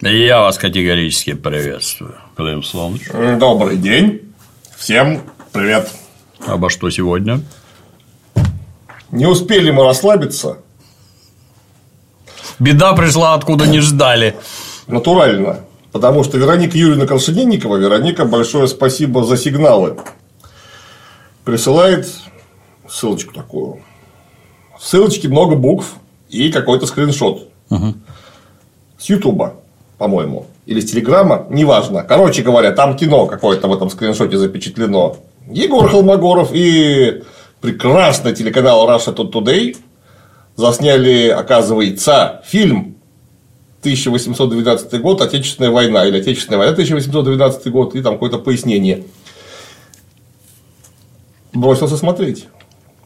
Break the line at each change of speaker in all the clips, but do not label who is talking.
Я вас категорически приветствую, Клим Солнышко.
Добрый день. Всем привет.
Обо что сегодня?
Не успели мы расслабиться.
Беда пришла, откуда не ждали.
Натурально. Потому что Вероника Юрьевна Коншенинникова, Вероника, большое спасибо за сигналы. Присылает ссылочку такую. В ссылочке много букв и какой-то скриншот.
Угу.
С Ютуба, по-моему. Или с Телеграма, неважно. Короче говоря, там кино какое-то в этом скриншоте запечатлено. Егор Холмогоров и прекрасный телеканал Russia Today засняли, оказывается, фильм 1812 год, Отечественная война, или Отечественная война 1812 год, и там какое-то пояснение. Бросился смотреть.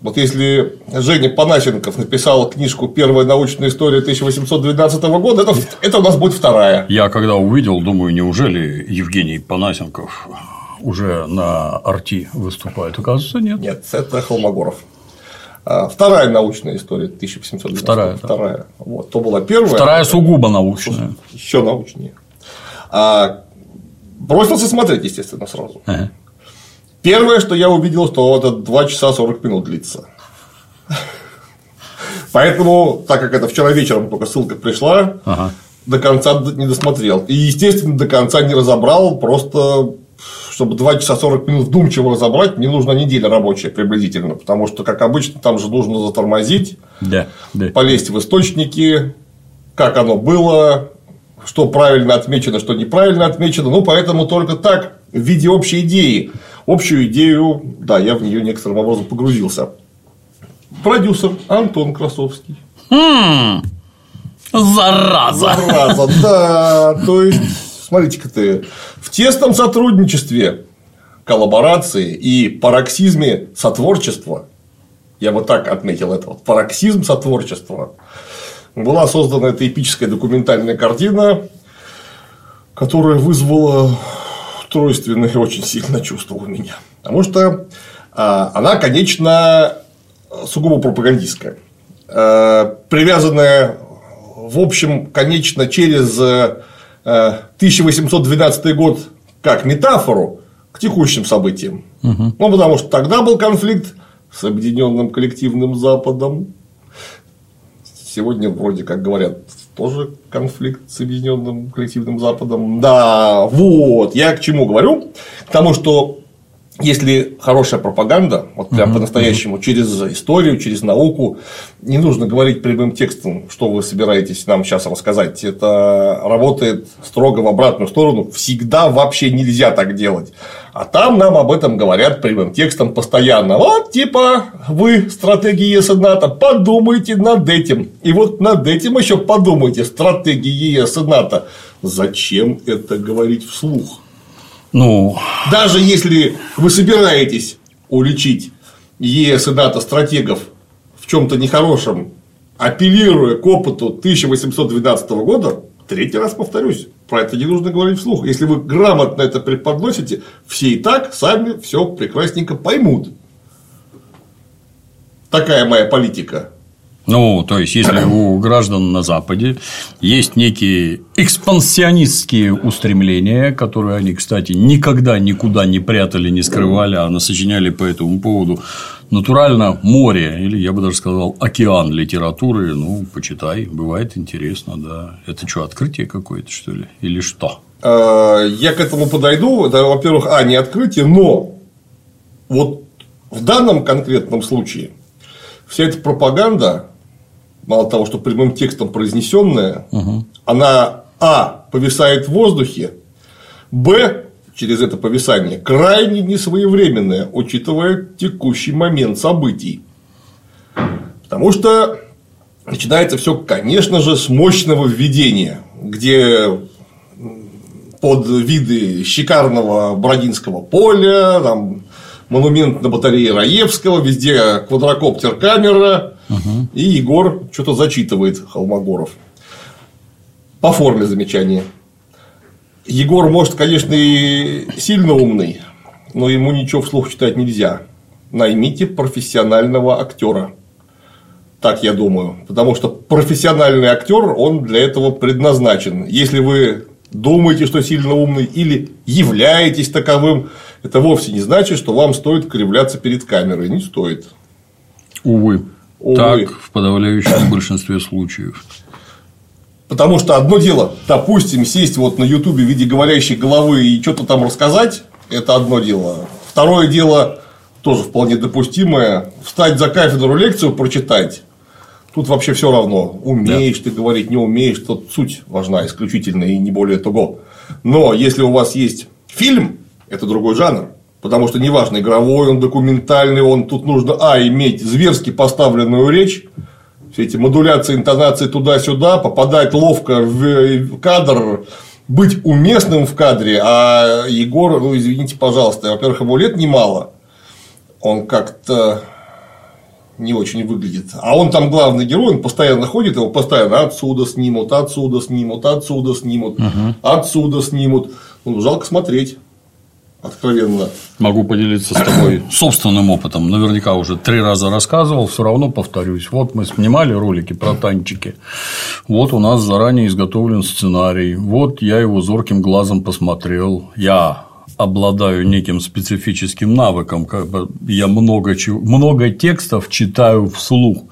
Вот если Женя Панасенков написал книжку «Первая научная история 1812 года», это, это у нас будет вторая.
Я когда увидел, думаю, неужели Евгений Панасенков уже на арти выступает? Оказывается, нет.
Нет, это Холмогоров. А, вторая научная история 1812.
Вторая.
Вторая. Да. Вот, то была первая.
Вторая сугубо научная.
Еще научнее. А, бросился смотреть, естественно, сразу.
Ага.
Первое, что я увидел, что это 2 часа 40 минут длится. Поэтому, так как это вчера вечером только ссылка пришла,
ага.
до конца не досмотрел. И, естественно, до конца не разобрал, просто чтобы 2 часа 40 минут вдумчиво разобрать, мне нужна неделя рабочая приблизительно, потому что, как обычно, там же нужно затормозить,
да, да.
полезть в источники, как оно было, что правильно отмечено, что неправильно отмечено. Ну, поэтому только так, в виде общей идеи. Общую идею, да, я в нее некоторым образом погрузился. Продюсер Антон Красовский.
Хм, зараза.
Зараза, да. То есть, смотрите-ка ты, в тесном сотрудничестве, коллаборации и пароксизме сотворчества, я бы так отметил это, вот, пароксизм сотворчества, была создана эта эпическая документальная картина, которая вызвала тройственное очень сильное чувство у меня. Потому что она, конечно, сугубо пропагандистская. Привязанная, в общем, конечно, через 1812 год как метафору к текущим событиям.
Угу.
Ну, потому что тогда был конфликт с Объединенным коллективным Западом. Сегодня, вроде как говорят, тоже конфликт с Объединенным коллективным Западом. Да, вот. Я к чему говорю? К тому, что если хорошая пропаганда, вот прям uh-huh, по-настоящему, uh-huh. через историю, через науку, не нужно говорить прямым текстом, что вы собираетесь нам сейчас рассказать. Это работает строго в обратную сторону. Всегда вообще нельзя так делать. А там нам об этом говорят прямым текстом постоянно. Вот, типа, вы, стратегии ЕС и НАТО, подумайте над этим. И вот над этим еще подумайте, стратегии ЕС и НАТО. Зачем это говорить вслух?
Ну.
Даже если вы собираетесь уличить ЕС и НАТО стратегов в чем-то нехорошем, апеллируя к опыту 1812 года, третий раз повторюсь, про это не нужно говорить вслух. Если вы грамотно это преподносите, все и так сами все прекрасненько поймут. Такая моя политика.
Ну, то есть, если у граждан на Западе есть некие экспансионистские устремления, которые они, кстати, никогда никуда не прятали, не скрывали, а насочиняли по этому поводу натурально море, или я бы даже сказал, океан литературы, ну, почитай, бывает интересно, да. Это что, открытие какое-то, что ли? Или что?
Я к этому подойду. Это, во-первых, а, не открытие, но вот в данном конкретном случае вся эта пропаганда, мало того, что прямым текстом произнесенная,
угу.
она а повисает в воздухе, б через это повисание крайне несвоевременная, учитывая текущий момент событий. Потому что начинается все, конечно же, с мощного введения, где под виды шикарного Бродинского поля, там, монумент на батарее Раевского, везде квадрокоптер камера,
угу.
и Егор что-то зачитывает Холмогоров. По форме замечания. Егор, может, конечно, и сильно умный, но ему ничего вслух читать нельзя. Наймите профессионального актера. Так я думаю. Потому что профессиональный актер, он для этого предназначен. Если вы думаете, что сильно умный, или являетесь таковым, это вовсе не значит, что вам стоит кривляться перед камерой. Не стоит.
Увы.
Увы.
Так в подавляющем большинстве случаев.
Потому что одно дело, допустим, сесть вот на Ютубе в виде говорящей головы и что-то там рассказать, это одно дело. Второе дело, тоже вполне допустимое, встать за кафедру лекцию прочитать. Тут вообще все равно, умеешь да. ты говорить, не умеешь, тут суть важна исключительно и не более того. Но если у вас есть фильм, это другой жанр. Потому что неважно, игровой он, документальный он, тут нужно, а, иметь зверски поставленную речь, все эти модуляции, интонации туда-сюда, попадать ловко в кадр, быть уместным в кадре, а Егор, ну, извините, пожалуйста, во-первых, ему лет немало, он как-то не очень выглядит. А он там главный герой, он постоянно ходит, его постоянно отсюда снимут, отсюда снимут, отсюда снимут, угу. отсюда снимут. Ну, жалко смотреть откровенно.
Могу поделиться с тобой собственным опытом. Наверняка уже три раза рассказывал, все равно повторюсь. Вот мы снимали ролики про танчики. Вот у нас заранее изготовлен сценарий. Вот я его зорким глазом посмотрел. Я обладаю неким специфическим навыком, как бы я много, чего, много текстов читаю вслух.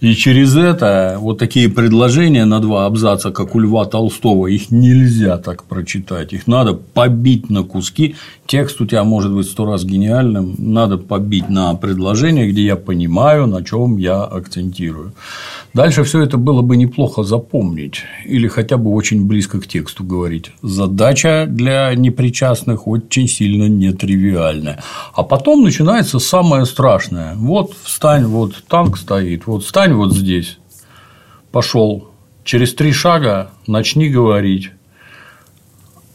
И через это вот такие предложения на два абзаца, как у Льва Толстого, их нельзя так прочитать. Их надо побить на куски. Текст у тебя может быть сто раз гениальным. Надо побить на предложения, где я понимаю, на чем я акцентирую. Дальше все это было бы неплохо запомнить или хотя бы очень близко к тексту говорить. Задача для непричастных очень сильно нетривиальная. А потом начинается самое страшное. Вот встань, вот танк стоит, вот встань вот здесь, пошел. Через три шага начни говорить.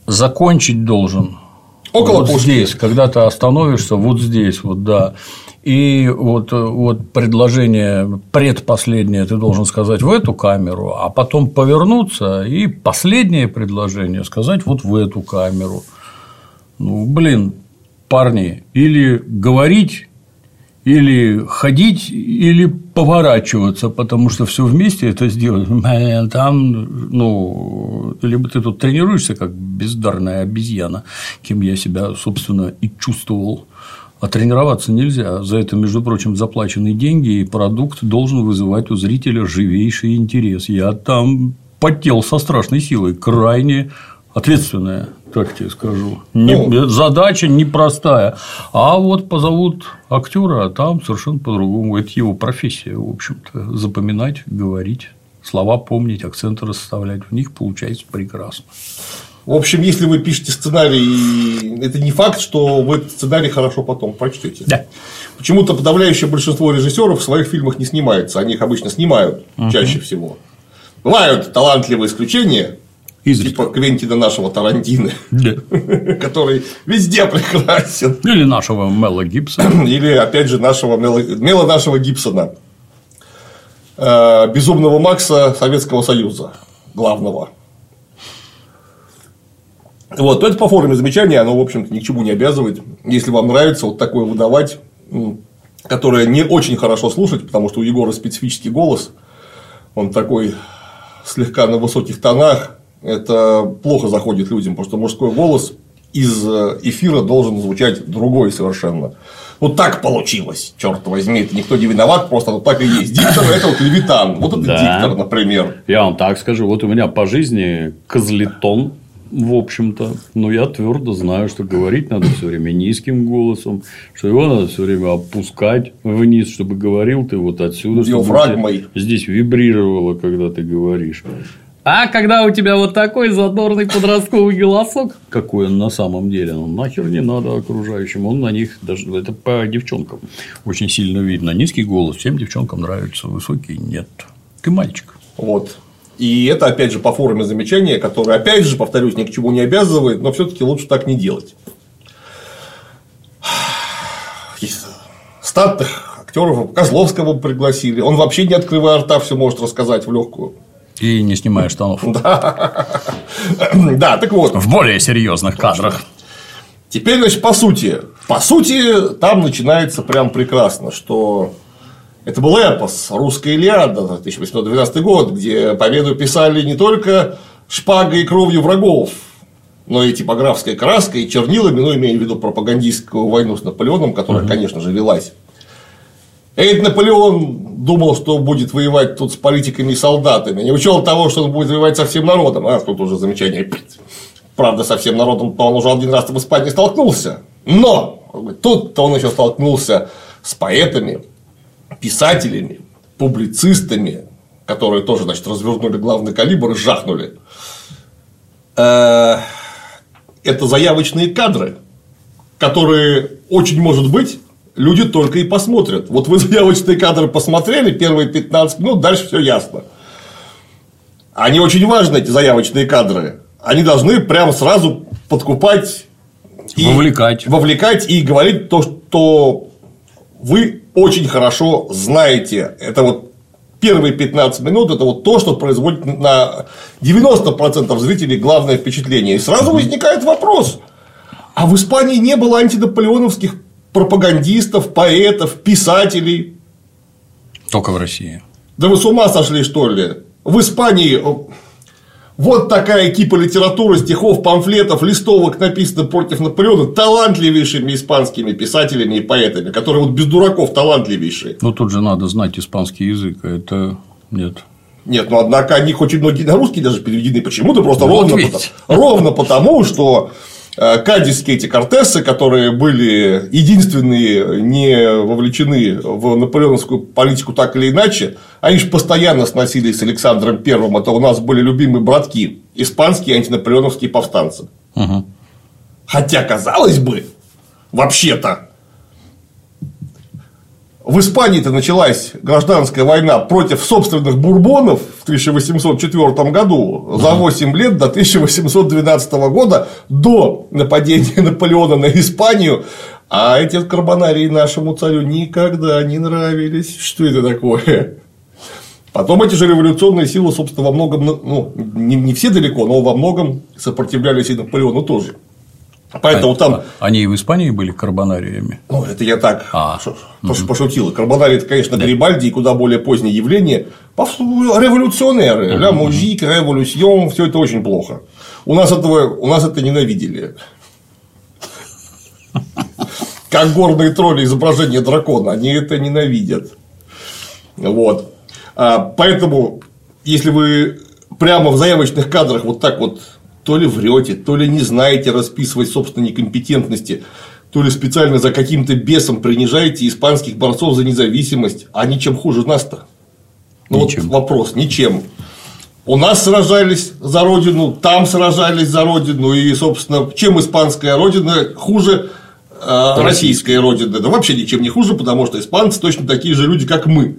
Закончить должен. Около вот пушки. здесь, когда ты остановишься, вот здесь, вот да. И вот, вот предложение предпоследнее ты должен сказать в эту камеру, а потом повернуться и последнее предложение сказать вот в эту камеру. Ну, блин, парни, или говорить, или ходить, или поворачиваться, потому что все вместе это сделать. Там, ну, либо ты тут тренируешься как бездарная обезьяна, кем я себя, собственно, и чувствовал а тренироваться нельзя. За это, между прочим, заплаченные деньги, и продукт должен вызывать у зрителя живейший интерес. Я там потел со страшной силой, крайне ответственная, так тебе скажу. Не, ну, задача непростая. А вот позовут актера, а там совершенно по-другому. Это его профессия, в общем-то. Запоминать, говорить, слова помнить, акценты расставлять. В них получается прекрасно.
В общем, если вы пишете сценарий, это не факт, что вы этот сценарий хорошо потом прочтете.
Да.
Почему-то подавляющее большинство режиссеров в своих фильмах не снимается. Они их обычно снимают угу. чаще всего. Бывают талантливые исключения, Изредка. Типа Квентина нашего Тарантино, который везде прекрасен.
Или нашего Мела Гибсона.
Или, опять же, нашего Мела, Мела нашего Гибсона. Э, Безумного Макса Советского Союза. Главного. Вот, то это по форме замечания, оно, в общем-то, ни к чему не обязывает. Если вам нравится вот такое выдавать, которое не очень хорошо слушать, потому что у Егора специфический голос, он такой слегка на высоких тонах, это плохо заходит людям, потому что мужской голос из эфира должен звучать другой совершенно. Вот так получилось, черт возьми, это никто не виноват, просто вот так и есть. Диктор это вот Левитан, вот это да. диктор, например.
Я вам так скажу, вот у меня по жизни козлетон в общем-то. Но я твердо знаю, что говорить надо все время низким голосом, что его надо все время опускать вниз, чтобы говорил ты вот отсюда.
Диафрагмой.
Здесь вибрировало, когда ты говоришь. А когда у тебя вот такой задорный подростковый голосок, какой он на самом деле, ну нахер не надо окружающим, он на них даже это по девчонкам очень сильно видно. Низкий голос всем девчонкам нравится, высокий нет. Ты мальчик.
Вот. И это, опять же, по форме замечания, которое, опять же, повторюсь, ни к чему не обязывает, но все-таки лучше так не делать. Статных актеров Козловского пригласили. Он вообще не открывая рта, все может рассказать в легкую.
И не снимая штанов.
Да. да, так вот.
В более серьезных кадрах.
Теперь, значит, по сути. По сути, там начинается прям прекрасно, что Это был эпос «Русская Илиада» 1812 год, где победу писали не только шпагой и кровью врагов, но и типографской краской, и чернилами, ну, имея в виду пропагандистскую войну с Наполеоном, которая, конечно же, велась. Эйд Наполеон думал, что будет воевать тут с политиками и солдатами, не учел того, что он будет воевать со всем народом. А тут уже замечание. Правда, со всем народом он уже один раз в Испании столкнулся. Но тут-то он еще столкнулся с поэтами, писателями, публицистами, которые тоже, значит, развернули главный калибр и жахнули. Э, это заявочные кадры, которые очень может быть люди только и посмотрят. Вот вы заявочные кадры посмотрели, первые 15 минут, дальше все ясно. Они очень важны, эти заявочные кадры. Они должны прямо сразу подкупать
и вовлекать.
вовлекать и говорить то, что вы очень хорошо знаете. Это вот первые 15 минут это вот то, что производит на 90% зрителей главное впечатление. И сразу возникает вопрос. А в Испании не было антинаполеоновских пропагандистов, поэтов, писателей.
Только в России.
Да вы с ума сошли, что ли? В Испании вот такая кипа литературы, стихов, памфлетов, листовок написано против Наполеона талантливейшими испанскими писателями и поэтами, которые вот без дураков талантливейшие.
Ну, тут же надо знать испанский язык, а это нет.
Нет, но однако они очень многие на русский даже переведены почему-то просто ну, ровно, потому, ровно потому, что кадисские эти кортесы, которые были единственные не вовлечены в наполеоновскую политику так или иначе, они же постоянно сносились с Александром Первым. Это у нас были любимые братки, испанские антинаполеоновские повстанцы. Угу. Хотя, казалось бы, вообще-то, в Испании-то началась гражданская война против собственных бурбонов в 1804 году за 8 лет до 1812 года до нападения Наполеона на Испанию. А эти карбонарии нашему царю никогда не нравились. Что это такое? Потом эти же революционные силы, собственно, во многом, ну, не, не все далеко, но во многом сопротивлялись и Наполеону тоже. Поэтому там.
Они и в Испании были карбонариями.
Ну, это я так а. пошутил. Карбонарий это, конечно, да. Гарибальди и куда более позднее явление. Революционеры, ля мужик, революцион, все это очень плохо. У нас этого, у нас это ненавидели. Как горные тролли изображение дракона, они это ненавидят. Вот. А, поэтому, если вы прямо в заявочных кадрах вот так вот то ли врете, то ли не знаете расписывать собственной некомпетентности, то ли специально за каким-то бесом принижаете испанских борцов за независимость, а ничем хуже нас-то. Ну ничем. вот вопрос, ничем. У нас сражались за родину, там сражались за родину, и, собственно, чем испанская родина хуже э, российская родина? Да вообще ничем не хуже, потому что испанцы точно такие же люди, как мы.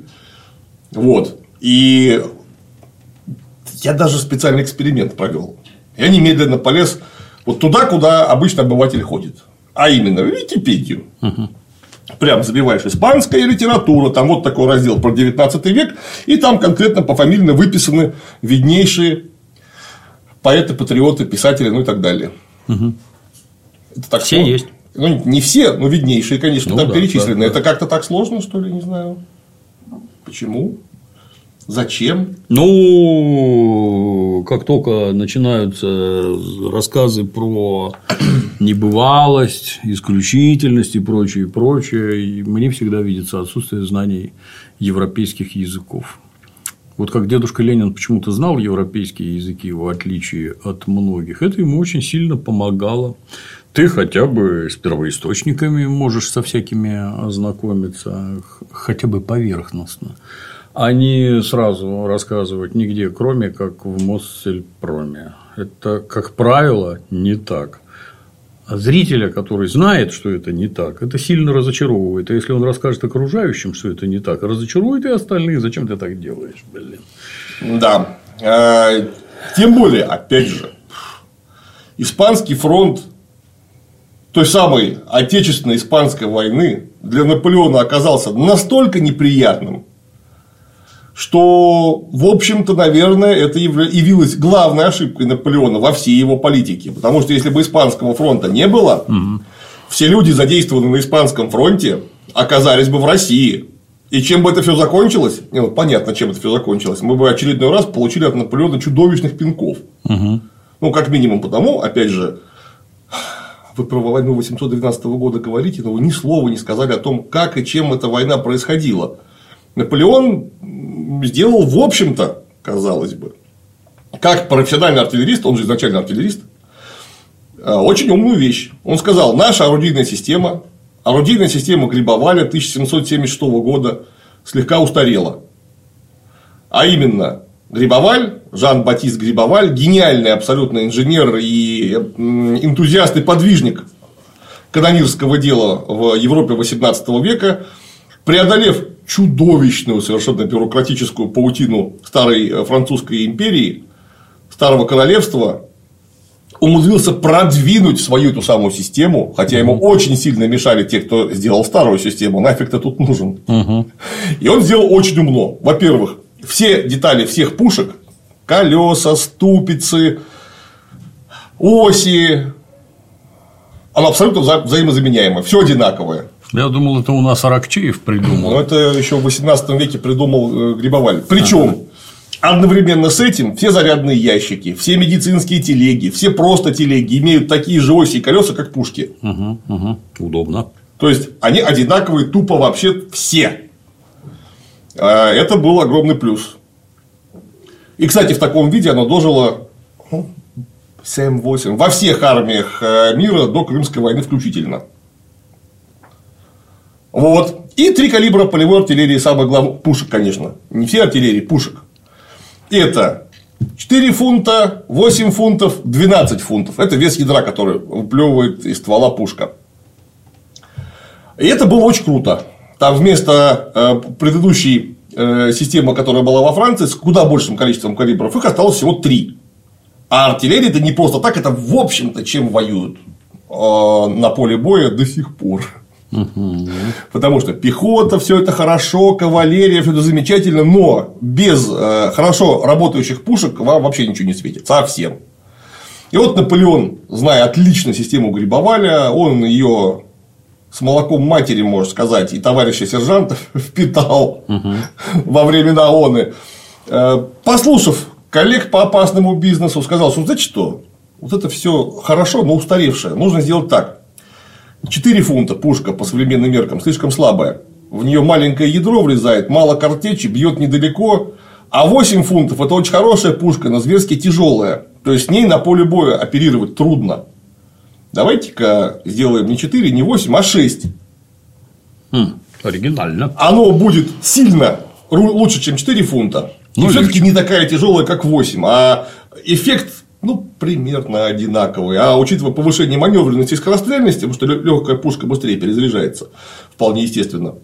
Вот. И я даже специальный эксперимент провел. Я немедленно полез вот туда, куда обычно обыватель ходит. А именно в Википедию. Угу. Прям забиваешь испанская литература, там вот такой раздел про 19 век, и там конкретно по пофамильно выписаны виднейшие поэты, патриоты, писатели, ну и так далее.
Угу. Это так все сложно. есть.
Ну, не все, но виднейшие, конечно, ну, там да, перечислены. Да, да. Это как-то так сложно, что ли, не знаю. Почему? Зачем?
Ну, как только начинаются рассказы про небывалость, исключительность и прочее, и прочее, мне всегда видится отсутствие знаний европейских языков. Вот как дедушка Ленин почему-то знал европейские языки, в отличие от многих, это ему очень сильно помогало. Ты хотя бы с первоисточниками можешь со всякими ознакомиться, хотя бы поверхностно не сразу рассказывать нигде, кроме как в Моссельпроме. Это, как правило, не так. А зрителя, который знает, что это не так, это сильно разочаровывает. А если он расскажет окружающим, что это не так, разочарует и остальных. Зачем ты так делаешь, блин?
Да. А, тем более, опять же, Испанский фронт той самой Отечественной Испанской войны для Наполеона оказался настолько неприятным, что, в общем-то, наверное, это явилось главной ошибкой Наполеона во всей его политике. Потому что если бы Испанского фронта не было, угу. все люди, задействованные на Испанском фронте, оказались бы в России. И чем бы это все закончилось, ну, понятно, чем это все закончилось, мы бы очередной раз получили от Наполеона чудовищных пинков.
Угу.
Ну, как минимум потому, опять же, вы про войну 812 года говорите, но вы ни слова не сказали о том, как и чем эта война происходила. Наполеон сделал, в общем-то, казалось бы, как профессиональный артиллерист, он же изначально артиллерист, э, очень умную вещь. Он сказал, наша орудийная система, орудийная система Грибоваля 1776 года слегка устарела. А именно, Грибоваль, Жан-Батист Грибоваль, гениальный абсолютно инженер и энтузиаст и подвижник канонирского дела в Европе XVIII века, преодолев чудовищную совершенно бюрократическую паутину старой э, французской империи, старого королевства, умудрился продвинуть свою эту самую систему, хотя ему очень сильно мешали те, кто сделал старую систему, нафиг ты тут нужен. И он сделал очень умно. Во-первых, все детали всех пушек, колеса, ступицы, оси, оно абсолютно вза взаимозаменяемое, все одинаковое.
Я думал, это у нас Аракчеев придумал.
Но это еще в 18 веке придумал э, Грибоваль. Причем одновременно с этим все зарядные ящики, все медицинские телеги, все просто телеги имеют такие же оси и колеса, как пушки.
Угу, угу. Удобно.
То есть они одинаковые тупо вообще все. А это был огромный плюс. И, кстати, в таком виде оно дожило 7-8 ну, во всех армиях э, мира до Крымской войны включительно. Вот. И три калибра полевой артиллерии, самое главное, пушек, конечно. Не все артиллерии, пушек. Это 4 фунта, 8 фунтов, 12 фунтов. Это вес ядра, который выплевывает из ствола пушка. И это было очень круто. Там вместо э, предыдущей э, системы, которая была во Франции, с куда большим количеством калибров, их осталось всего 3. А артиллерия это не просто так, это в общем-то чем воюют э, на поле боя до сих пор. Потому что пехота, все это хорошо, кавалерия, все это замечательно, но без э, хорошо работающих пушек вам вообще ничего не светит. Совсем. И вот Наполеон, зная отлично систему Грибоваля, он ее с молоком матери, можно сказать, и товарища сержанта впитал во времена оны. Э, послушав коллег по опасному бизнесу, сказал, что знаете что, вот это все хорошо, но устаревшее. Нужно сделать так. 4 фунта пушка по современным меркам слишком слабая. В нее маленькое ядро влезает, мало картечи, бьет недалеко. А 8 фунтов это очень хорошая пушка, но зверски тяжелая. То есть с ней на поле боя оперировать трудно. Давайте-ка сделаем не 4, не 8, а 6.
Хм, оригинально.
Оно будет сильно лучше, чем 4 фунта. Ну, и все-таки не такая тяжелая, как 8. А эффект ну, примерно одинаковые. А учитывая повышение маневренности и скорострельности, потому что легкая пушка быстрее перезаряжается, вполне естественно,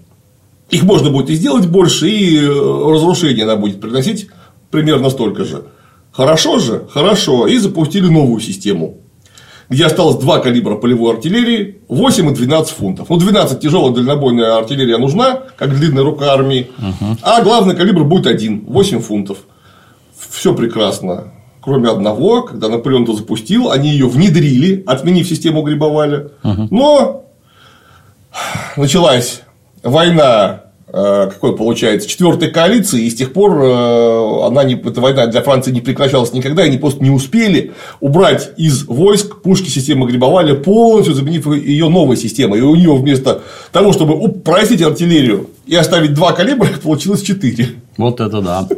их можно будет и сделать больше, и э, разрушение она будет приносить примерно столько же. Хорошо же? Хорошо. И запустили новую систему, где осталось два калибра полевой артиллерии, 8 и 12 фунтов. Ну, 12 тяжелая дальнобойная артиллерия нужна, как длинная рука армии, угу. а главный калибр будет один 8 фунтов. Все прекрасно кроме одного, когда Наполеон это запустил, они ее внедрили, отменив систему Грибоваля. Угу. Но началась война э, какой получается, четвертой коалиции, и с тех пор э, она не, эта война для Франции не прекращалась никогда, и они просто не успели убрать из войск пушки системы Грибоваля, полностью заменив ее новой системой. И у нее вместо того, чтобы упростить артиллерию и оставить два калибра, получилось четыре.
Вот это да.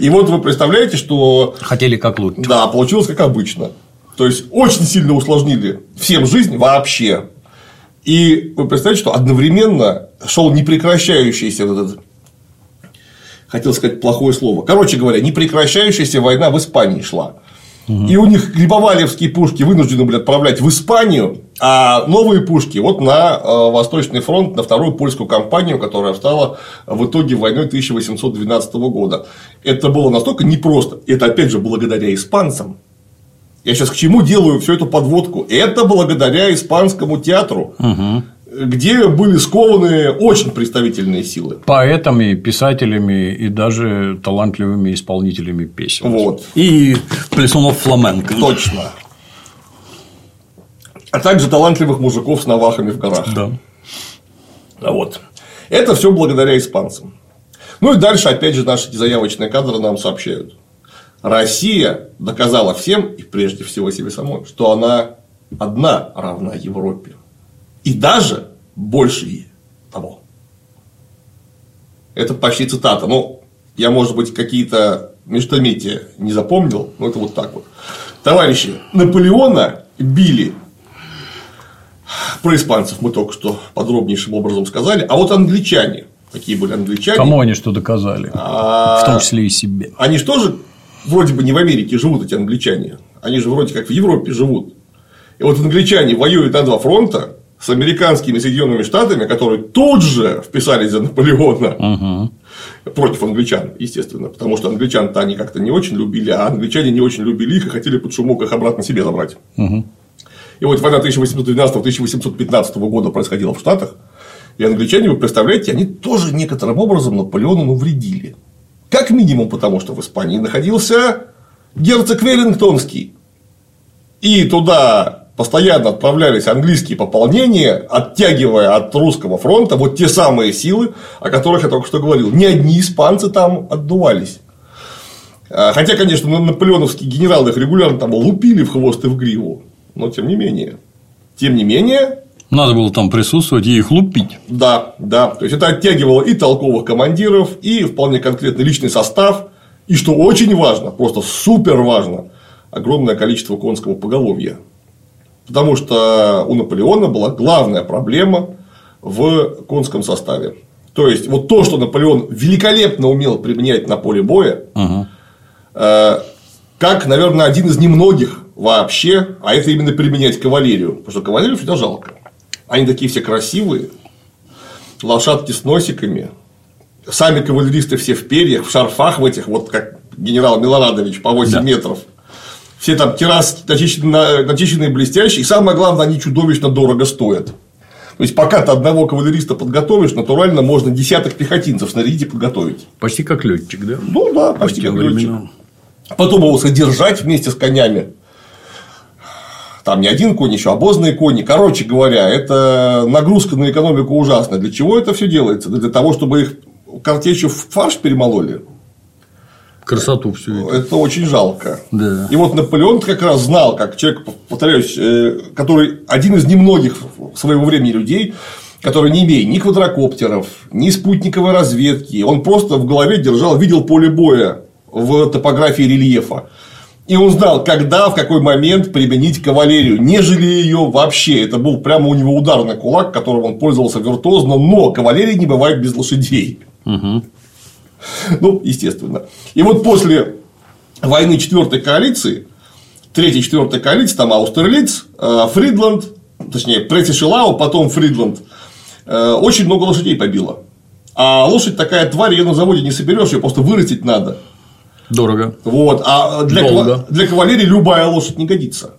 И вот вы представляете, что...
Хотели как лучше.
Да, получилось как обычно. То есть, очень сильно усложнили всем жизнь вообще. И вы представляете, что одновременно шел непрекращающийся вот этот хотел сказать плохое слово. Короче говоря, непрекращающаяся война в Испании шла. И у них грибовалевские пушки вынуждены были отправлять в Испанию, а новые пушки вот на э, Восточный фронт, на вторую польскую кампанию, которая стала в итоге войной 1812 года. Это было настолько непросто. Это опять же благодаря испанцам. Я сейчас к чему делаю всю эту подводку? Это благодаря испанскому театру. Угу где были скованы очень представительные силы.
Поэтами, писателями и даже талантливыми исполнителями песен.
Вот.
И плясунов фламенко.
Точно. А также талантливых мужиков с навахами в горах.
Да.
Вот. Это все благодаря испанцам. Ну и дальше, опять же, наши заявочные кадры нам сообщают. Россия доказала всем, и прежде всего себе самой, что она одна равна Европе. И даже больше того. Это почти цитата. Ну, я, может быть, какие-то междометия не запомнил, но это вот так вот. Товарищи, Наполеона били про испанцев мы только что подробнейшим образом сказали. А вот англичане. Какие были англичане?
Кому они что доказали? А... В том числе и себе.
Они же тоже вроде бы не в Америке живут, эти англичане. Они же вроде как в Европе живут. И вот англичане воюют на два фронта с американскими Соединенными Штатами, которые тут же вписались за Наполеона угу. против англичан, естественно, потому что англичан-то они как-то не очень любили, а англичане не очень любили их и хотели под шумок их обратно себе забрать. Угу. И вот война 1812-1815 года происходила в Штатах, и англичане, вы представляете, они тоже некоторым образом Наполеону навредили. Как минимум потому, что в Испании находился герцог Веллингтонский. И туда постоянно отправлялись английские пополнения, оттягивая от русского фронта вот те самые силы, о которых я только что говорил. Ни одни испанцы там отдувались. А, хотя, конечно, наполеоновские генералы их регулярно там лупили в хвост и в гриву но тем не менее. Тем не менее.
Надо было там присутствовать и их лупить.
Да, да. То есть это оттягивало и толковых командиров, и вполне конкретный личный состав, и что очень важно, просто супер важно, огромное количество конского поголовья. Потому что у Наполеона была главная проблема в конском составе. То есть, вот то, что Наполеон великолепно умел применять на поле боя, угу. как, наверное, один из немногих вообще, а это именно применять кавалерию, потому что кавалерию всегда жалко. Они такие все красивые, лошадки с носиками, сами кавалеристы все в перьях, в шарфах в этих, вот как генерал Милорадович по 8 да. метров. Все там террасы начищенные, начищенные блестящие, и самое главное, они чудовищно дорого стоят. То есть, пока ты одного кавалериста подготовишь, натурально можно десяток пехотинцев снарядить и подготовить.
Почти как летчик, да?
Ну да, почти как летчик. Потом его содержать вместе с конями там не один конь, еще обозные кони. Короче говоря, это нагрузка на экономику ужасная. Для чего это все делается? Для того, чтобы их картечью в фарш перемололи.
Красоту всю
это. Это очень жалко. Да. И вот Наполеон как раз знал, как человек, повторяюсь, э, который один из немногих своего времени людей, который не имея ни квадрокоптеров, ни спутниковой разведки, он просто в голове держал, видел поле боя в топографии рельефа. И он знал, когда, в какой момент применить кавалерию, нежели ее вообще. Это был прямо у него ударный кулак, которым он пользовался виртуозно, но кавалерии не бывает без лошадей. Угу. Ну, естественно. И вот после войны четвертой коалиции, третьей, четвертой коалиции, там Аустерлиц, э, Фридланд, точнее, Пресишелау, потом Фридланд, э, очень много лошадей побило. А лошадь такая тварь, ее на заводе не соберешь, ее просто вырастить надо.
Дорого.
Вот. А для, Долго. для кавалерии любая лошадь не годится.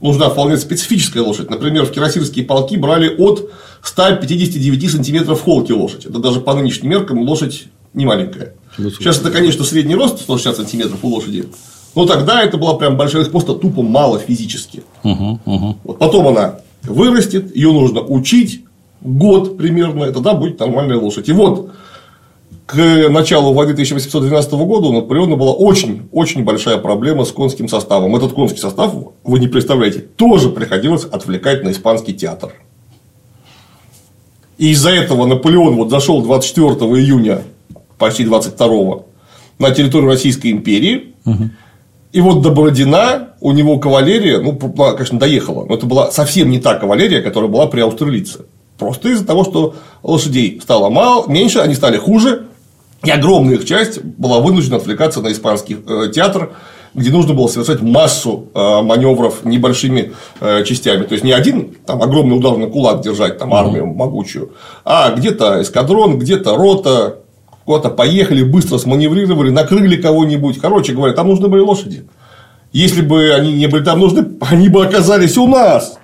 Нужна вполне специфическая лошадь. Например, в кирасирские полки брали от 159 сантиметров холки лошадь. Это даже по нынешним меркам лошадь не маленькая. Сейчас это, конечно, средний рост 160 сантиметров у лошади. Но тогда это была прям большая, просто тупо мало физически. Угу, угу. Вот потом она вырастет, ее нужно учить год примерно, и тогда будет нормальная лошадь. И вот к началу войны 1812 года у Наполеона была очень-очень большая проблема с конским составом. Этот конский состав, вы не представляете, тоже приходилось отвлекать на испанский театр. И из-за этого Наполеон вот зашел 24 июня, почти 22 на территорию Российской империи. Угу. И вот до Бородина у него кавалерия, ну, конечно, доехала, но это была совсем не та кавалерия, которая была при Аустерлице. Просто из-за того, что лошадей стало мало, меньше, они стали хуже, и огромная их часть была вынуждена отвлекаться на испанский э, театр, где нужно было совершать массу э, маневров небольшими э, частями. То есть не один там огромный ударный кулак держать, там армию могучую, а где-то эскадрон, где-то рота, куда-то поехали, быстро сманеврировали, накрыли кого-нибудь. Короче говоря, там нужны были лошади. Если бы они не были там нужны, они бы оказались у нас.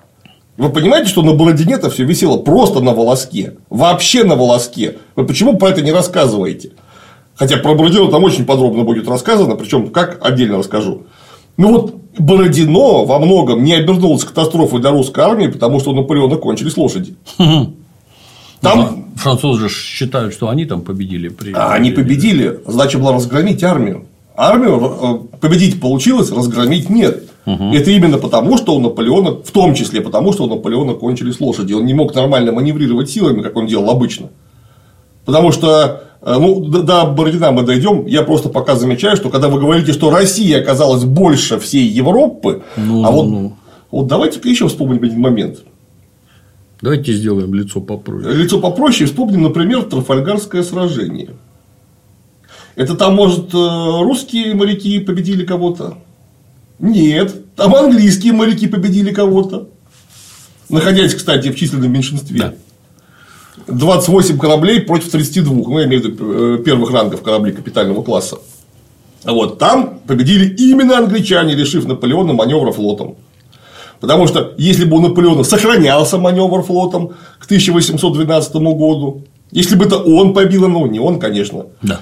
Вы понимаете, что на Бородине это все висело просто на волоске. Вообще на волоске. Вы почему про это не рассказываете? Хотя про Бородино там очень подробно будет рассказано, причем как отдельно расскажу. Ну вот Бородино во многом не обернулось катастрофой для русской армии, потому что у Наполеона кончились лошади.
Там... Французы же считают, что они там победили. При...
А они победили. Задача была разгромить армию. Армию э, победить получилось, разгромить нет. Угу. Это именно потому, что у Наполеона, в том числе потому, что у Наполеона кончились лошади. Он не мог нормально маневрировать силами, как он делал обычно. Потому что ну, до Бородина мы дойдем. Я просто пока замечаю, что когда вы говорите, что Россия оказалась больше всей Европы, ну, а ну, вот, ну. вот давайте-ка еще вспомним один момент.
Давайте сделаем лицо попроще.
Лицо попроще. Вспомним, например, Трафальгарское сражение. Это там, может, э, русские моряки победили кого-то? Нет. Там английские моряки победили кого-то. Находясь, кстати, в численном меньшинстве. Да. 28 кораблей против 32. Ну, я имею в виду э, первых рангов кораблей капитального класса. Вот там победили именно англичане, решив Наполеона маневра флотом. Потому что если бы у Наполеона сохранялся маневр флотом к 1812 году, если бы это он побил, ну не он, конечно. Да.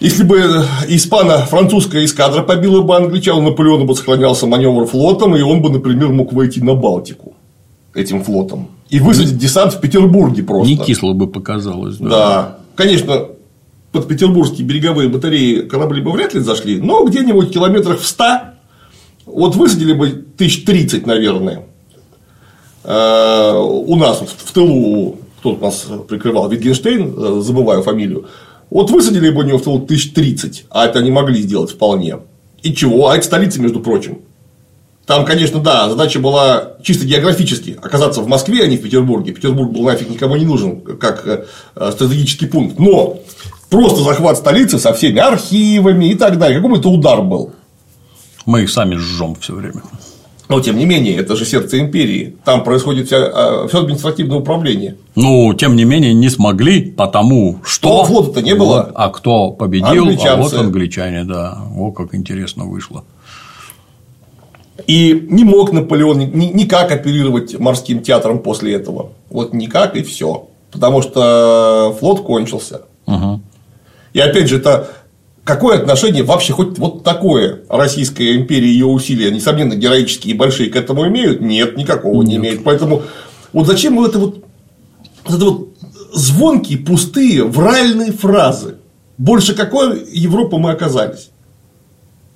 Если бы испано-французская эскадра побила бы англичан, Наполеона бы сохранялся маневр флотом, и он бы, например, мог войти на Балтику этим флотом и высадить десант в Петербурге просто.
Не кисло бы показалось.
Да. да. Конечно, под петербургские береговые батареи корабли бы вряд ли зашли, но где-нибудь километрах в 100 вот высадили бы тысяч тридцать, наверное, э, у нас в тылу, кто нас прикрывал, Витгенштейн, э, забываю фамилию, вот высадили бы у него в тылу тысяч тридцать, а это они могли сделать вполне. И чего? А это столица, между прочим. Там, конечно, да, задача была чисто географически оказаться в Москве, а не в Петербурге. Петербург был нафиг никому не нужен, как э, стратегический пункт. Но просто захват столицы со всеми архивами и так далее. Какой бы это удар был?
Мы их сами жжем все время.
Но тем не менее, это же сердце империи. Там происходит все, а, все административное управление.
Ну, тем не менее, не смогли, потому что.
Но флота-то не было.
а кто победил? Англичанцы. А вот англичане, да. О, как интересно вышло.
И не мог Наполеон никак оперировать морским театром после этого. Вот никак и все. Потому что флот кончился. Угу. И опять же, это какое отношение вообще хоть вот такое Российская империя и ее усилия, несомненно, героические и большие к этому имеют? Нет, никакого Нет. не имеют. Поэтому вот зачем вот это вот, вот это вот звонкие, пустые, вральные фразы? Больше какой Европы мы оказались?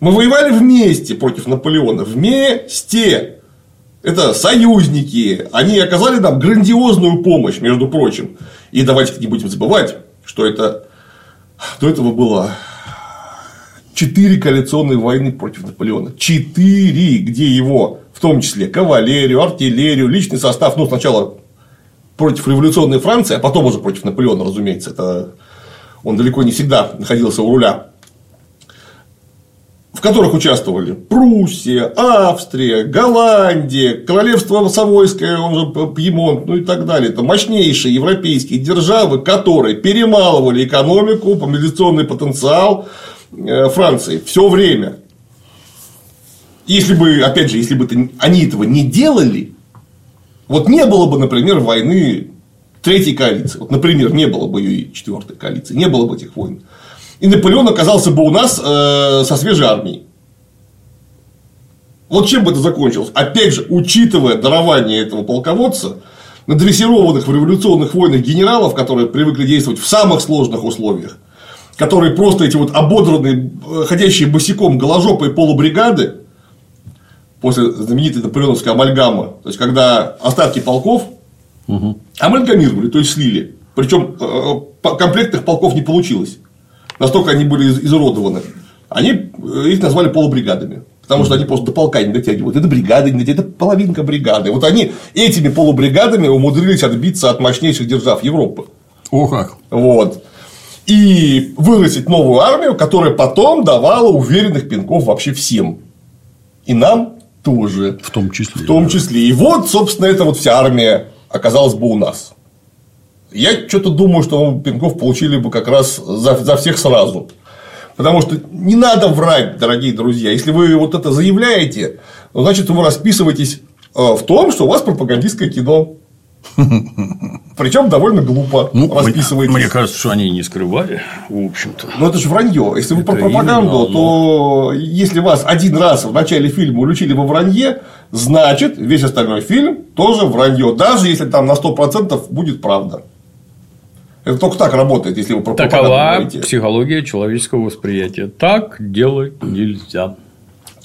Мы воевали вместе против Наполеона. Вместе. Это союзники. Они оказали нам грандиозную помощь, между прочим. И давайте не будем забывать, что это до этого было четыре коалиционные войны против Наполеона. Четыре, где его, в том числе кавалерию, артиллерию, личный состав, ну, сначала против революционной Франции, а потом уже против Наполеона, разумеется. Это он далеко не всегда находился у руля в которых участвовали Пруссия, Австрия, Голландия, Королевство Савойское, он же Пьемонт, ну и так далее. Это мощнейшие европейские державы, которые перемалывали экономику, мобилизационный потенциал Э, Франции все время. Если бы, опять же, если бы они этого не делали, вот не было бы, например, войны третьей коалиции. Вот, например, не было бы ее четвертой коалиции, не было бы этих войн. И Наполеон оказался бы у нас э, со свежей армией. Вот чем бы это закончилось? Опять же, учитывая дарование этого полководца, надрессированных в революционных войнах генералов, которые привыкли действовать в самых сложных условиях, которые просто эти вот ободранные, э, ходящие босиком голожопые полубригады, после знаменитой наполеоновской амальгамы, то есть, когда остатки полков угу. амальгамировали, то есть слили. Причем э, комплектных полков не получилось. Настолько они были изуродованы. Они э, их назвали полубригадами. Потому что они просто до полка не дотягивают. Это бригады не дотягивают, это половинка бригады. Вот они этими полубригадами умудрились отбиться от мощнейших держав Европы.
О как.
Вот и вырастить новую армию, которая потом давала уверенных пинков вообще всем. И нам тоже.
В том числе.
В том числе. И вот, собственно, эта вот вся армия оказалась бы у нас. Я что-то думаю, что мы пинков получили бы как раз за, за всех сразу. Потому что не надо врать, дорогие друзья. Если вы вот это заявляете, ну, значит, вы расписываетесь э, в том, что у вас пропагандистское кино. Причем довольно глупо ну, расписываете.
Мне кажется, что они не скрывали, в общем-то.
Ну, это же вранье. Если это вы про пропаганду, то если вас один раз в начале фильма уличили во вранье, значит, весь остальной фильм тоже вранье, даже если там на 100% будет правда. Это только так работает, если вы про
Такова говорите. психология человеческого восприятия. Так делать нельзя.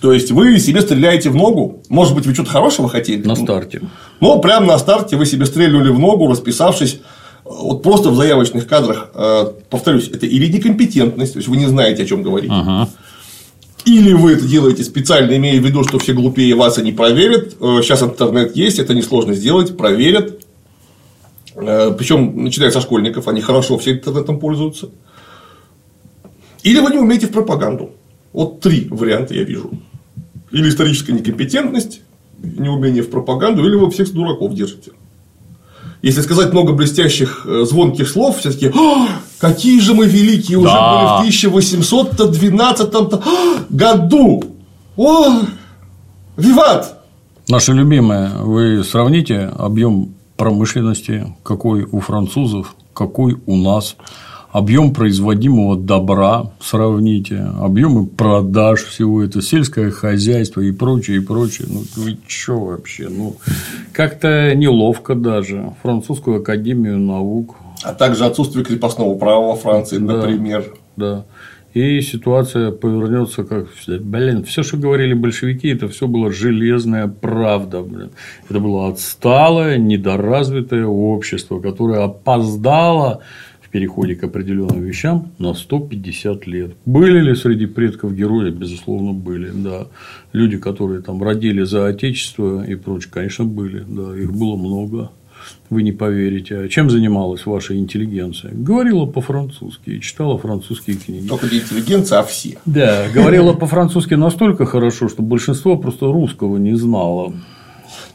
То есть вы себе стреляете в ногу. Может быть, вы что-то хорошего хотели?
На старте.
Ну, прямо на старте вы себе стрельнули в ногу, расписавшись вот просто в заявочных кадрах, э, повторюсь, это или некомпетентность, то есть вы не знаете, о чем говорите. Ага. Или вы это делаете специально, имея в виду, что все глупее вас и не проверят. Э, сейчас интернет есть, это несложно сделать, проверят. Э, Причем, начиная со школьников, они хорошо все интернетом пользуются. Или вы не умеете в пропаганду. Вот три варианта я вижу. Или историческая некомпетентность, неумение в пропаганду, или вы всех дураков держите если сказать много блестящих, э, звонких слов, все таки какие же мы великие уже да. были в 1812 году. О, виват!
Наше любимое, вы сравните объем промышленности, какой у французов, какой у нас объем производимого добра сравните, объемы продаж всего это, сельское хозяйство и прочее, и прочее. Ну, вы что вообще? Ну, как-то неловко даже. Французскую академию наук.
А также отсутствие крепостного права во Франции, да, например.
Да. И ситуация повернется как блин, все, что говорили большевики, это все было железная правда, блин. Это было отсталое, недоразвитое общество, которое опоздало переходе к определенным вещам на 150 лет. Были ли среди предков герои? Безусловно, были. Да. Люди, которые там родили за отечество и прочее, конечно, были. Да, их было много. Вы не поверите. А чем занималась ваша интеллигенция? Говорила по-французски и читала французские книги.
Только не интеллигенция, а все.
Да, говорила по-французски настолько хорошо, что большинство просто русского не знало.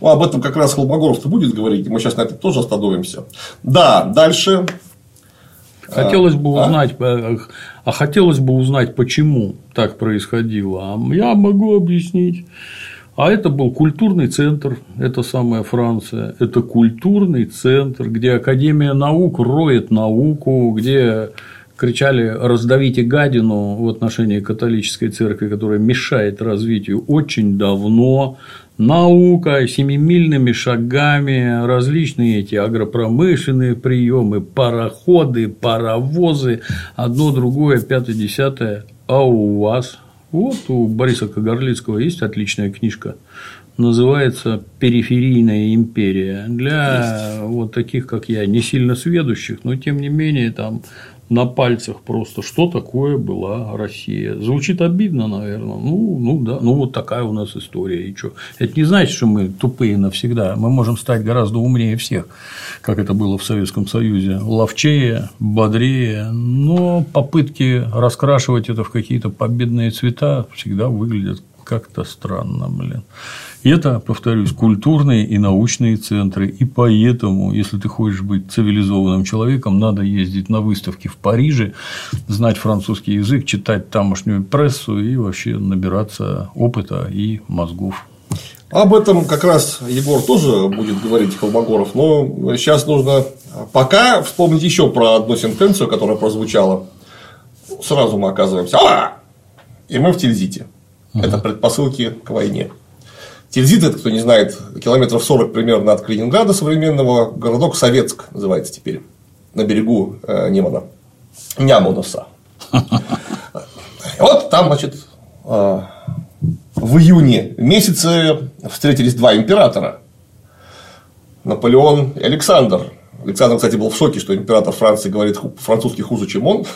Ну, об этом как раз Холмогоров-то будет говорить, мы сейчас на это тоже остановимся. Да, дальше
Хотелось бы а? узнать, а? а хотелось бы узнать, почему так происходило. А я могу объяснить. А это был культурный центр, это самая Франция, это культурный центр, где Академия наук роет науку, где кричали «раздавите гадину» в отношении католической церкви, которая мешает развитию очень давно, наука семимильными шагами, различные эти агропромышленные приемы, пароходы, паровозы, одно, другое, пятое, десятое. А у вас? Вот у Бориса Кагарлицкого есть отличная книжка называется «Периферийная империя». Для есть. вот таких, как я, не сильно сведущих, но тем не менее там на пальцах просто, что такое была Россия. Звучит обидно, наверное. Ну, ну да, ну вот такая у нас история. И что? Это не значит, что мы тупые навсегда. Мы можем стать гораздо умнее всех, как это было в Советском Союзе. Ловчее, бодрее, но попытки раскрашивать это в какие-то победные цвета всегда выглядят как-то странно, блин. Это, повторюсь, культурные и научные центры. И поэтому, если ты хочешь быть цивилизованным человеком, надо ездить на выставки в Париже, знать французский язык, читать тамошнюю прессу и вообще набираться опыта и мозгов.
Об этом как раз Егор тоже будет говорить Холмогоров, но сейчас нужно пока вспомнить еще про одну сентенцию, которая прозвучала. Сразу мы оказываемся, а! и мы в Тильзите. Это предпосылки к войне. Тильзит, это, кто не знает, километров 40 примерно от Калининграда современного, городок Советск называется теперь, на берегу э, Немана, Нямонуса. Вот там, значит, э, в июне месяце встретились два императора. Наполеон и Александр. Александр, кстати, был в шоке, что император Франции говорит французский хуже, чем он.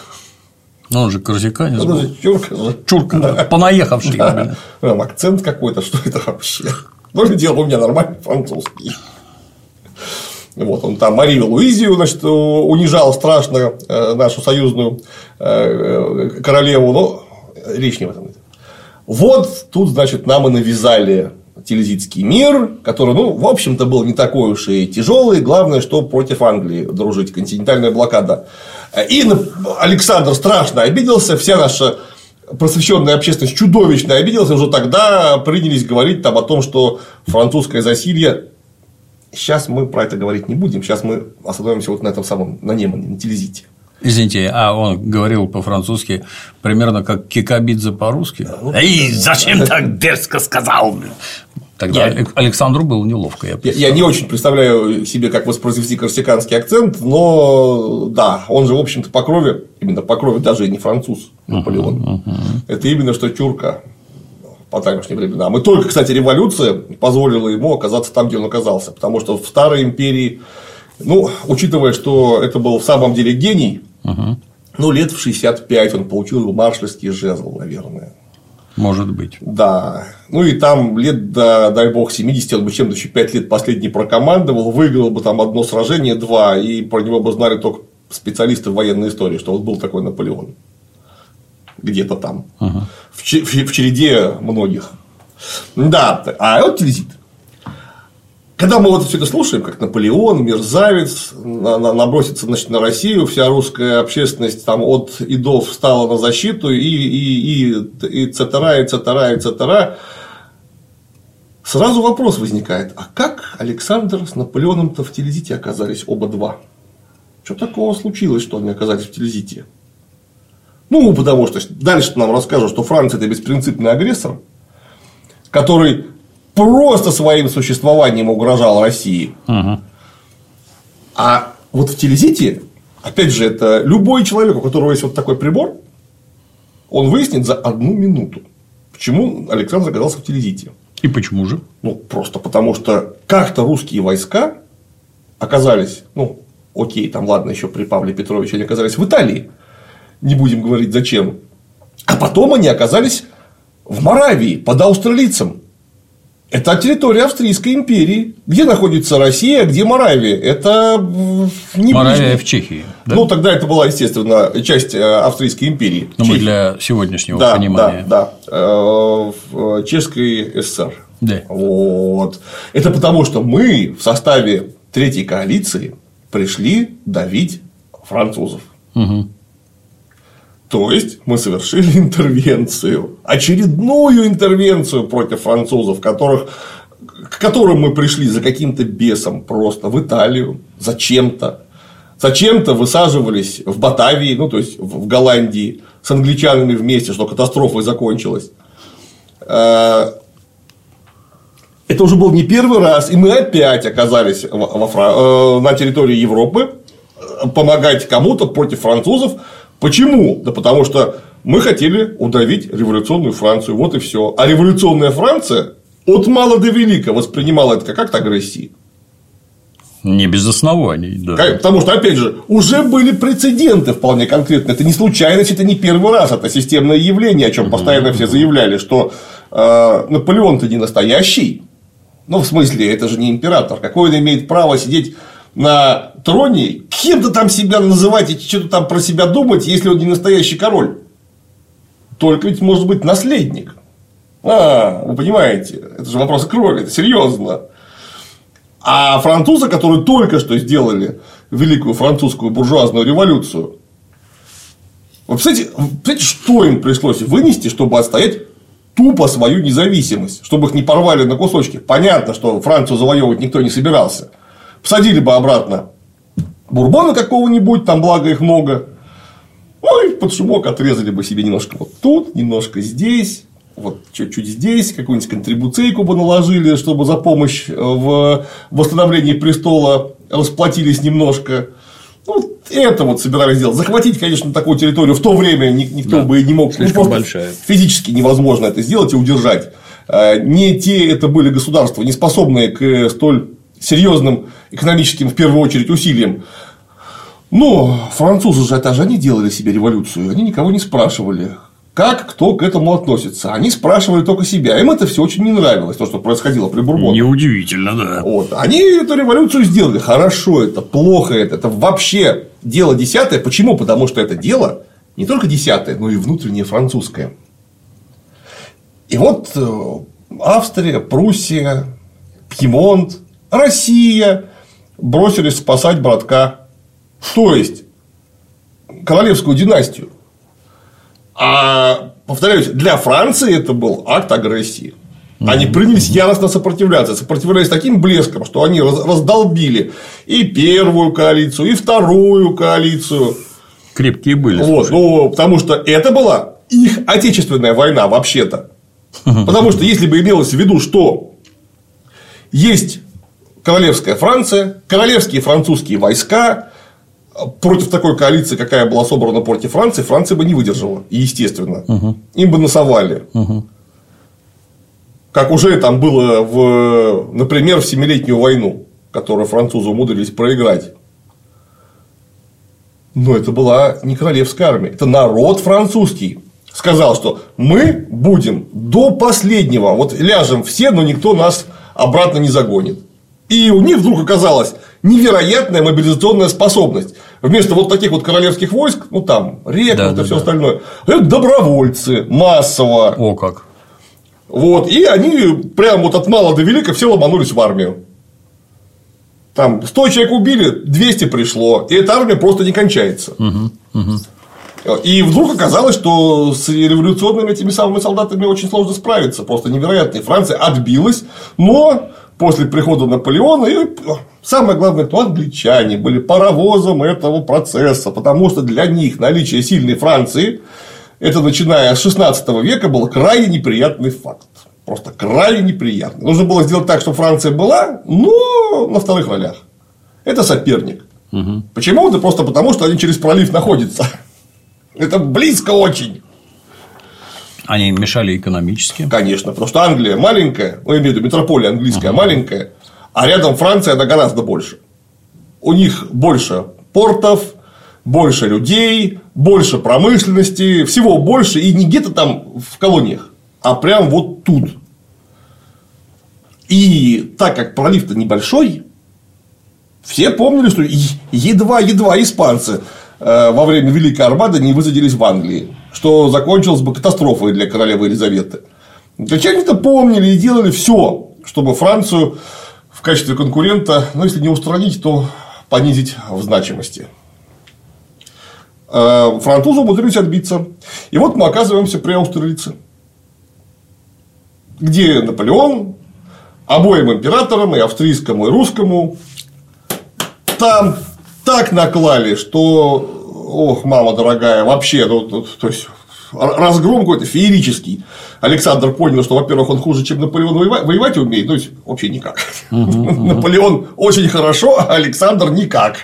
Ну, он же корсиканец. Он же чурка. Чурка, да. понаехавший. Да.
Там акцент какой-то, что это вообще? Ну, дело у меня нормальный французский. Вот, он там Марию Луизию, значит, унижал страшно э, нашу союзную э, э, королеву, но речь не в этом. Вот тут, значит, нам и навязали Тильзитский мир, который, ну, в общем-то, был не такой уж и тяжелый. Главное, что против Англии дружить, континентальная блокада. И Александр страшно обиделся, вся наша просвещенная общественность чудовищно обиделась, уже тогда принялись говорить там о том, что французское засилье Сейчас мы про это говорить не будем, сейчас мы остановимся вот на этом самом, на Немане, на Телезите.
Извините, а он говорил по-французски примерно как Кикабидзе по-русски? Ну, Эй, зачем так дерзко сказал? Тогда я... Александру было неловко.
Я, я, я не очень представляю себе, как воспроизвести корсиканский акцент, но да, он же, в общем-то, по крови, именно по крови даже не француз Наполеон. Uh-huh, uh-huh. Это именно что тюрка по тамошним временам. И только, кстати, революция позволила ему оказаться там, где он оказался. Потому что в Старой империи, ну, учитывая, что это был в самом деле гений, uh-huh. ну, лет в 65 он получил маршальский жезл, наверное.
Может быть.
Да. Ну и там лет, да, дай бог, 70, он бы чем-то еще 5 лет последний прокомандовал, выиграл бы там одно сражение, два, и про него бы знали только специалисты в военной истории, что вот был такой Наполеон. Где-то там. Ага. В, в, в череде многих. Да, а вот телезит. Когда мы вот все это слушаем, как Наполеон, мерзавец, набросится значит, на Россию, вся русская общественность там от и до встала на защиту, и, и, и, и цетера, и цетера, и цетера, сразу вопрос возникает, а как Александр с Наполеоном-то в Телезите оказались оба два? Что такого случилось, что они оказались в Телезите? Ну, потому что дальше нам расскажут, что Франция – это беспринципный агрессор, который просто своим существованием угрожал России. Угу. А вот в телезите, опять же, это любой человек, у которого есть вот такой прибор, он выяснит за одну минуту, почему Александр оказался в телезите.
И почему же?
Ну, просто потому что как-то русские войска оказались, ну, окей, там ладно, еще при Павле Петровиче они оказались в Италии, не будем говорить зачем. А потом они оказались в Моравии под австралийцем. Это территория Австрийской империи. Где находится Россия, где Моравия? Это
не Моравия в Чехии.
Да? Ну, тогда это была, естественно, часть э, Австрийской империи.
Но мы для сегодняшнего да, понимания.
Да, да. Э, в Чешской ССР.
Да.
Вот. Это потому, что мы в составе Третьей коалиции пришли давить французов. Угу. То есть мы совершили интервенцию, очередную интервенцию против французов, которых, к которым мы пришли за каким-то бесом просто в Италию, зачем-то. Зачем-то высаживались в Батавии, ну то есть в Голландии, с англичанами вместе, что катастрофой закончилась. Э, это уже был не первый раз, и мы опять оказались во, во, э, на территории Европы э, помогать кому-то против французов, Почему? Да потому что мы хотели удавить революционную Францию, вот и все. А революционная Франция от мала до велика воспринимала это как акт агрессии.
Не без оснований, да.
Потому что, опять же, уже были прецеденты вполне конкретно. Это не случайность, это не первый раз, это системное явление, о чем постоянно все заявляли, что э, Наполеон-то не настоящий. Ну, в смысле, это же не император. Какой он имеет право сидеть на троне, кем-то там себя называть и что-то там про себя думать, если он не настоящий король. Только ведь может быть наследник. А, вы понимаете, это же вопрос крови, это серьезно. А французы, которые только что сделали великую французскую буржуазную революцию, вы представляете, представляете, что им пришлось вынести, чтобы отстоять тупо свою независимость, чтобы их не порвали на кусочки. Понятно, что Францию завоевывать никто не собирался посадили бы обратно бурбона какого-нибудь, там благо их много, ну и под шумок отрезали бы себе немножко вот тут, немножко здесь, вот чуть-чуть здесь, какую-нибудь контрибуцейку бы наложили, чтобы за помощь в восстановлении престола расплатились немножко. Ну, это вот собирались сделать. Захватить, конечно, такую территорию в то время никто да, бы и не мог.
Слишком ну, большая.
Физически невозможно это сделать и удержать. А, не те это были государства, не способные к столь серьезным экономическим, в первую очередь, усилием. Но французы же это же они делали себе революцию, они никого не спрашивали, как кто к этому относится. Они спрашивали только себя. Им это все очень не нравилось, то, что происходило при Бурбоне.
Неудивительно, да.
Вот. Они эту революцию сделали. Хорошо это, плохо это. Это вообще дело десятое. Почему? Потому что это дело не только десятое, но и внутреннее французское. И вот э, Австрия, Пруссия, Пьемонт, Россия бросились спасать братка. То есть, королевскую династию. А, повторяюсь, для Франции это был акт агрессии. Они принялись яростно сопротивляться. Сопротивлялись таким блеском, что они раздолбили и первую коалицию, и вторую коалицию.
Крепкие были.
Вот, ну, потому что это была их отечественная война вообще-то. Потому что если бы имелось в виду, что есть королевская Франция, королевские французские войска, против такой коалиции, какая была собрана против Франции, Франция бы не выдержала, естественно. Угу. Им бы насовали. Угу. Как уже там было, в, например, в Семилетнюю войну, которую французы умудрились проиграть. Но это была не королевская армия, это народ французский сказал, что мы будем до последнего, вот ляжем все, но никто нас обратно не загонит. И у них вдруг оказалась невероятная мобилизационная способность. Вместо вот таких вот королевских войск, ну там, рекруты, да, да, все да. остальное, это добровольцы массово.
О, как.
Вот, и они прям вот от мала до велика все ломанулись в армию. Там 100 человек убили, 200 пришло, и эта армия просто не кончается. Угу, угу. И вдруг оказалось, что с революционными этими самыми солдатами очень сложно справиться. Просто невероятно. И Франция отбилась, но после прихода Наполеона, и самое главное, то англичане были паровозом этого процесса, потому что для них наличие сильной Франции, это начиная с 16 века, был крайне неприятный факт. Просто крайне неприятный. Нужно было сделать так, чтобы Франция была, но на вторых ролях. Это соперник. Угу. Почему? Да просто потому, что они через пролив находятся. Это близко очень.
Они мешали экономически?
Конечно, потому что Англия маленькая, ну, я имею в виду метрополия английская ага. маленькая, а рядом Франция, она гораздо больше. У них больше портов, больше людей, больше промышленности, всего больше, и не где-то там в колониях, а прям вот тут. И так как пролив-то небольшой, все помнили, что едва-едва испанцы э, во время Великой Армады не высадились в Англии что закончилось бы катастрофой для королевы Елизаветы. Англичане-то помнили и делали все, чтобы Францию в качестве конкурента, ну, если не устранить, то понизить в значимости. Э, французы умудрились отбиться. И вот мы оказываемся при Аустерлице, где Наполеон обоим императорам, и австрийскому, и русскому, там так наклали, что ох, мама дорогая, вообще, ну, то, есть разгром какой-то феерический. Александр понял, что, во-первых, он хуже, чем Наполеон воевать умеет, то есть вообще никак. Наполеон очень хорошо, а Александр никак.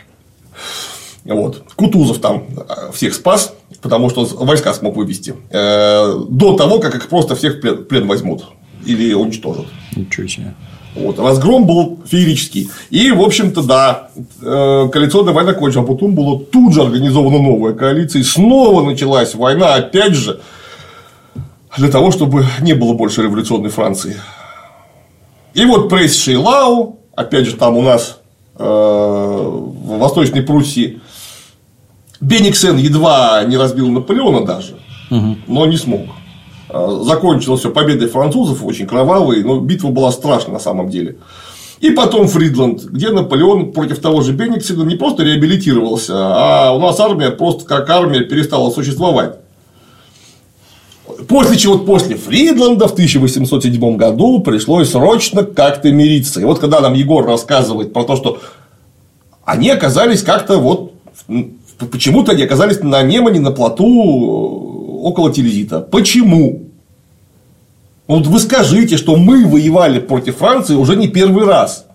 Вот. Кутузов там э, всех спас, потому что войска смог вывести э, до того, как их просто всех плен возьмут или уничтожат.
Ничего себе.
Вот, разгром был феерический. И, в общем-то, да, э, коалиционная война кончилась, а потом была тут же организована новая коалиция, и снова началась война, опять же, для того, чтобы не было больше революционной Франции. И вот пресс Шейлау, опять же, там у нас э, в Восточной Пруссии, Бениксен едва не разбил Наполеона даже, угу. но не смог. Э, закончилось все победой французов, очень кровавой, но битва была страшна на самом деле. И потом Фридланд, где Наполеон против того же Бениксена не просто реабилитировался, а у нас армия просто как армия перестала существовать. После чего после Фридланда в 1807 году пришлось срочно как-то мириться. И вот когда нам Егор рассказывает про то, что они оказались как-то вот почему-то они оказались на Немане, на плоту около Телезита. Почему? Вот вы скажите, что мы воевали против Франции уже не первый раз.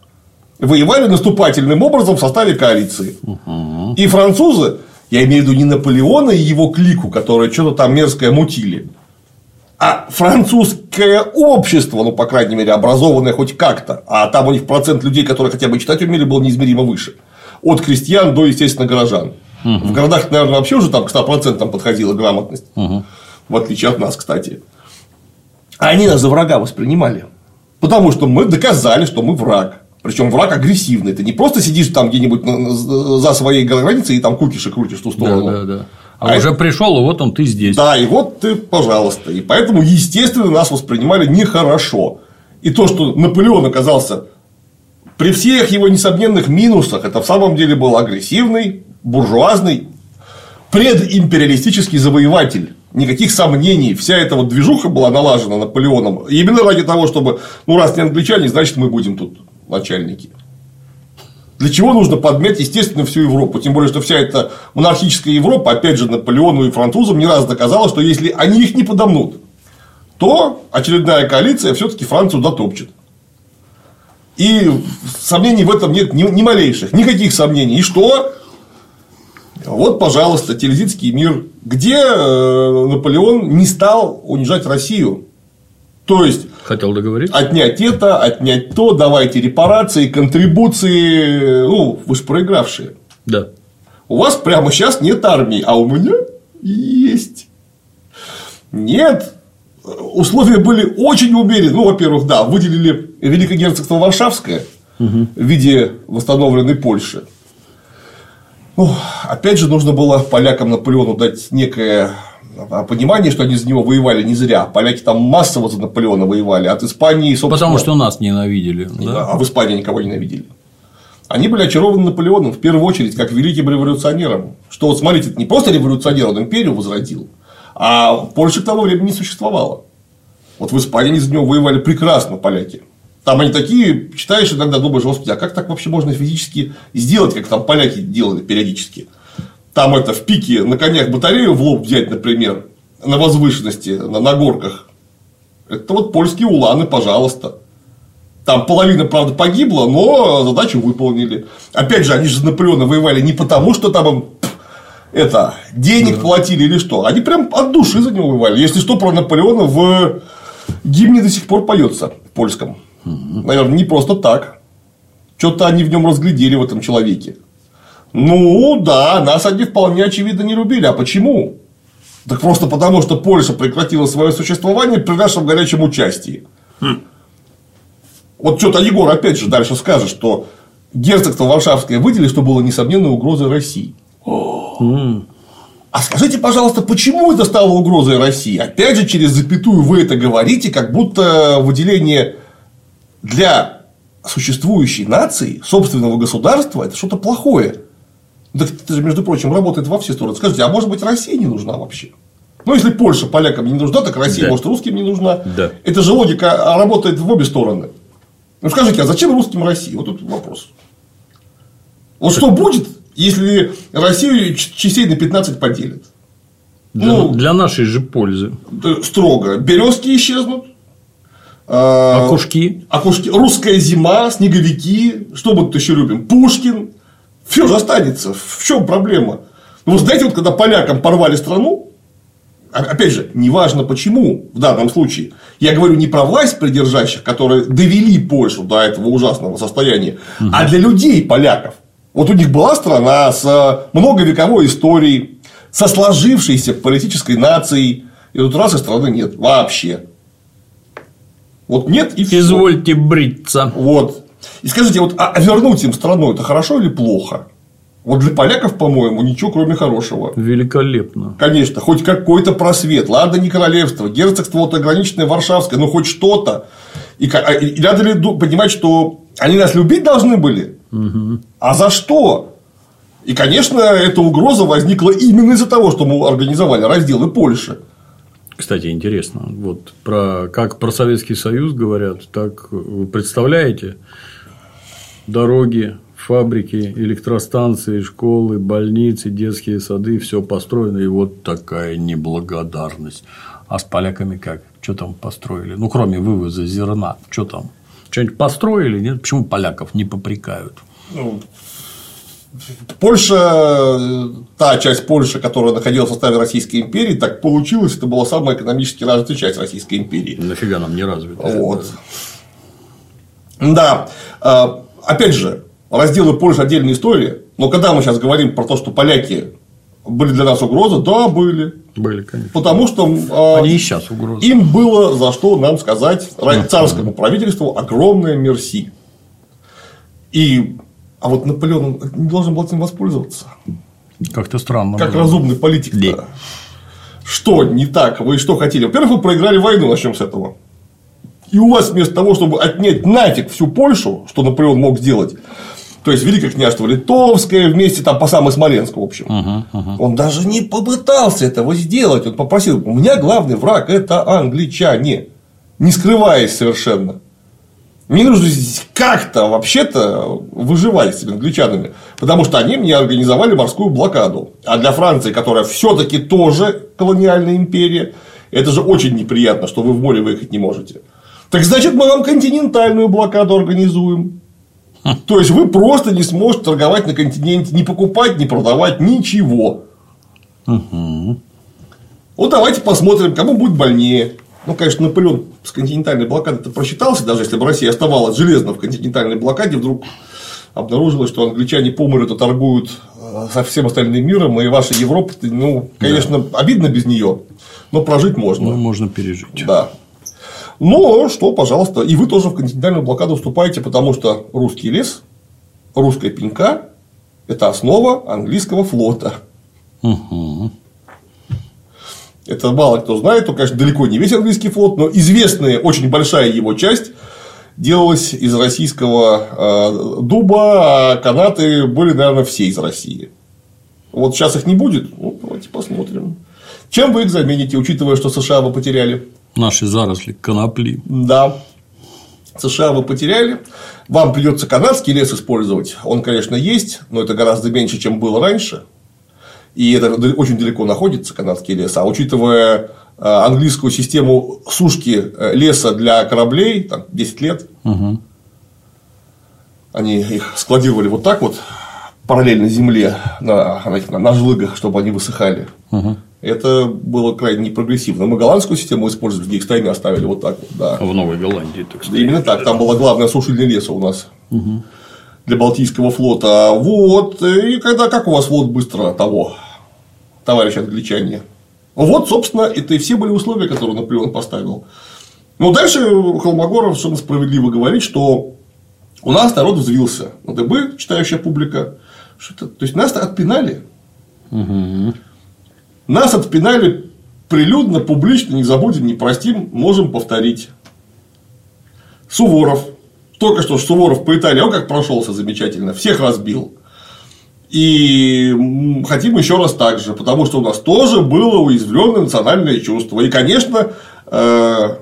Воевали наступательным образом в составе коалиции. Угу. И французы, я имею в виду не Наполеона и его клику, которые что-то там мерзкое мутили, а французское общество, ну, по крайней мере, образованное хоть как-то, а там у них процент людей, которые хотя бы читать умели, был неизмеримо выше. От крестьян до, естественно, горожан. Угу. В городах, наверное, вообще уже там к 100% подходила грамотность. Угу. В отличие от нас, кстати. Они нас за врага воспринимали. Потому что мы доказали, что мы враг. Причем враг агрессивный. Ты не просто сидишь там где-нибудь за своей границей и там кукишь и крутишь в ту сторону.
Да, да, да. А, а уже это... пришел, и вот он ты здесь.
Да, и вот ты, пожалуйста. И поэтому, естественно, нас воспринимали нехорошо. И то, что Наполеон оказался при всех его несомненных минусах, это в самом деле был агрессивный, буржуазный, предимпериалистический завоеватель. Никаких сомнений, вся эта вот движуха была налажена Наполеоном именно ради того, чтобы, ну, раз не англичане, значит, мы будем тут начальники. Для чего нужно подмять, естественно, всю Европу? Тем более, что вся эта монархическая Европа, опять же, Наполеону и французам не раз доказала, что если они их не подомнут, то очередная коалиция все-таки Францию дотопчет. И сомнений в этом нет ни, ни малейших, никаких сомнений. И что? Вот, пожалуйста, Телезитский мир, где э, Наполеон не стал унижать Россию. То есть
хотел договориться.
Отнять это, отнять то, давайте репарации, контрибуции. Ну, вы же проигравшие.
Да.
У вас прямо сейчас нет армии, а у меня есть. Нет. Условия были очень умеренные. Ну, во-первых, да, выделили Великое герцогство Варшавское угу. в виде восстановленной Польши. Ну, опять же, нужно было полякам Наполеону дать некое а понимание, что они за него воевали не зря. Поляки там массово за Наполеона воевали, от Испании,
собственно. Потому что нас ненавидели.
Да? А в Испании никого ненавидели. Они были очарованы Наполеоном в первую очередь как великим революционером. Что вот смотрите, это не просто революционер, он империю возродил, а Польша к тому времени не существовала. Вот в Испании за него воевали прекрасно, поляки. Там они такие, читаешь иногда, думаешь, господи, а как так вообще можно физически сделать, как там поляки делали периодически? там это в пике на конях батарею в лоб взять, например, на возвышенности, на, на горках. Это вот польские уланы, пожалуйста. Там половина, правда, погибла, но задачу выполнили. Опять же, они же за Наполеона воевали не потому, что там им это, денег да. платили или что. Они прям от души за него воевали. Если что, про Наполеона в гимне до сих пор поется в польском. Наверное, не просто так. Что-то они в нем разглядели в этом человеке. Ну, да, нас они вполне очевидно не любили. А почему? Так просто потому, что Польша прекратила свое существование при нашем горячем участии. Хм. Вот что-то Егор опять же дальше скажет, что герцогство Варшавское выделили, что было несомненной угрозой России. А скажите, пожалуйста, почему это стало угрозой России? Опять же, через запятую вы это говорите, как будто выделение для существующей нации, собственного государства, это что-то плохое. Так это же, между прочим, работает во все стороны. Скажите, а может быть Россия не нужна вообще? Ну, если Польша полякам не нужна, так Россия, да. может, русским не нужна.
Да.
Это же логика а, работает в обе стороны. Ну, скажите, а зачем русским Россия? Вот тут вопрос. Вот что будет, если Россию частей на 15 поделят?
Для, ну, для нашей же пользы.
Строго. Березки исчезнут.
Окушки.
Окушки. Русская зима, снеговики. Что мы тут еще любим? Пушкин. Все же останется. В чем проблема? Ну, вы знаете, вот когда полякам порвали страну, а, опять же, неважно почему в данном случае. Я говорю не про власть придержащих, которые довели Польшу до этого ужасного состояния, угу. а для людей поляков. Вот у них была страна с э, многовековой историей, со сложившейся политической нацией, и тут раз и страны нет вообще. Вот нет и все.
Извольте бриться.
Вот. И скажите, вот а вернуть им страну это хорошо или плохо? Вот для поляков, по-моему, ничего кроме хорошего.
Великолепно.
Конечно, хоть какой-то просвет. Ладно, не королевство, герцогство вот ограниченное Варшавское, но хоть что-то. И, и надо ли понимать, что они нас любить должны были? Угу. А за что? И, конечно, эта угроза возникла именно из-за того, что мы организовали разделы Польши.
Кстати, интересно, вот про как про Советский Союз говорят, так вы представляете, дороги, фабрики, электростанции, школы, больницы, детские сады, все построено, и вот такая неблагодарность. А с поляками как? Что там построили? Ну, кроме вывоза зерна, что там? Что-нибудь построили? Нет? Почему поляков не попрекают? Ну,
Польша, та часть Польши, которая находилась в составе Российской империи, так получилось, это была самая экономически развитая часть Российской империи.
Нафига нам не развитая?
Вот. Да. А, опять же, разделы Польши отдельная история, но когда мы сейчас говорим про то, что поляки были для нас угрозы, да, были.
Были, конечно.
Потому что
а, Они и сейчас угрозы.
им было за что нам сказать царскому правительству огромное мерси. И а вот Наполеон не должен был этим воспользоваться.
Как-то странно.
Как было. разумный политик. -то. Что не так? Вы что хотели? Во-первых, вы проиграли войну, начнем с этого. И у вас вместо того, чтобы отнять нафиг всю Польшу, что Наполеон мог сделать, то есть Великое княжество Литовское вместе там по самой Смоленску, в общем. Uh-huh, uh-huh. Он даже не попытался этого сделать. Он попросил, у меня главный враг это англичане, не скрываясь совершенно. Мне нужно здесь как-то вообще-то выживать с англичанами, потому что они мне организовали морскую блокаду. А для Франции, которая все-таки тоже колониальная империя, это же очень неприятно, что вы в море выехать не можете. Так значит, мы вам континентальную блокаду организуем. То есть вы просто не сможете торговать на континенте, не покупать, не продавать ничего.
Угу.
Вот давайте посмотрим, кому будет больнее. Ну, конечно, Наполеон с континентальной блокадой просчитался, даже если бы Россия оставалась железно в континентальной блокаде, вдруг обнаружилось, что англичане по морю торгуют э, со всем остальным миром, и ваша Европа, ну, конечно, да. обидно без нее, но прожить можно.
Ну, можно пережить.
Да. Но что, пожалуйста, и вы тоже в континентальную блокаду вступаете, потому что русский лес, русская пенька – это основа английского флота.
Угу.
Это мало кто знает, то, конечно, далеко не весь английский флот, но известная очень большая его часть делалась из российского э, дуба, а канаты были, наверное, все из России. Вот сейчас их не будет, ну, давайте посмотрим. Чем вы их замените, учитывая, что США вы потеряли?
Наши заросли конопли.
Да. США вы потеряли. Вам придется канадский лес использовать. Он, конечно, есть, но это гораздо меньше, чем было раньше. И это очень далеко находится, канадский лес. А учитывая э, английскую систему сушки э, леса для кораблей, там, 10 лет,
угу.
они их складировали вот так вот, параллельно земле, на, на, на жлыгах, чтобы они высыхали.
Угу.
Это было крайне непрогрессивно. Мы голландскую систему использовали, стаями оставили вот так вот. Да.
В Новой Голландии, так сказать.
Именно так. Там была главная сушильная леса у нас.
Угу.
Для Балтийского флота. Вот. И когда как у вас флот быстро того, товарищ англичане? Вот, собственно, это и все были условия, которые Наполеон поставил. Но дальше Холмогоров совершенно справедливо говорит, что у нас народ взвился на ДБ, читающая публика. Что то есть нас отпинали.
Угу.
Нас отпинали прилюдно, публично, не забудем, не простим, можем повторить. Суворов. Только что Суворов по Италии, он как прошелся замечательно, всех разбил. И хотим еще раз так же, потому что у нас тоже было уязвленное национальное чувство. И, конечно, э,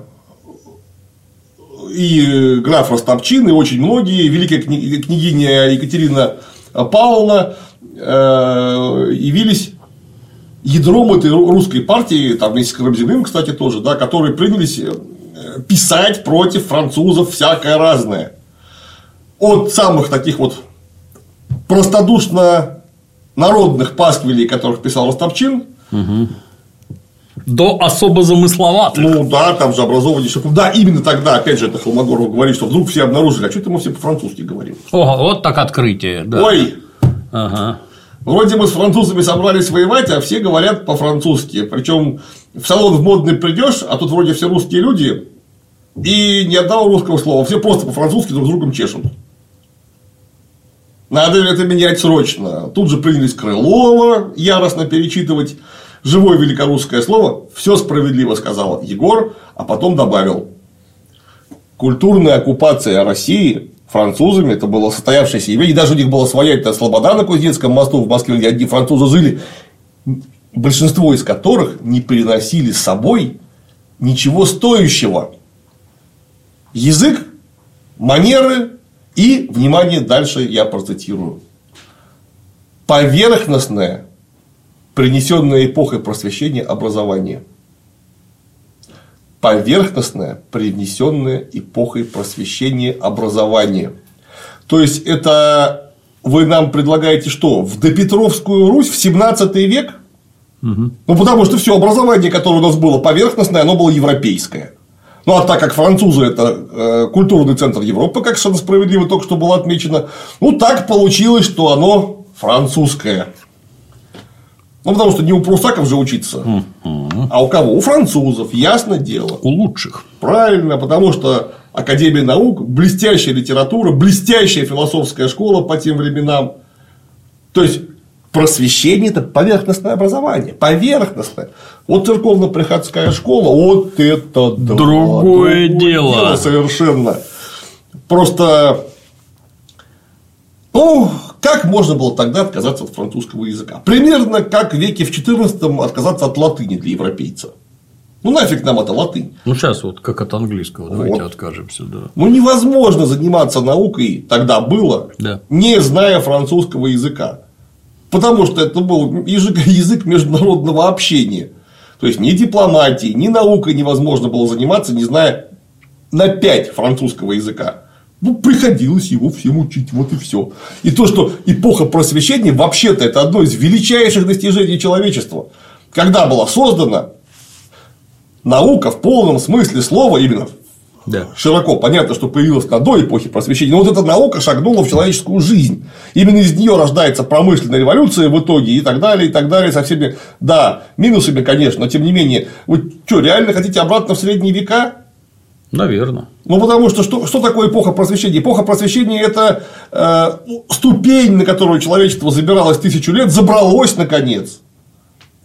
и граф Ростопчин, и очень многие, великая княгиня Екатерина Павловна э, явились ядром этой русской партии, там вместе с Карамзиным, кстати, тоже, да, которые принялись э, писать против французов всякое разное. От самых таких вот простодушно народных пасквилей, которых писал Ростовчин,
угу. до особо замысловатых.
Ну да, там же образованнейших. Да, именно тогда, опять же, это Холмогоров говорит, что вдруг все обнаружили, а что это мы все по-французски говорим.
О, вот так открытие, да.
Ой,
Ага.
Вроде мы с французами собрались воевать, а все говорят по-французски. Причем в салон в модный придешь, а тут вроде все русские люди, и ни одного русского слова. Все просто по-французски друг с другом чешут. Надо это менять срочно. Тут же принялись Крылова яростно перечитывать живое великорусское слово. Все справедливо сказал Егор, а потом добавил. Культурная оккупация России французами, это было состоявшееся явление, даже у них была своя эта слобода на Кузнецком мосту в Москве, где одни французы жили, большинство из которых не приносили с собой ничего стоящего. Язык, манеры и, внимание, дальше я процитирую, поверхностное, принесенное эпохой просвещения образование. Поверхностное, привнесенное эпохой просвещения образование. То есть, это вы нам предлагаете что? В допетровскую Русь в 17 век?
Угу.
Ну, потому что все образование, которое у нас было поверхностное, оно было европейское. Ну, а так как французы – это э, культурный центр Европы, как справедливо только что было отмечено, ну, так получилось, что оно французское. Ну, потому что не у прусаков же учиться, а у кого? У французов, ясно дело.
У лучших.
Правильно, потому что Академия наук, блестящая литература, блестящая философская школа по тем временам. То есть, просвещение – это поверхностное образование. Поверхностное. Вот церковно-приходская школа, вот это да,
другое, другое дело. дело
совершенно. Просто ну, как можно было тогда отказаться от французского языка? Примерно как в веке в XIV отказаться от латыни для европейца. Ну нафиг нам это латынь.
Ну сейчас вот как от английского, давайте вот. откажемся, да.
Ну невозможно заниматься наукой тогда было,
да.
не зная французского языка. Потому что это был язык, международного общения. То есть ни дипломатией, ни наукой невозможно было заниматься, не зная на 5 французского языка. Ну, приходилось его всем учить, вот и все. И то, что эпоха просвещения, вообще-то, это одно из величайших достижений человечества. Когда была создана наука в полном смысле слова, именно да. широко понятно, что появилась на до эпохи просвещения, но вот эта наука шагнула в человеческую жизнь. Именно из нее рождается промышленная революция в итоге и так далее, и так далее, со всеми, да, минусами, конечно, но тем не менее, вы что, реально хотите обратно в средние века?
Наверное.
Ну, потому что, что что такое эпоха просвещения? Эпоха просвещения – это э, ступень, на которую человечество забиралось тысячу лет, забралось наконец.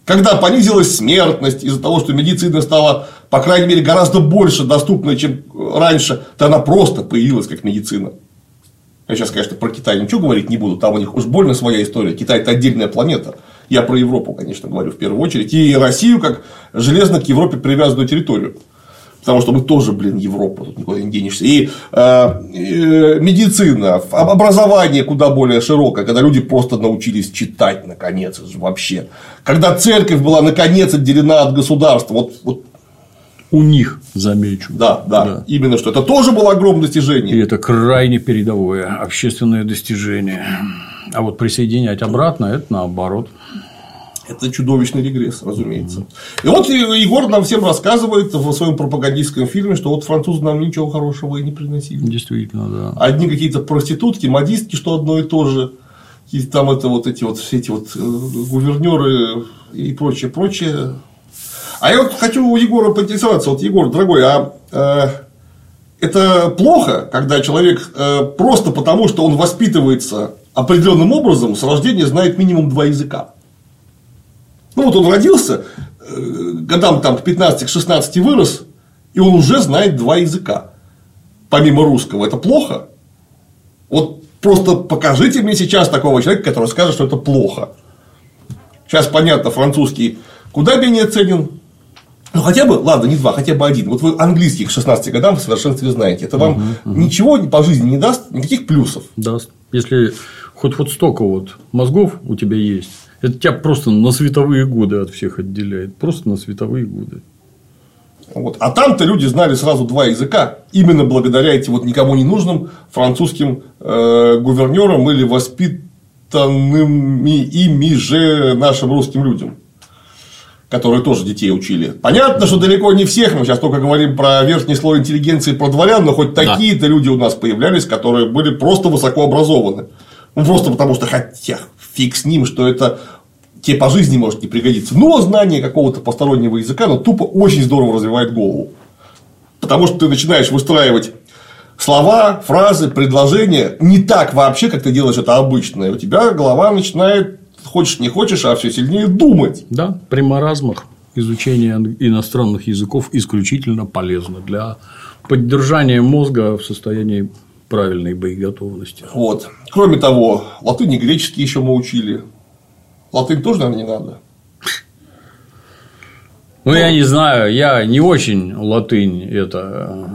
Когда понизилась смертность из-за того, что медицина стала, по крайней мере, гораздо больше доступной, чем раньше, то она просто появилась как медицина. Я сейчас, конечно, про Китай ничего говорить не буду, там у них уж больно своя история. Китай – это отдельная планета. Я про Европу, конечно, говорю в первую очередь. И Россию как железно к Европе привязанную территорию. Потому что мы тоже, блин, Европа, тут никуда не денешься. И, э, э, медицина, образование куда более широкое, когда люди просто научились читать, наконец, вообще. Когда церковь была, наконец, отделена от государства. Вот, вот
у них, замечу.
Да, да, да, именно что. Это тоже было огромное достижение.
И это крайне передовое общественное достижение. А вот присоединять обратно – это наоборот.
Это чудовищный регресс, разумеется. И вот Егор нам всем рассказывает в своем пропагандистском фильме, что вот французы нам ничего хорошего и не приносили.
Действительно, да.
Одни какие-то проститутки, модистки, что одно и то же. И там это вот эти вот все эти вот э, гувернеры и прочее, прочее. А я вот хочу у Егора поинтересоваться. Вот, Егор, дорогой, а э, это плохо, когда человек э, просто потому, что он воспитывается определенным образом, с рождения знает минимум два языка. Ну, вот он родился, э, годам там к 15-16 вырос, и он уже знает два языка. Помимо русского. Это плохо? Вот просто покажите мне сейчас такого человека, который скажет, что это плохо. Сейчас понятно, французский куда менее ценен. Ну, хотя бы, ладно, не два, хотя бы один. Вот вы английский к 16 годам в совершенстве знаете. Это вам угу, угу. ничего по жизни не даст, никаких плюсов.
Даст. Если хоть вот столько вот мозгов у тебя есть, это тебя просто на световые годы от всех отделяет. Просто на световые годы.
Вот. А там-то люди знали сразу два языка, именно благодаря этим вот никому не нужным французским э, гувернерам или воспитанными ими же нашим русским людям, которые тоже детей учили. Понятно, что далеко не всех, мы сейчас только говорим про верхний слой интеллигенции, про дворян, но хоть такие-то люди у нас появлялись, которые были просто высокообразованы. Ну, просто потому что хотя фиг с ним, что это тебе по жизни может не пригодиться. Но знание какого-то постороннего языка, ну, тупо очень здорово развивает голову. Потому что ты начинаешь выстраивать слова, фразы, предложения не так вообще, как ты делаешь это обычно. И у тебя голова начинает, хочешь не хочешь, а все сильнее думать.
Да, при маразмах изучение иностранных языков исключительно полезно для поддержания мозга в состоянии правильной боеготовности.
Вот. Кроме того, латынь и греческий еще мы учили. Латынь тоже, наверное, не надо.
Ну, я не знаю, я не очень латынь это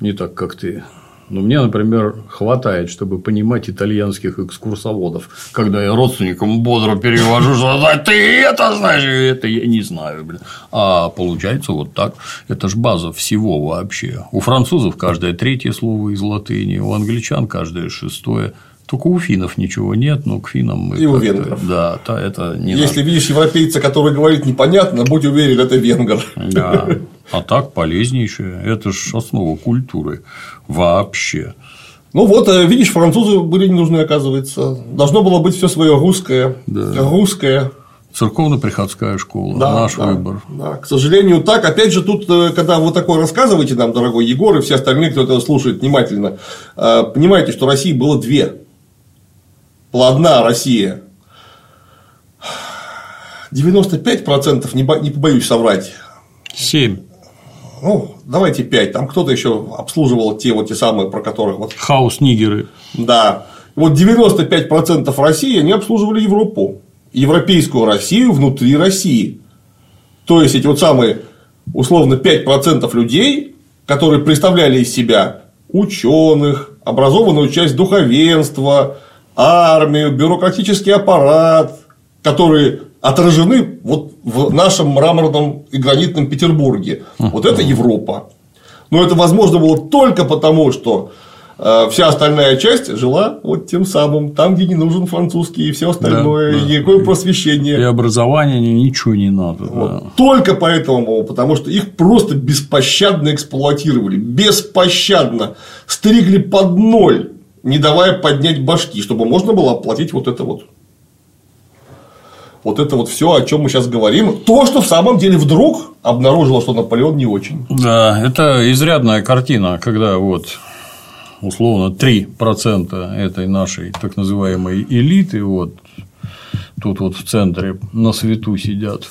не так, как ты. Но мне, например, хватает, чтобы понимать итальянских экскурсоводов, когда я родственникам бодро перевожу, что ты это знаешь, это я не знаю, блин. А получается вот так. Это ж база всего вообще. У французов каждое третье слово из латыни, у англичан каждое шестое. Только у финнов ничего нет, но к финам мы.
И у венгров.
Да, то это не
Если надо. видишь европейца, который говорит непонятно, будь уверен, это венгер.
Да. А так полезнейшее. Это же основа культуры вообще.
Ну вот, э, видишь, французы были не нужны, оказывается. Должно было быть все свое русское. Да. Русское.
Церковно-приходская школа, да, наш
да,
выбор.
Да, к сожалению, так. Опять же, тут, э, когда вы такое рассказываете нам, дорогой Егор, и все остальные, кто это слушает внимательно, э, понимаете, что России было две. Была одна Россия. 95%, не побоюсь соврать.
7
ну, давайте 5, там кто-то еще обслуживал те вот те самые, про которых вот.
Хаус-нигеры.
Да. Вот 95% России они обслуживали Европу. Европейскую Россию внутри России. То есть эти вот самые условно 5% людей, которые представляли из себя ученых, образованную часть духовенства, армию, бюрократический аппарат, которые отражены вот в нашем мраморном и гранитном Петербурге. Вот это Европа. Но это возможно было только потому, что э, вся остальная часть жила вот тем самым, там, где не нужен французский и все остальное, да, да. никакое просвещение.
И образование ничего не надо. Вот.
Да. Только поэтому, потому что их просто беспощадно эксплуатировали, беспощадно стригли под ноль, не давая поднять башки, чтобы можно было оплатить вот это вот вот это вот все, о чем мы сейчас говорим, то, что в самом деле вдруг обнаружило, что Наполеон не очень.
Да, это изрядная картина, когда вот условно 3% этой нашей так называемой элиты вот тут вот в центре на свету сидят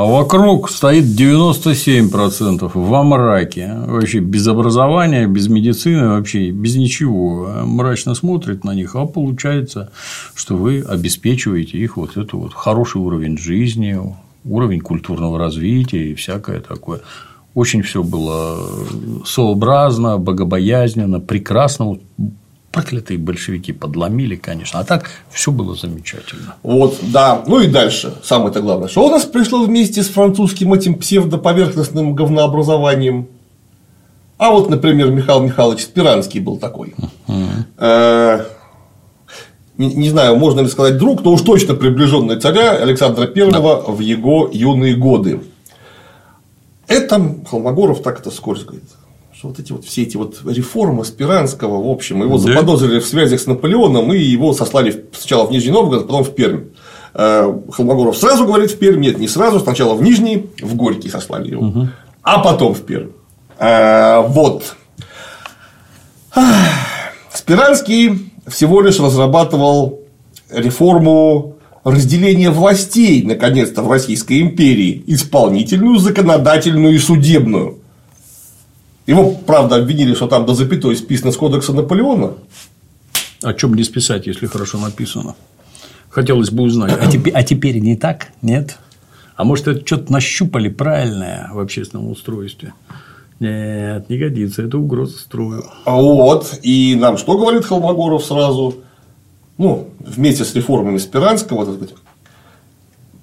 а вокруг стоит 97% во мраке. Вообще без образования, без медицины, вообще без ничего. Мрачно смотрит на них, а получается, что вы обеспечиваете их вот это вот хороший уровень жизни, уровень культурного развития и всякое такое. Очень все было сообразно, богобоязненно, прекрасно проклятые большевики подломили, конечно, а так все было замечательно.
Вот, да. Ну и дальше, самое-то главное, что у нас пришло вместе с французским этим псевдоповерхностным говнообразованием. А вот, например, Михаил Михайлович Спиранский был такой. Э, не, знаю, можно ли сказать друг, но уж точно приближенный царя Александра Первого в его юные годы. Это Холмогоров так это скользко говорит что вот эти вот все эти вот реформы Спиранского, в общем, его да. заподозрили в связях с Наполеоном, и его сослали сначала в Нижний Новгород, потом в Пермь. Э, Холмогоров сразу говорит в Пермь, нет, не сразу, сначала в Нижний, в Горький сослали его, угу. а потом в Пермь. Э, вот. Спиранский всего лишь разрабатывал реформу разделения властей, наконец-то, в Российской империи, исполнительную, законодательную и судебную. Его, правда, обвинили, что там до запятой списано с кодекса Наполеона.
О чем не списать, если хорошо написано? Хотелось бы узнать. А теперь, а теперь не так? Нет? А может, это что-то нащупали правильное в общественном устройстве? Нет, не годится, это угроза строю.
Вот, и нам что говорит Холмогоров сразу? Ну, вместе с реформами Спиранского, так сказать,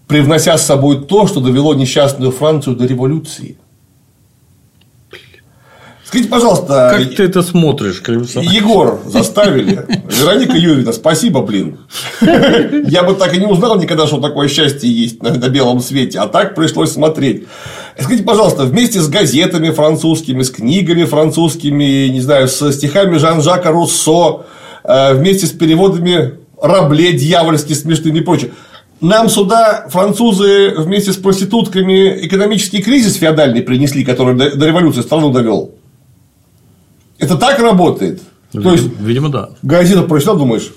привнося с собой то, что довело несчастную Францию до революции. Скажите, пожалуйста.
Как ты это смотришь,
Климсон? Егор заставили. Вероника Юрьевна, спасибо, блин. Я бы так и не узнал никогда, что такое счастье есть на, на белом свете, а так пришлось смотреть. Скажите, пожалуйста, вместе с газетами французскими, с книгами французскими, не знаю, с стихами Жан-Жака Руссо, э, вместе с переводами Рабле дьявольски смешными и прочее. Нам сюда французы вместе с проститутками экономический кризис феодальный принесли, который до революции страну довел. Это так работает?
Видимо, То есть, видимо, да.
Газета прочитал, думаешь,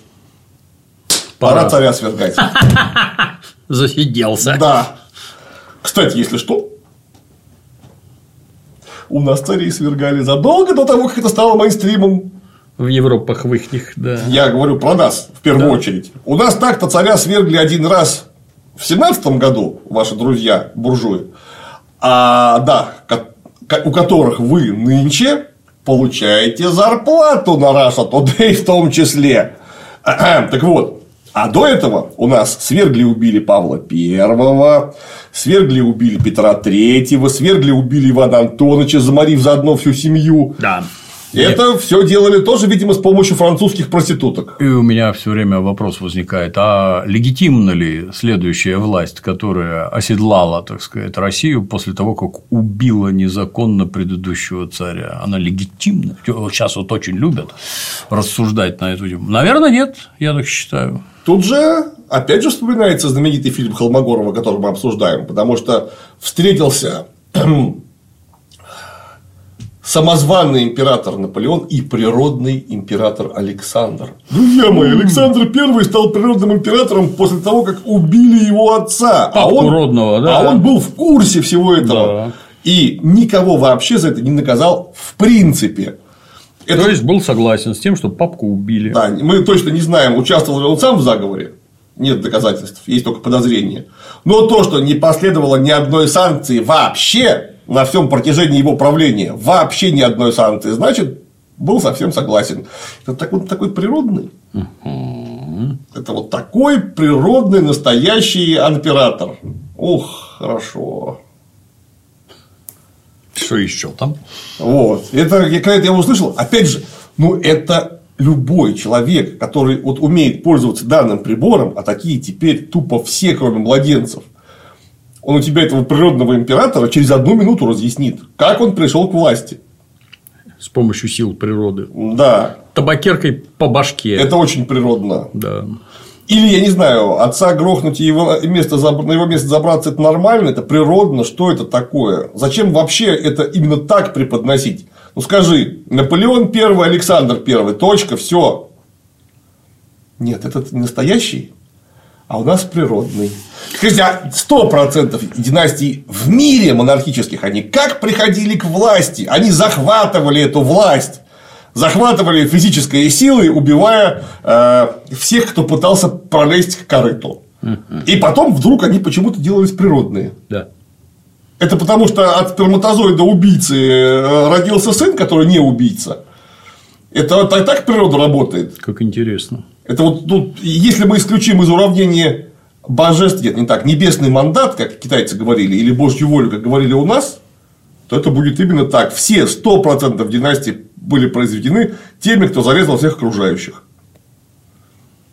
пора, пора царя свергать.
Засиделся.
Да. Кстати, если что, у нас царей свергали задолго до того, как это стало мейнстримом.
В Европах в их, да.
Я говорю про нас, в первую да. очередь. У нас так-то царя свергли один раз в семнадцатом году, ваши друзья, буржуи. А, да, у которых вы нынче получаете зарплату на Russia Today в том числе. Так вот, а до этого у нас свергли убили Павла Первого, свергли убили Петра Третьего, свергли убили Ивана Антоновича, заморив заодно всю семью.
Да.
Это все делали тоже, видимо, с помощью французских проституток.
И у меня все время вопрос возникает: а легитимна ли следующая власть, которая оседлала, так сказать, Россию после того, как убила незаконно предыдущего царя? Она легитимна? Сейчас вот очень любят рассуждать на эту тему. Наверное, нет, я так считаю.
Тут же, опять же, вспоминается знаменитый фильм Холмогорова, который мы обсуждаем, потому что встретился самозванный император Наполеон и природный император Александр. Друзья мои, Александр I стал природным императором после того, как убили его отца.
а он, родного, да.
А он был в курсе всего этого. Да. И никого вообще за это не наказал в принципе.
Это... То есть был согласен с тем, что папку убили.
Да, мы точно не знаем, участвовал ли он сам в заговоре. Нет доказательств, есть только подозрения. Но то, что не последовало ни одной санкции вообще, на всем протяжении его правления вообще ни одной санкции, значит, был совсем согласен. Это такой, такой природный. Это вот такой природный настоящий император. Ух, хорошо.
Что еще там?
Вот. Это, я, когда я услышал, опять же, ну, это любой человек, который вот умеет пользоваться данным прибором, а такие теперь тупо все, кроме младенцев, он у тебя этого природного императора через одну минуту разъяснит, как он пришел к власти.
С помощью сил природы.
Да.
Табакеркой по башке.
Это очень природно.
Да.
Или, я не знаю, отца грохнуть и его место, на его место забраться это нормально, это природно, что это такое? Зачем вообще это именно так преподносить? Ну скажи, Наполеон первый, Александр первый, точка, все. Нет, этот не настоящий, а у нас природный. Скажите, а сто процентов династий в мире монархических, они как приходили к власти? Они захватывали эту власть захватывали физической силой, убивая э, всех, кто пытался пролезть к корыту. И потом вдруг они почему-то делались природные.
Да.
Это потому, что от сперматозоида убийцы э, родился сын, который не убийца. Это так, так природа работает.
Как интересно.
Это вот тут, если мы исключим из уравнения божеств, нет, не так, небесный мандат, как китайцы говорили, или божью волю, как говорили у нас, то это будет именно так. Все 100% династий были произведены теми, кто зарезал всех окружающих.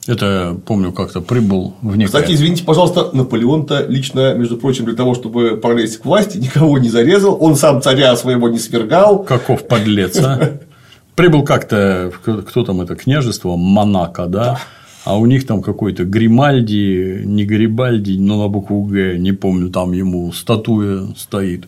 Это, помню, как-то прибыл в некое...
Кстати, извините, пожалуйста, Наполеон-то лично, между прочим, для того, чтобы пролезть к власти, никого не зарезал, он сам царя своего не свергал.
Каков подлец, а? Прибыл как-то, кто там это, княжество Монако, да? А у них там какой-то Гримальди, не Гарибальди, но на букву Г, не помню, там ему статуя стоит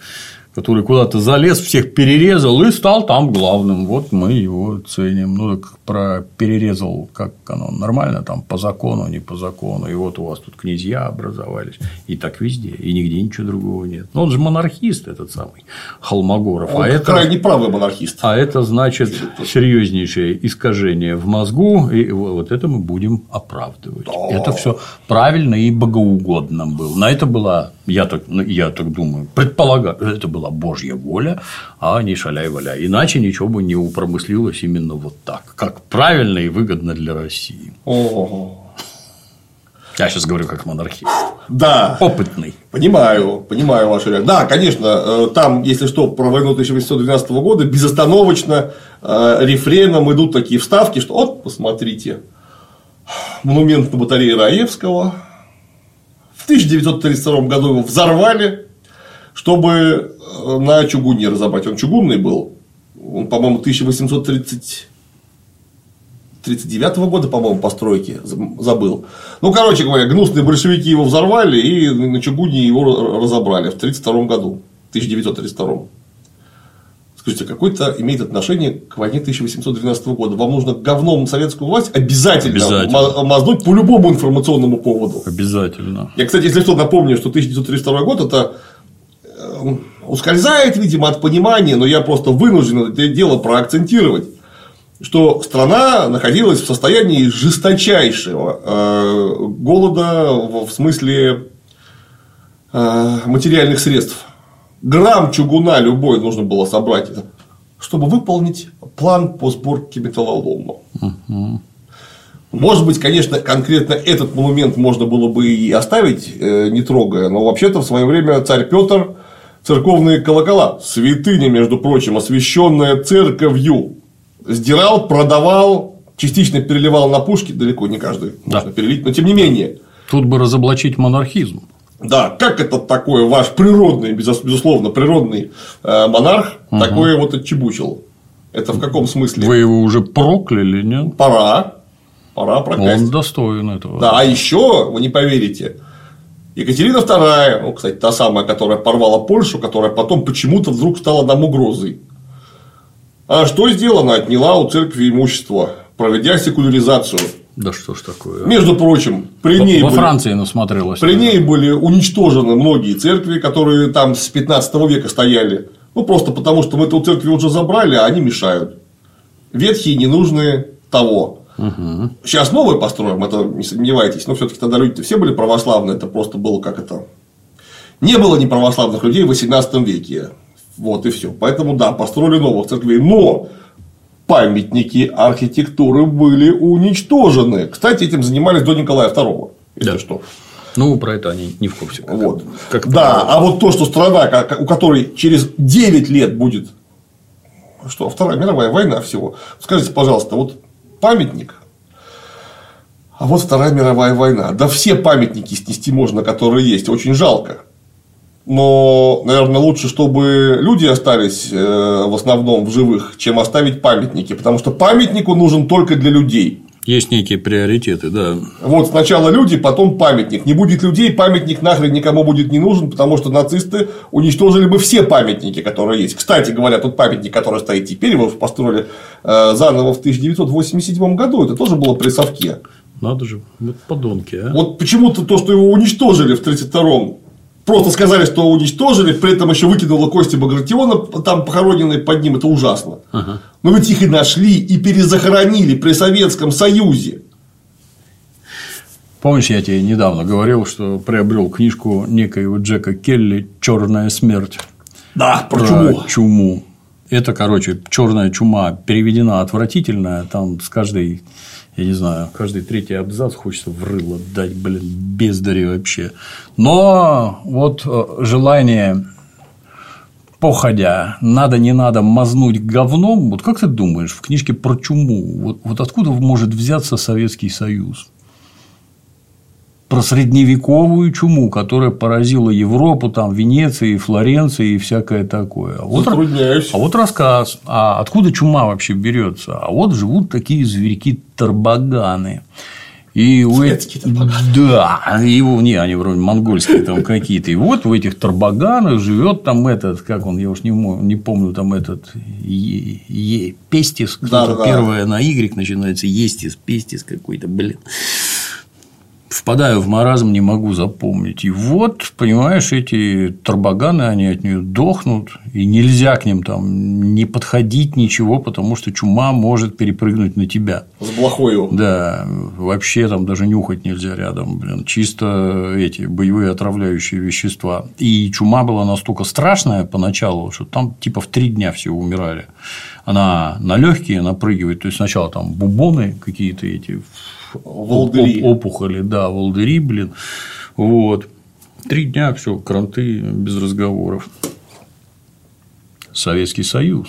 который куда-то залез, всех перерезал и стал там главным. Вот мы его ценим. Ну, так про перерезал, как оно нормально, там по закону, не по закону. И вот у вас тут князья образовались. И так везде. И нигде ничего другого нет. Но он же монархист, этот самый Холмогоров.
Он
а это
крайне правый монархист.
А это значит серьезнейшее искажение в мозгу. И вот это мы будем оправдывать. Да. Это все правильно и богоугодно было. На это была, я так, я так думаю, предполагаю, это была была Божья воля, а не шаляй-валяй. Иначе ничего бы не упромыслилось именно вот так, как правильно и выгодно для России. Я сейчас говорю как монархист.
Да.
Опытный.
Понимаю, понимаю вашу реакцию. Да, конечно, э, там, если что, про войну 1812 года безостановочно э, рефреном идут такие вставки, что вот, посмотрите, монумент на батарее Раевского. В 1932 году его взорвали, чтобы э, на чугуне разобрать. Он чугунный был. Он, по-моему, 1839 года, по-моему, постройки забыл. Ну, короче говоря, гнусные большевики его взорвали и на чугуне его разобрали в 1932 году. 1932. Скажите, какое-то имеет отношение к войне 1812 года? Вам нужно говном советскую власть обязательно, обязательно. мазнуть по любому информационному поводу.
Обязательно.
Я, кстати, если что, напомню, что 1932 год это ускользает, видимо, от понимания, но я просто вынужден это дело проакцентировать, что страна находилась в состоянии жесточайшего э, голода в смысле э, материальных средств. Грамм чугуна любой нужно было собрать, чтобы выполнить план по сборке металлолома. Угу. Может быть, конечно, конкретно этот монумент можно было бы и оставить, э, не трогая, но вообще-то в свое время царь Петр церковные колокола, святыня, между прочим, освященная церковью, сдирал, продавал, частично переливал на пушки, далеко не каждый да. можно перелить, но тем не менее.
Тут бы разоблачить монархизм.
Да, как это такое ваш природный, безусловно, природный э, монарх угу. такое вот отчебучил? Это в каком смысле?
Вы его уже прокляли, нет?
Пора. Пора проклясть.
Он достоин этого.
Да, а еще, вы не поверите, Екатерина II, ну, кстати, та самая, которая порвала Польшу, которая потом почему-то вдруг стала нам угрозой. А что сделано? Отняла у церкви имущество, проведя секуляризацию.
Да что ж такое?
Между прочим, при ней
во были, Франции насмотрелась.
При ней были уничтожены многие церкви, которые там с 15 века стояли. Ну просто потому, что мы эту церкви уже забрали, а они мешают. Ветхие, ненужные того. Угу. Сейчас новые построим, это не сомневайтесь, но все-таки тогда люди все были православные, это просто было как это. Не было неправославных людей в 18 веке. Вот и все. Поэтому да, построили новых церквей. Но памятники архитектуры были уничтожены. Кстати, этим занимались до Николая II, если да. что.
Ну, про это они не в курсе.
Вот. Как да, а вот то, что страна, у которой через 9 лет будет что, Вторая мировая война всего. Скажите, пожалуйста, вот памятник, а вот Вторая мировая война. Да все памятники снести можно, которые есть. Очень жалко. Но, наверное, лучше, чтобы люди остались э, в основном в живых, чем оставить памятники. Потому что памятнику нужен только для людей.
Есть некие приоритеты, да.
Вот сначала люди, потом памятник. Не будет людей, памятник нахрен никому будет не нужен, потому что нацисты уничтожили бы все памятники, которые есть. Кстати говоря, тот памятник, который стоит теперь, его построили э, заново в 1987 году, это тоже было при Совке.
Надо же, вот подонки, а.
Вот почему-то то, что его уничтожили в 1932 просто сказали, что уничтожили, при этом еще выкинула кости Багратиона, там похороненные под ним, это ужасно. Ага. Но ведь их и нашли, и перезахоронили при Советском Союзе.
Помнишь, я тебе недавно говорил, что приобрел книжку некоего Джека Келли Черная смерть.
Да, про, про чуму.
чуму. Это, короче, черная чума переведена отвратительная, там с каждой я не знаю, каждый третий абзац хочется в рыло дать, блин, бездари вообще. Но вот э, желание походя, надо, не надо мазнуть говном, вот как ты думаешь, в книжке про чуму, вот, вот откуда может взяться Советский Союз? Про средневековую чуму, которая поразила Европу, там, Венеции, Флоренции и всякое такое. А вот, а вот рассказ, а откуда чума вообще берется? А вот живут такие зверьки тарбаганы. И у этих, да, его, не, они вроде монгольские там какие-то. И вот в этих тарбаганах живет там этот, как он, я уж не, не помню, там этот е, е, Пестис, да, да. первое на Y начинается, Естис, Пестис какой-то, блин впадаю в маразм, не могу запомнить. И вот, понимаешь, эти тарбаганы, они от нее дохнут, и нельзя к ним там не подходить, ничего, потому что чума может перепрыгнуть на тебя.
С блохою.
Да, вообще там даже нюхать нельзя рядом, блин, чисто эти боевые отравляющие вещества. И чума была настолько страшная поначалу, что там типа в три дня все умирали. Она на легкие напрыгивает, то есть сначала там бубоны какие-то эти волдыри. опухоли, да, волдыри, блин. Вот. Три дня все, кранты без разговоров. Советский Союз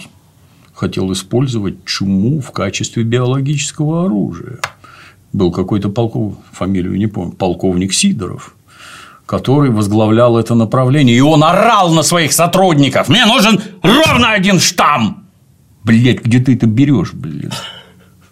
хотел использовать чуму в качестве биологического оружия. Был какой-то полковник, фамилию не помню, полковник Сидоров, который возглавлял это направление, и он орал на своих сотрудников: мне нужен ровно один штамм. Блять, где ты это берешь, блин?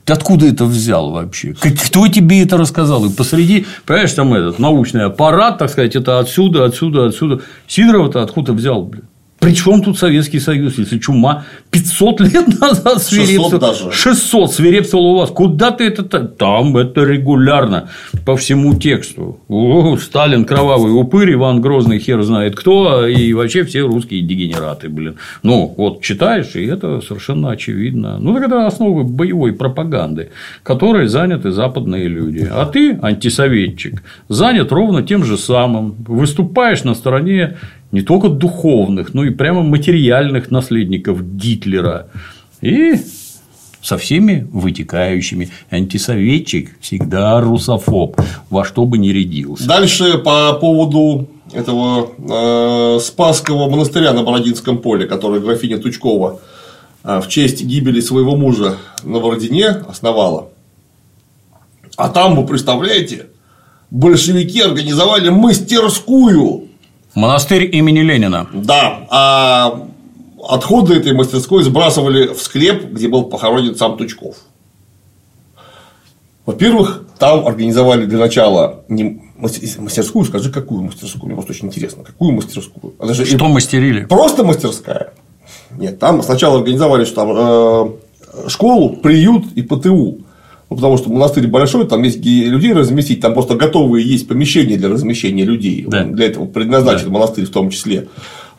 Ты откуда это взял вообще? Кто тебе это рассказал? И посреди, понимаешь, там этот научный аппарат, так сказать, это отсюда, отсюда, отсюда. Сидоров-то откуда взял, блин? Причем тут Советский Союз, если чума 500 лет назад свирепствовал. 600 даже. 600 свирепствовал у вас. Куда ты это? Там это регулярно по всему тексту. О, Сталин кровавый упырь, Иван Грозный хер знает кто, и вообще все русские дегенераты, блин. Ну, вот читаешь, и это совершенно очевидно. Ну, так это основы боевой пропаганды, которой заняты западные люди. А ты, антисоветчик, занят ровно тем же самым. Выступаешь на стороне не только духовных, но и прямо материальных наследников Гитлера. И со всеми вытекающими. Антисоветчик всегда русофоб, во что бы ни рядился.
Дальше по поводу этого э, Спасского монастыря на Бородинском поле, который графиня Тучкова э, в честь гибели своего мужа на Бородине основала. А там, вы представляете, большевики организовали мастерскую
Монастырь имени Ленина.
Да. А отходы этой мастерской сбрасывали в склеп, где был похоронен сам Тучков. Во-первых, там организовали для начала не мастерскую, скажи, какую мастерскую? Мне просто очень интересно, какую мастерскую?
А даже что мастерили?
Просто мастерская. Нет, там сначала организовали, что там э, школу, приют и ПТУ. Ну, потому что монастырь большой, там есть людей разместить, там просто готовые есть помещения для размещения людей. Да. Для этого предназначен да. монастырь в том числе.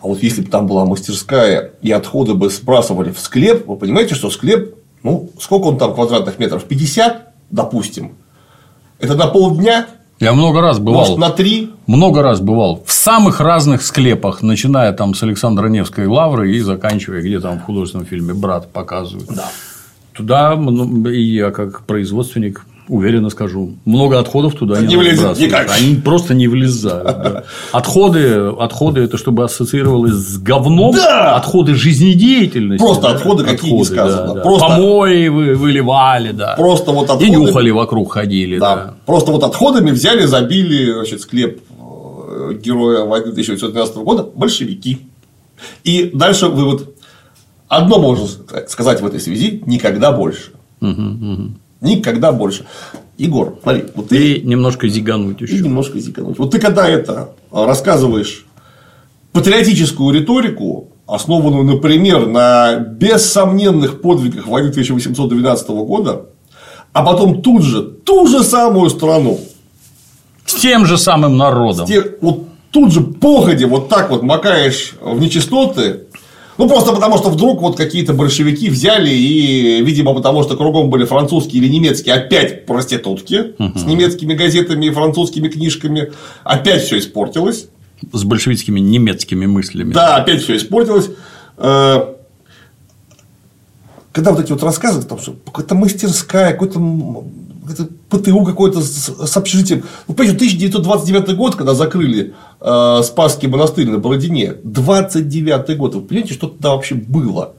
А вот если бы там была мастерская и отходы бы сбрасывали в склеп, вы понимаете, что склеп, ну, сколько он там квадратных метров? 50, допустим. Это на полдня.
Я много раз бывал.
Может, на три?
Много раз бывал. В самых разных склепах, начиная там с Александра Невской лавры и заканчивая, где там в художественном фильме «Брат» показывают.
Да.
Туда и я как производственник Уверенно скажу. Много отходов туда
не,
не
влезет никак.
Они просто не влезают. да. Отходы, отходы это чтобы ассоциировалось с говном.
Да!
Отходы жизнедеятельности.
Просто
да.
отходы какие не сказано.
да, да.
Просто-
Помои вы выливали, да.
Просто вот
И
отходы.
нюхали вокруг ходили,
Да.
да.
Просто вот отходами взяли, забили значит, склеп э, героя войны 1912 года большевики. И дальше вывод. Одно можно сказать в этой связи – никогда больше. Никогда больше. Егор, смотри, вот ты
И немножко зигануть
и
еще.
немножко зикануть. Вот ты когда это а, рассказываешь патриотическую риторику, основанную, например, на бессомненных подвигах войны 1812 года, а потом тут же ту же самую страну,
С тем же самым народом.
те- вот тут же походе вот так вот макаешь в нечистоты, ну, просто потому, что вдруг вот какие-то большевики взяли и, видимо, потому что кругом были французские или немецкие, опять проститутки с немецкими газетами и французскими книжками, опять все испортилось.
С большевистскими немецкими мыслями.
Да, опять все испортилось. Э, Когда вот эти вот рассказы, там, что какая-то мастерская, какой-то ПТУ какой-то с, с общежитием. Ну, понимаете, 1929 год, когда закрыли э, Спасский монастырь на Бородине, 29 год, вы понимаете, что туда вообще было?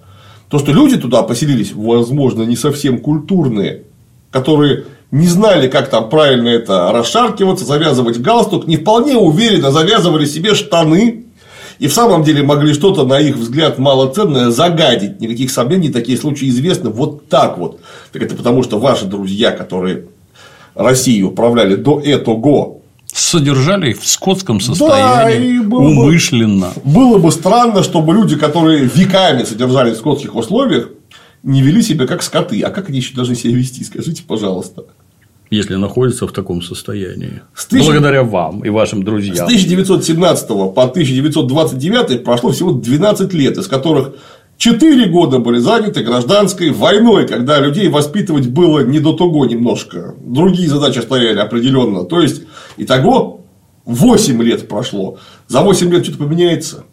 То, что люди туда поселились, возможно, не совсем культурные, которые не знали, как там правильно это расшаркиваться, завязывать галстук, не вполне уверенно завязывали себе штаны, и в самом деле могли что-то, на их взгляд, малоценное загадить. Никаких сомнений, такие случаи известны вот так вот. Так это потому, что ваши друзья, которые Россию управляли до этого,
Содержали их в скотском
Да,
состоянии.
и было бы-
умышленно.
было бы странно, чтобы люди, которые веками содержались в скотских условиях, не вели себя как скоты. А как они еще должны себя вести, скажите, пожалуйста.
Если находятся в таком состоянии.
С тысяч-
Благодаря вам и вашим
С
друзьям.
1917 по 1929 прошло всего 12 лет, из которых 4 года были заняты гражданской войной, когда людей воспитывать было не до того немножко. Другие задачи стояли определенно. То есть, итого 8 лет прошло. За 8 лет что-то поменяется.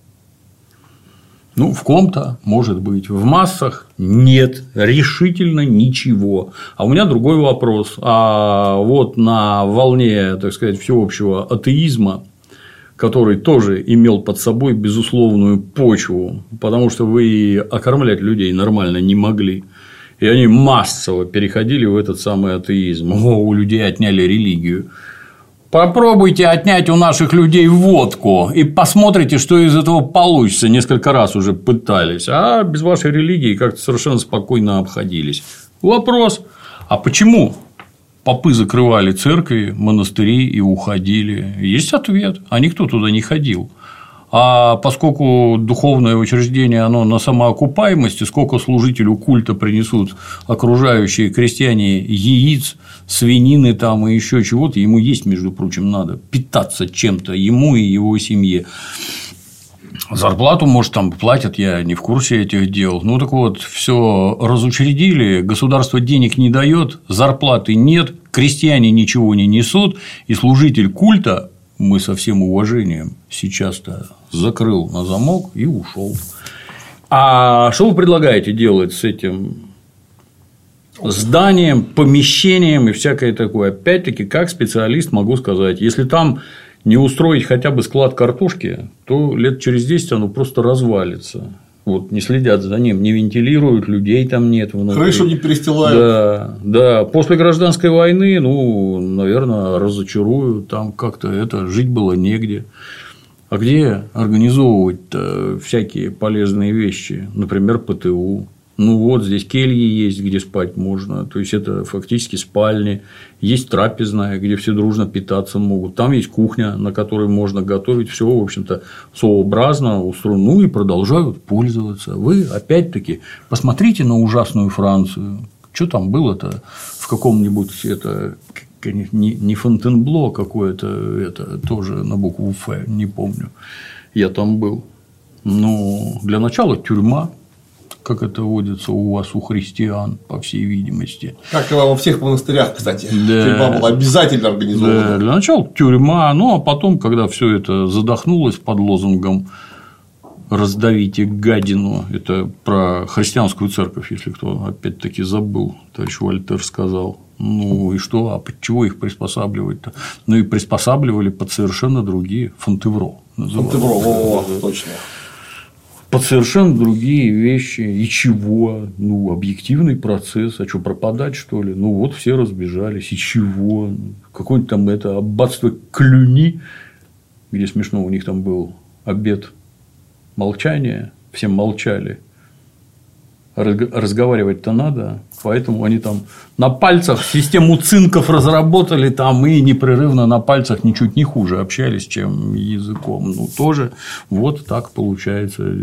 Ну, в ком-то, может быть, в массах нет, решительно ничего. А у меня другой вопрос. А вот на волне, так сказать, всеобщего атеизма, который тоже имел под собой безусловную почву, потому что вы окормлять людей нормально не могли. И они массово переходили в этот самый атеизм. О, у людей отняли религию. Попробуйте отнять у наших людей водку и посмотрите, что из этого получится. Несколько раз уже пытались, а без вашей религии как-то совершенно спокойно обходились. Вопрос: а почему попы закрывали церкви, монастыри и уходили? Есть ответ: а никто туда не ходил. А поскольку духовное учреждение, оно на самоокупаемости, сколько служителю культа принесут окружающие крестьяне яиц, свинины там и еще чего-то, ему есть, между прочим, надо питаться чем-то, ему и его семье. Зарплату, может, там платят, я не в курсе этих дел. Ну, так вот, все разучредили, государство денег не дает, зарплаты нет, крестьяне ничего не несут, и служитель культа, мы со всем уважением сейчас-то закрыл на замок и ушел. А что вы предлагаете делать с этим зданием, помещением и всякое такое? Опять-таки, как специалист могу сказать, если там не устроить хотя бы склад картошки, то лет через 10 оно просто развалится. Вот, не следят за ним, не вентилируют, людей там нет внутри.
Крышу не перестилают.
Да, да. После гражданской войны, ну, наверное, разочаруют. Там как-то это жить было негде. А где организовывать всякие полезные вещи? Например, ПТУ. Ну вот здесь кельи есть, где спать можно. То есть это фактически спальни. Есть трапезная, где все дружно питаться могут. Там есть кухня, на которой можно готовить. Все, в общем-то, сообразно устроено. Ну и продолжают пользоваться. Вы опять-таки посмотрите на ужасную Францию. Что там было-то в каком-нибудь это не, не Фонтенбло какое-то, это тоже на букву Ф, не помню. Я там был. Ну, для начала тюрьма, как это водится у вас, у христиан, по всей видимости.
Как и во всех монастырях, кстати. Да. Тюрьма была обязательно организована.
Да, для начала тюрьма, ну а потом, когда все это задохнулось под лозунгом раздавите гадину. Это про христианскую церковь, если кто опять-таки забыл, товарищ Вольтер сказал. Ну и что, а под чего их приспосабливать-то? Ну и приспосабливали под совершенно другие фонтевро.
Фонтевро, о, точно
под совершенно другие вещи. И чего? Ну, объективный процесс. А что, пропадать, что ли? Ну, вот все разбежались. И чего? Какое-нибудь там это аббатство Клюни, где смешно у них там был обед молчания, всем молчали. Разговаривать-то надо, поэтому они там на пальцах систему цинков разработали там и непрерывно на пальцах ничуть не хуже общались, чем языком. Ну, тоже вот так получается.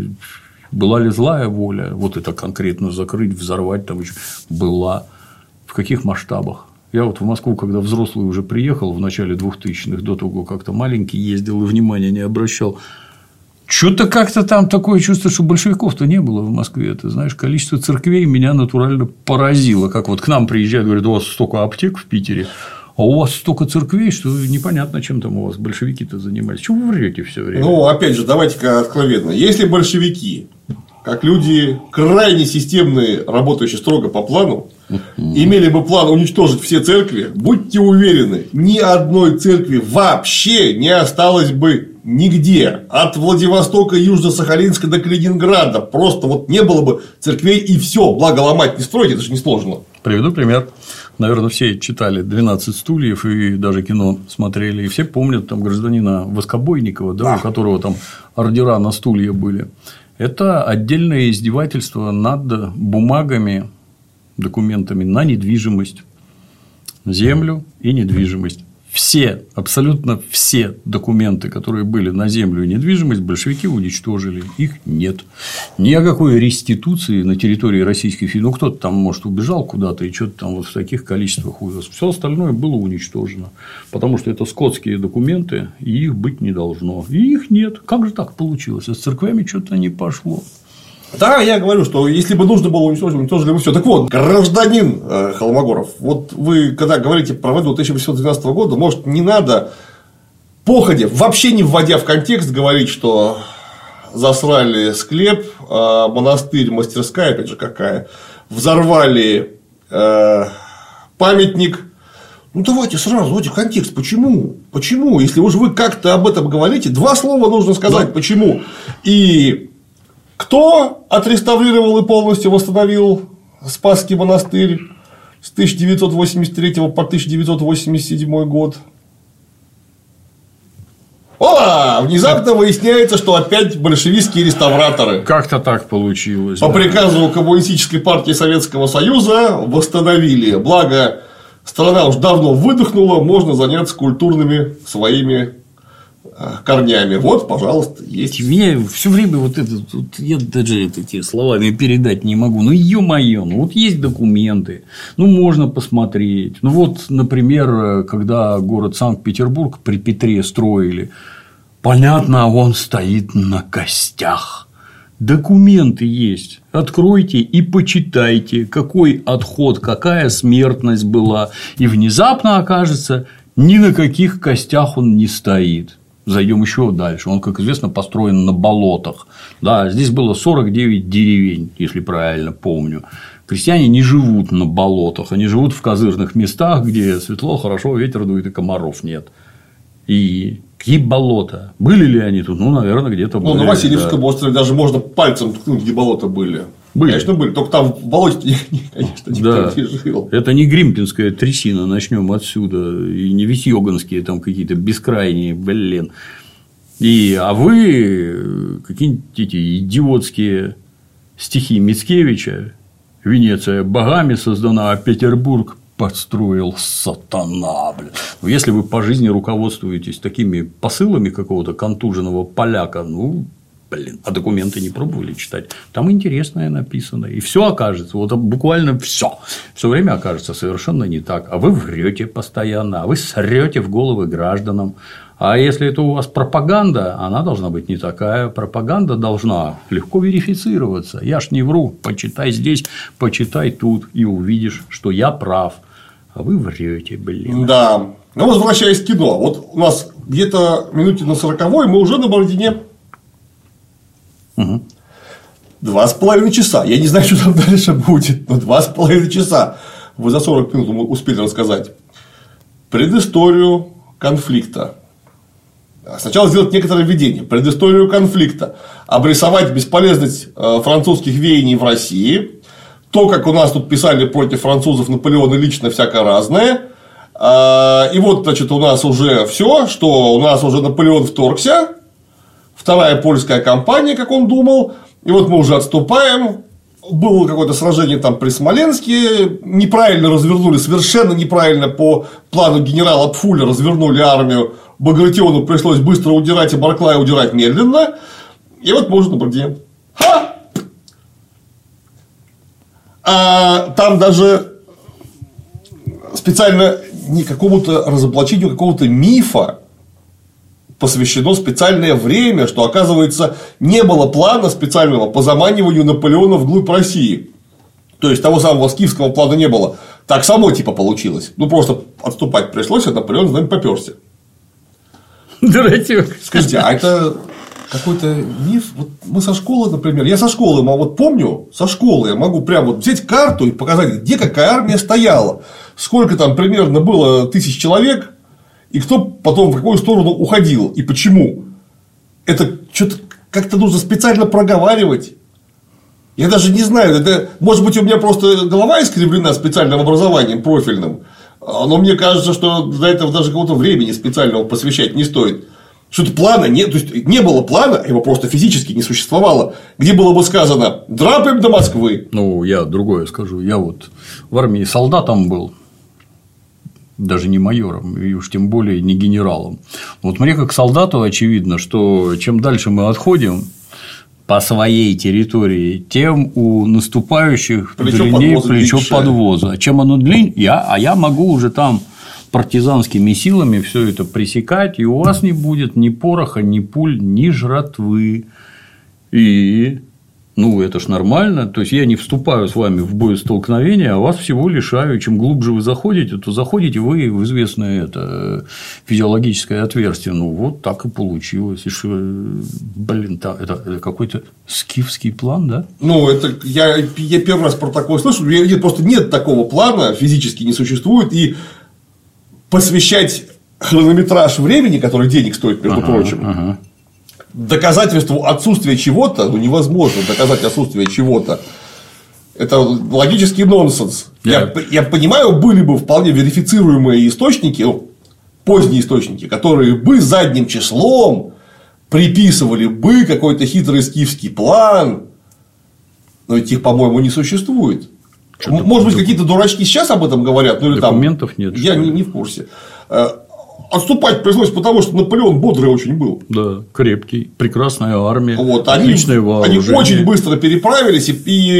Была ли злая воля, вот это конкретно закрыть, взорвать там еще была. В каких масштабах? Я вот в Москву, когда взрослый уже приехал в начале 2000-х, до того, как-то маленький ездил и внимания не обращал, что-то как-то там такое чувство, что большевиков-то не было в Москве. Ты знаешь, количество церквей меня натурально поразило. Как вот к нам приезжают, говорят, у вас столько аптек в Питере, а у вас столько церквей, что непонятно, чем там у вас большевики-то занимались. Чего вы врете все время?
Ну, опять же, давайте-ка откровенно. Если большевики, как люди крайне системные, работающие строго по плану, имели бы план уничтожить все церкви, будьте уверены, ни одной церкви вообще не осталось бы нигде. От Владивостока, Южно-Сахалинска до Калининграда. Просто вот не было бы церквей и все. Благо ломать не строить, это же не сложно.
Приведу пример. Наверное, все читали «12 стульев» и даже кино смотрели. И все помнят там гражданина Воскобойникова, да, у которого там ордера на стулья были. Это отдельное издевательство над бумагами, документами на недвижимость, землю и недвижимость все, абсолютно все документы, которые были на землю и недвижимость, большевики уничтожили. Их нет. Ни о какой реституции на территории Российской Федерации. Ну, кто-то там, может, убежал куда-то и что-то там вот в таких количествах увез. Все остальное было уничтожено. Потому что это скотские документы, и их быть не должно. И их нет. Как же так получилось? А с церквями что-то не пошло.
Да, я говорю, что если бы нужно было уничтожить, уничтожили бы все. Так вот, гражданин э, Холмогоров, вот вы, когда говорите про войну 1812 года, может, не надо походе, вообще не вводя в контекст, говорить, что засрали склеп, а монастырь, мастерская, опять же, какая, взорвали э, памятник. Ну, давайте сразу, давайте контекст. Почему? Почему? Если уж вы как-то об этом говорите, два слова нужно сказать, да. почему. И кто отреставрировал и полностью восстановил Спасский монастырь с 1983 по 1987 год? О, внезапно выясняется, что опять большевистские реставраторы.
Как-то так получилось.
По да. приказу Коммунистической партии Советского Союза восстановили. Благо, страна уж давно выдохнула, можно заняться культурными своими корнями. Вот, пожалуйста, есть.
Меня все время вот это, вот, я даже эти словами передать не могу. Ну, ё-моё, ну вот есть документы, ну можно посмотреть. Ну вот, например, когда город Санкт-Петербург при Петре строили, понятно, он стоит на костях. Документы есть. Откройте и почитайте, какой отход, какая смертность была. И внезапно окажется, ни на каких костях он не стоит зайдем еще дальше. Он, как известно, построен на болотах. Да, здесь было 49 деревень, если правильно помню. Крестьяне не живут на болотах, они живут в козырных местах, где светло, хорошо, ветер дует и комаров нет. И какие болота? Были ли они тут? Ну, наверное, где-то
были. Ну, на Васильевском да. острове даже можно пальцем ткнуть, где болота были. Были. Конечно, были. Только там в болоте, конечно, никто да. не жил.
Это не гримпинская трясина, начнем отсюда. И не весьёганские там какие-то бескрайние, блин. И, а вы какие-нибудь эти идиотские стихи Мицкевича, Венеция богами создана, а Петербург построил сатана, блин. Но если вы по жизни руководствуетесь такими посылами какого-то контуженного поляка, ну, блин, а документы не пробовали читать. Там интересное написано. И все окажется, вот буквально все. Все время окажется совершенно не так. А вы врете постоянно, а вы срете в головы гражданам. А если это у вас пропаганда, она должна быть не такая. Пропаганда должна легко верифицироваться. Я ж не вру. Почитай здесь, почитай тут, и увидишь, что я прав. А вы врете, блин.
Да. Ну, возвращаясь к кино. Вот у нас где-то минуте на сороковой мы уже на Бородине Два с половиной часа. Я не знаю, что там дальше будет, но два с половиной часа. Вы за 40 минут успели рассказать. Предысторию конфликта. Сначала сделать некоторое введение, предысторию конфликта, обрисовать бесполезность э, французских веяний в России, то, как у нас тут писали против французов Наполеона лично всякое разное. А, и вот, значит, у нас уже все, что у нас уже Наполеон вторгся, вторая польская кампания, как он думал, и вот мы уже отступаем, было какое-то сражение там при Смоленске, неправильно развернули, совершенно неправильно по плану генерала Пфуля развернули армию, Багратиону пришлось быстро удирать, и Барклая удирать медленно, и вот мы уже на Борде. Ха! А там даже специально не какому-то разоблачению какого-то мифа посвящено специальное время, что, оказывается, не было плана специального по заманиванию Наполеона вглубь России. То есть того самого скифского плана не было. Так само типа получилось. Ну просто отступать пришлось, а Наполеон за нами поперся.
Дурачок.
Скажите, а это какой-то миф. Вот мы со школы, например, я со школы, вот помню, со школы я могу прямо вот взять карту и показать, где какая армия стояла, сколько там примерно было тысяч человек, и кто потом в какую сторону уходил, и почему. Это что-то как-то нужно специально проговаривать. Я даже не знаю, это, может быть, у меня просто голова искривлена специальным образованием профильным, но мне кажется, что для этого даже какого-то времени специального посвящать не стоит. Что-то плана нет, то есть не было плана, его просто физически не существовало, где было бы сказано драпаем до Москвы.
Ну, я другое скажу. Я вот в армии солдатом был, даже не майором, и уж тем более не генералом. Вот мне как солдату очевидно, что чем дальше мы отходим по своей территории, тем у наступающих
Плечо
длиннее
подвоза
плечо
меньше.
подвоза. А чем оно длиннее, я, а я могу уже там партизанскими силами все это пресекать, и у вас не будет ни пороха, ни пуль, ни жратвы. И ну, это ж нормально. То есть я не вступаю с вами в боестолкновение, а вас всего лишаю. Чем глубже вы заходите, то заходите вы в известное это физиологическое отверстие. Ну, вот так и получилось. И что, блин, та- это, это какой-то скифский план, да?
Ну, это я, я первый раз про такое слышу. Просто нет такого плана, физически не существует. И посвящать хронометраж времени, который денег стоит, между прочим,
Ага.
Доказательству отсутствия чего-то, ну невозможно доказать отсутствие чего-то. Это логический нонсенс. Я,
Да.
я понимаю, были бы вполне верифицируемые источники, ну, поздние источники, которые бы задним числом приписывали бы какой-то хитрый скифский план, но ведь их, по-моему, не существует.
Что-то
Может быть, какие-то дурачки сейчас об этом говорят, ну или там.
Документов нет,
Я не, не в курсе. Отступать пришлось потому, что Наполеон бодрый очень был.
Да, крепкий, прекрасная армия,
Вот, они,
отличное
они
вооружение.
очень быстро переправились и,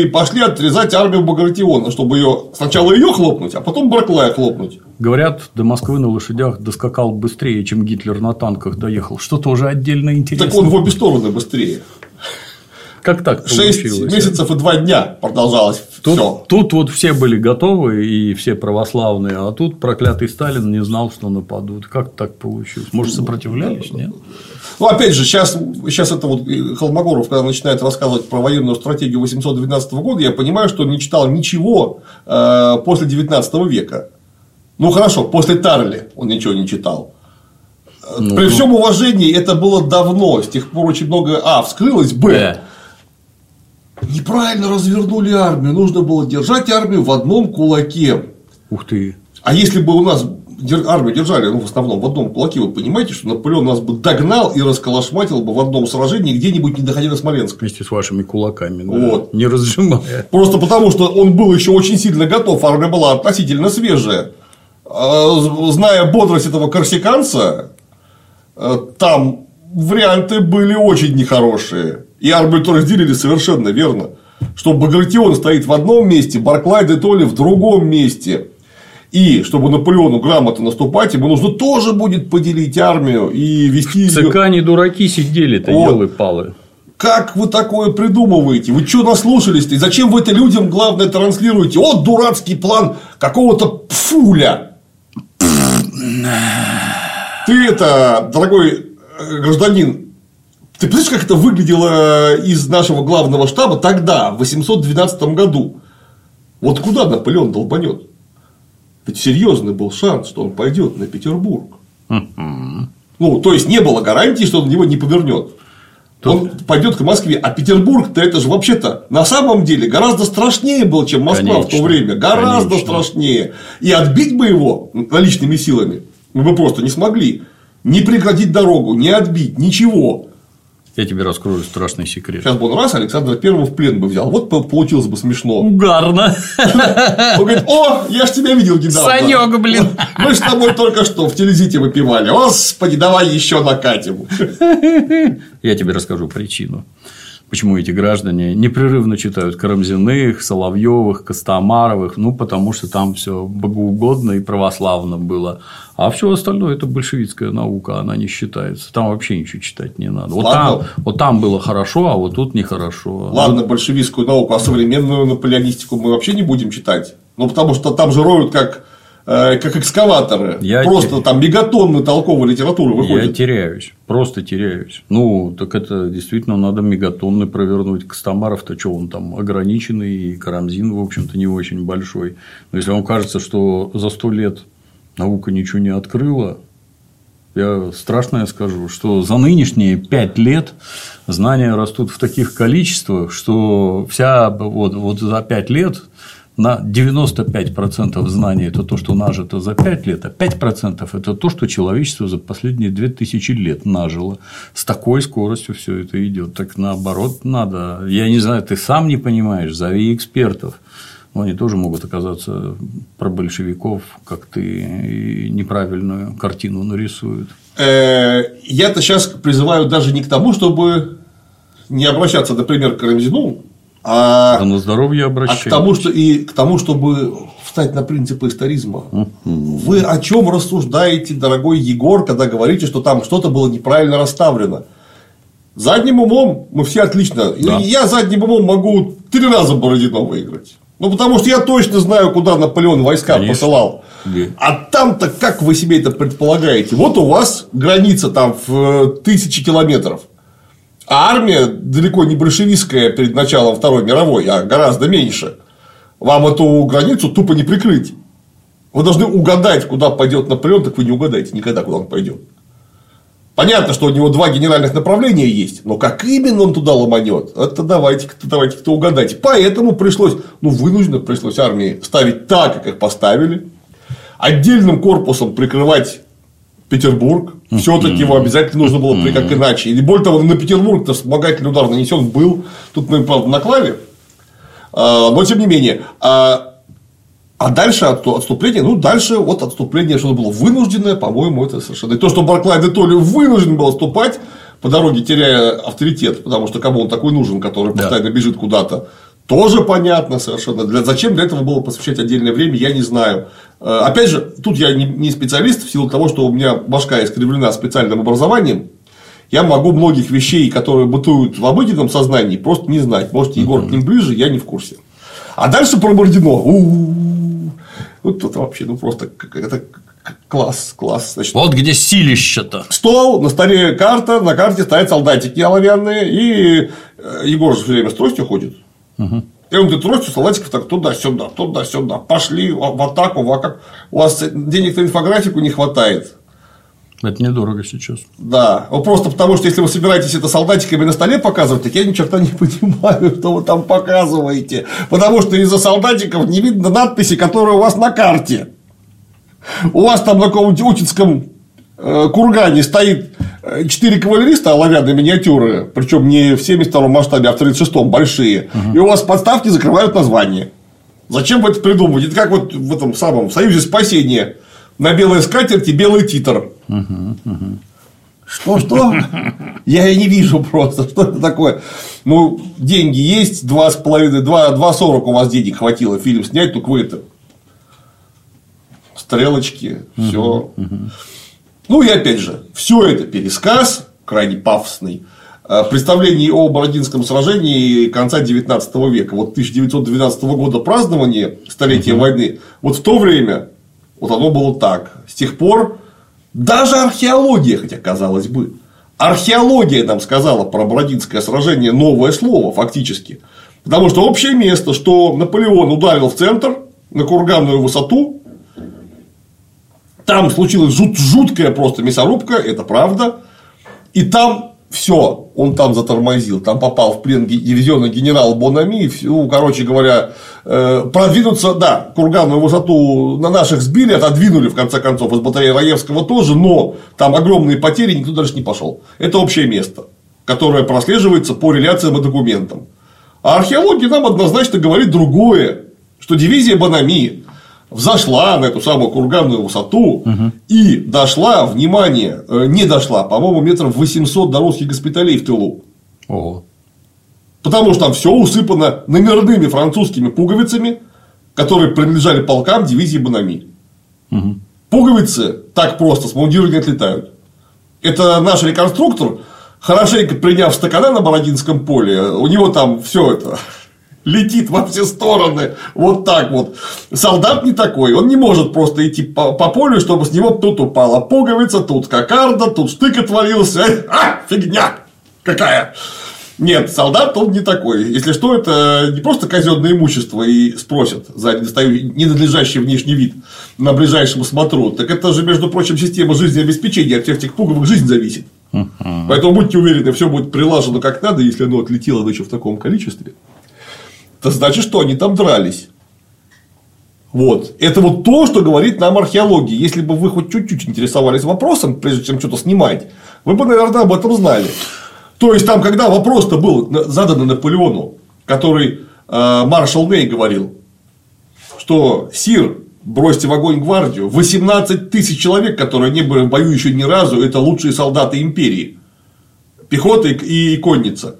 и пошли отрезать армию Багратиона, чтобы ее сначала ее хлопнуть, а потом Барклая хлопнуть.
Говорят, до Москвы на лошадях доскакал быстрее, чем Гитлер на танках доехал. Что тоже отдельно интересно.
Так он в обе стороны быстрее.
Как так
Шесть
получилось?
месяцев и два дня продолжалось
Тут,
все.
тут вот все были готовы и все православные, а тут проклятый Сталин не знал, что нападут. Как так получилось? Может, сопротивлялись, нет?
Ну, опять же, сейчас, сейчас это вот Холмогоров, когда начинает рассказывать про военную стратегию 812 года, я понимаю, что он не читал ничего э, после 19 века. Ну хорошо, после Тарли он ничего не читал.
Ну,
При
ну.
всем уважении, это было давно, с тех пор очень много А вскрылось, Б.
Э,
Неправильно развернули армию, нужно было держать армию в одном кулаке.
Ух ты.
А если бы у нас армию держали, ну, в основном в одном кулаке, вы понимаете, что Наполеон нас бы догнал и расколошматил бы в одном сражении, где-нибудь не доходя до Смоленска.
Вместе с вашими кулаками. да,
Вот.
Не разжимая.
Просто потому, что он был еще очень сильно готов, армия была относительно свежая. А, Зная бодрость этого корсиканца, э, там варианты были очень нехорошие. И армию-то разделили совершенно верно. Что Багратион стоит в одном месте, Барклай де Толли в другом месте. И чтобы Наполеону грамотно наступать, ему нужно тоже будет поделить армию и вести ее.
ЦК не дураки сидели-то,
Вот.
елы-палы.
Как вы такое придумываете? Вы что наслушались-то? И зачем вы это людям, главное, транслируете? Вот дурацкий план какого-то пфуля. Ты это, дорогой гражданин, Ты представляешь, как это выглядело из нашего главного штаба тогда, в 812 году? Вот куда Наполеон долбанет? Ведь серьезный был шанс, что он пойдет на Петербург. Ну, то есть не было гарантии, что он него не повернет. Он пойдет к Москве, а Петербург-то это же вообще-то на самом деле гораздо страшнее был, чем Москва конечно, в то время. Гораздо конечно. страшнее. И отбить бы его наличными силами мы бы просто не смогли. Не прекратить дорогу, не отбить, ничего.
Я тебе раскрою страшный секрет.
Сейчас бы он раз Александра Первого в плен бы взял. Вот получилось бы смешно.
Угарно.
Он говорит, о, я ж тебя видел недавно.
Санек, блин.
Мы с тобой только что в телезите выпивали. Господи, давай еще накатим.
Я тебе расскажу причину почему эти граждане непрерывно читают Карамзиных, Соловьевых, Костомаровых, ну, потому что там все богоугодно и православно было. А все остальное это большевистская наука, она не считается. Там вообще ничего читать не надо. Вот, там, вот там было хорошо, а вот тут нехорошо.
Ладно, вот... большевистскую науку, а современную наполеонистику мы вообще не будем читать. Ну, потому что там же роют как как экскаваторы. Я просто теряюсь. там мегатонны толковой литературы выходят.
Я теряюсь. Просто теряюсь. Ну, так это действительно надо мегатонны провернуть. Костомаров-то что, он там ограниченный, и Карамзин, в общем-то, не очень большой. Но если вам кажется, что за сто лет наука ничего не открыла, я страшное скажу, что за нынешние пять лет знания растут в таких количествах, что вся вот, вот за пять лет на 95% знаний – это то, что нажито за 5 лет, а 5% – это то, что человечество за последние 2000 лет нажило. С такой скоростью все это идет. Так наоборот надо. Я не знаю, ты сам не понимаешь, зови экспертов. Но они тоже могут оказаться про большевиков, как ты, неправильную картину нарисуют.
Э, я-то сейчас призываю даже не к тому, чтобы не обращаться, например, к Карамзину,
а да на здоровье обращайтесь.
А к тому, что, и к тому, чтобы встать на принципы историзма. Вы о чем рассуждаете, дорогой Егор, когда говорите, что там что-то было неправильно расставлено? Задним умом мы все отлично. Да. Я задним умом могу три раза Бородино выиграть. Ну, потому что я точно знаю, куда Наполеон войска Конечно. посылал. Да. А там-то как вы себе это предполагаете? Вот у вас граница там в э, тысячи километров. А армия далеко не большевистская перед началом Второй мировой, а гораздо меньше. Вам эту границу тупо не прикрыть. Вы должны угадать, куда пойдет Наполеон, так вы не угадаете никогда, куда он пойдет. Понятно, что у него два генеральных направления есть, но как именно он туда ломанет, это давайте давайте кто угадайте. Поэтому пришлось, ну, вынужденно пришлось армии ставить так, как их поставили, отдельным корпусом прикрывать Петербург. Все-таки его обязательно нужно было как иначе. И более того, на Петербург-то вспомогательный удар нанесен был. Тут мы, правда, наклали. А, но тем не менее. А, а дальше отступление, ну, дальше вот отступление, что было вынужденное, по-моему, это совершенно. И то, что Барклай де Толли вынужден был отступать, по дороге теряя авторитет, потому что кому он такой нужен, который постоянно да. бежит куда-то, тоже понятно совершенно. Для, зачем для этого было посвящать отдельное время, я не знаю. Э, опять же, тут я не специалист в силу того, что у меня башка искривлена специальным образованием. Я могу многих вещей, которые бытуют в обыденном сознании, просто не знать. Может, Егор к ним ближе, я не в курсе. А дальше про Бородино. Вот это вообще, ну просто это класс, класс.
Значит, вот где силище-то.
Стол, на столе карта, на карте стоят солдатики оловянные, и э, Егор же все время с тростью ходит. Угу. И он говорит, тростью солдатиков так туда-сюда, туда-сюда. Пошли в атаку, в атаку. У вас денег на инфографику не хватает.
Это недорого сейчас.
Да. Вот просто потому, что если вы собираетесь это солдатиками на столе показывать, так я ни черта не понимаю, что вы там показываете. Потому что из-за солдатиков не видно надписи, которые у вас на карте. У вас там на каком-нибудь Утинском кургане стоит 4 э, кавалериста оловянные миниатюры, причем не в 72 масштабе, а в 36-м большие, угу. и у вас подставки закрывают название. Зачем вы это придумываете? Это как вот в этом самом Союзе спасения на белой скатерти белый титр. Угу, угу. Что, что? Я и не вижу просто, что это такое. Ну, деньги есть, 2,5, 2,40 у вас денег хватило фильм снять, только вы это. Стрелочки, все. Угу, угу. Ну и опять же, все это пересказ, крайне пафосный, э, представлений о Бородинском сражении конца XIX века. Вот 1912 года празднование столетия угу. войны, вот в то время вот оно было так. С тех пор даже археология, хотя казалось бы, Археология нам сказала про Бородинское сражение новое слово, фактически. Потому что общее место, что Наполеон ударил в центр на курганную высоту, там случилась жут, жуткая просто мясорубка, это правда. И там все, он там затормозил, там попал в плен дивизионный генерал Бонами, ну, короче говоря, э, продвинуться, да, курганную высоту на наших сбили, отодвинули, в конце концов, из батареи Раевского тоже, но там огромные потери, никто дальше не пошел. Это общее место, которое прослеживается по реляциям и документам. А археология нам однозначно говорит другое, что дивизия Банами взошла на эту самую курганную высоту угу. и дошла, внимание, э, не дошла, по-моему, метров 800 до русских госпиталей в тылу. Ого. Потому что там все усыпано номерными французскими пуговицами, которые принадлежали полкам дивизии Банами. Угу. Пуговицы так просто с мундира не отлетают. Это наш реконструктор, хорошенько приняв стакана на Бородинском поле, у него там все это летит во все стороны, вот так вот. Солдат не такой, он не может просто идти по, по полю, чтобы с него тут упала пуговица, тут кокарда, тут штык отвалился, а, фигня какая. Нет, солдат он не такой. Если что, это не просто казенное имущество и спросят за ненадлежащий внешний вид на ближайшем смотру. Так это же, между прочим, система жизнеобеспечения. От всех этих пуговок жизнь зависит. Поэтому будьте уверены, все будет прилажено как надо, если оно отлетело еще в таком количестве то значит, что они там дрались. Вот. Это вот то, что говорит нам археология. Если бы вы хоть чуть-чуть интересовались вопросом, прежде чем что-то снимать, вы бы, наверное, об этом знали. То есть, там, когда вопрос-то был задан Наполеону, который э, маршал Ней говорил, что Сир, бросьте в огонь гвардию, 18 тысяч человек, которые не были в бою еще ни разу, это лучшие солдаты империи. Пехота и конница.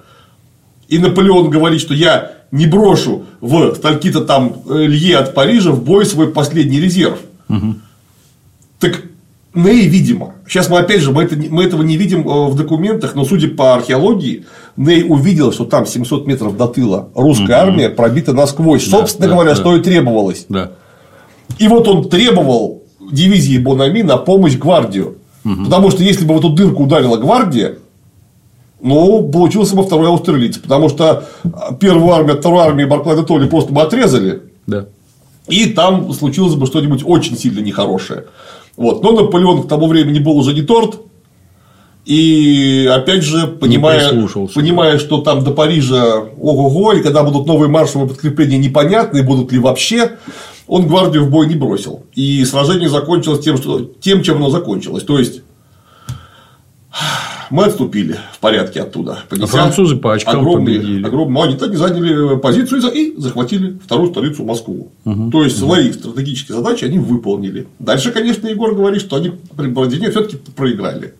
И Наполеон говорит, что я не брошу в стальки-то там э, Лье от Парижа в бой свой последний резерв. Угу. Так Ней, видимо, сейчас мы опять же, мы, это, мы этого не видим э, в документах, но судя по археологии, Ней увидел, что там 700 метров до тыла русская угу. армия пробита насквозь. Да, Собственно да, говоря, да. что и требовалось. Да. И вот он требовал дивизии Бонами на помощь гвардию. Угу. Потому что если бы в эту дырку ударила гвардия, ну, получился бы второй австралиец, потому что первую армию от второй армии Барклайда Толли просто бы отрезали. Да. И там случилось бы что-нибудь очень сильно нехорошее. Вот. Но Наполеон к тому времени был уже не торт. И опять же, понимая, понимая, что там до Парижа ого-го, и когда будут новые маршевые подкрепления непонятны, будут ли вообще, он гвардию в бой не бросил. И сражение закончилось тем, что, тем чем оно закончилось. То есть, мы отступили в порядке оттуда.
А французы по очкам огромные, победили.
Огромные, они так заняли позицию и захватили вторую столицу Москву. Угу. То есть, угу. свои стратегические задачи они выполнили. Дальше, конечно, Егор говорит, что они при Бородине все-таки проиграли.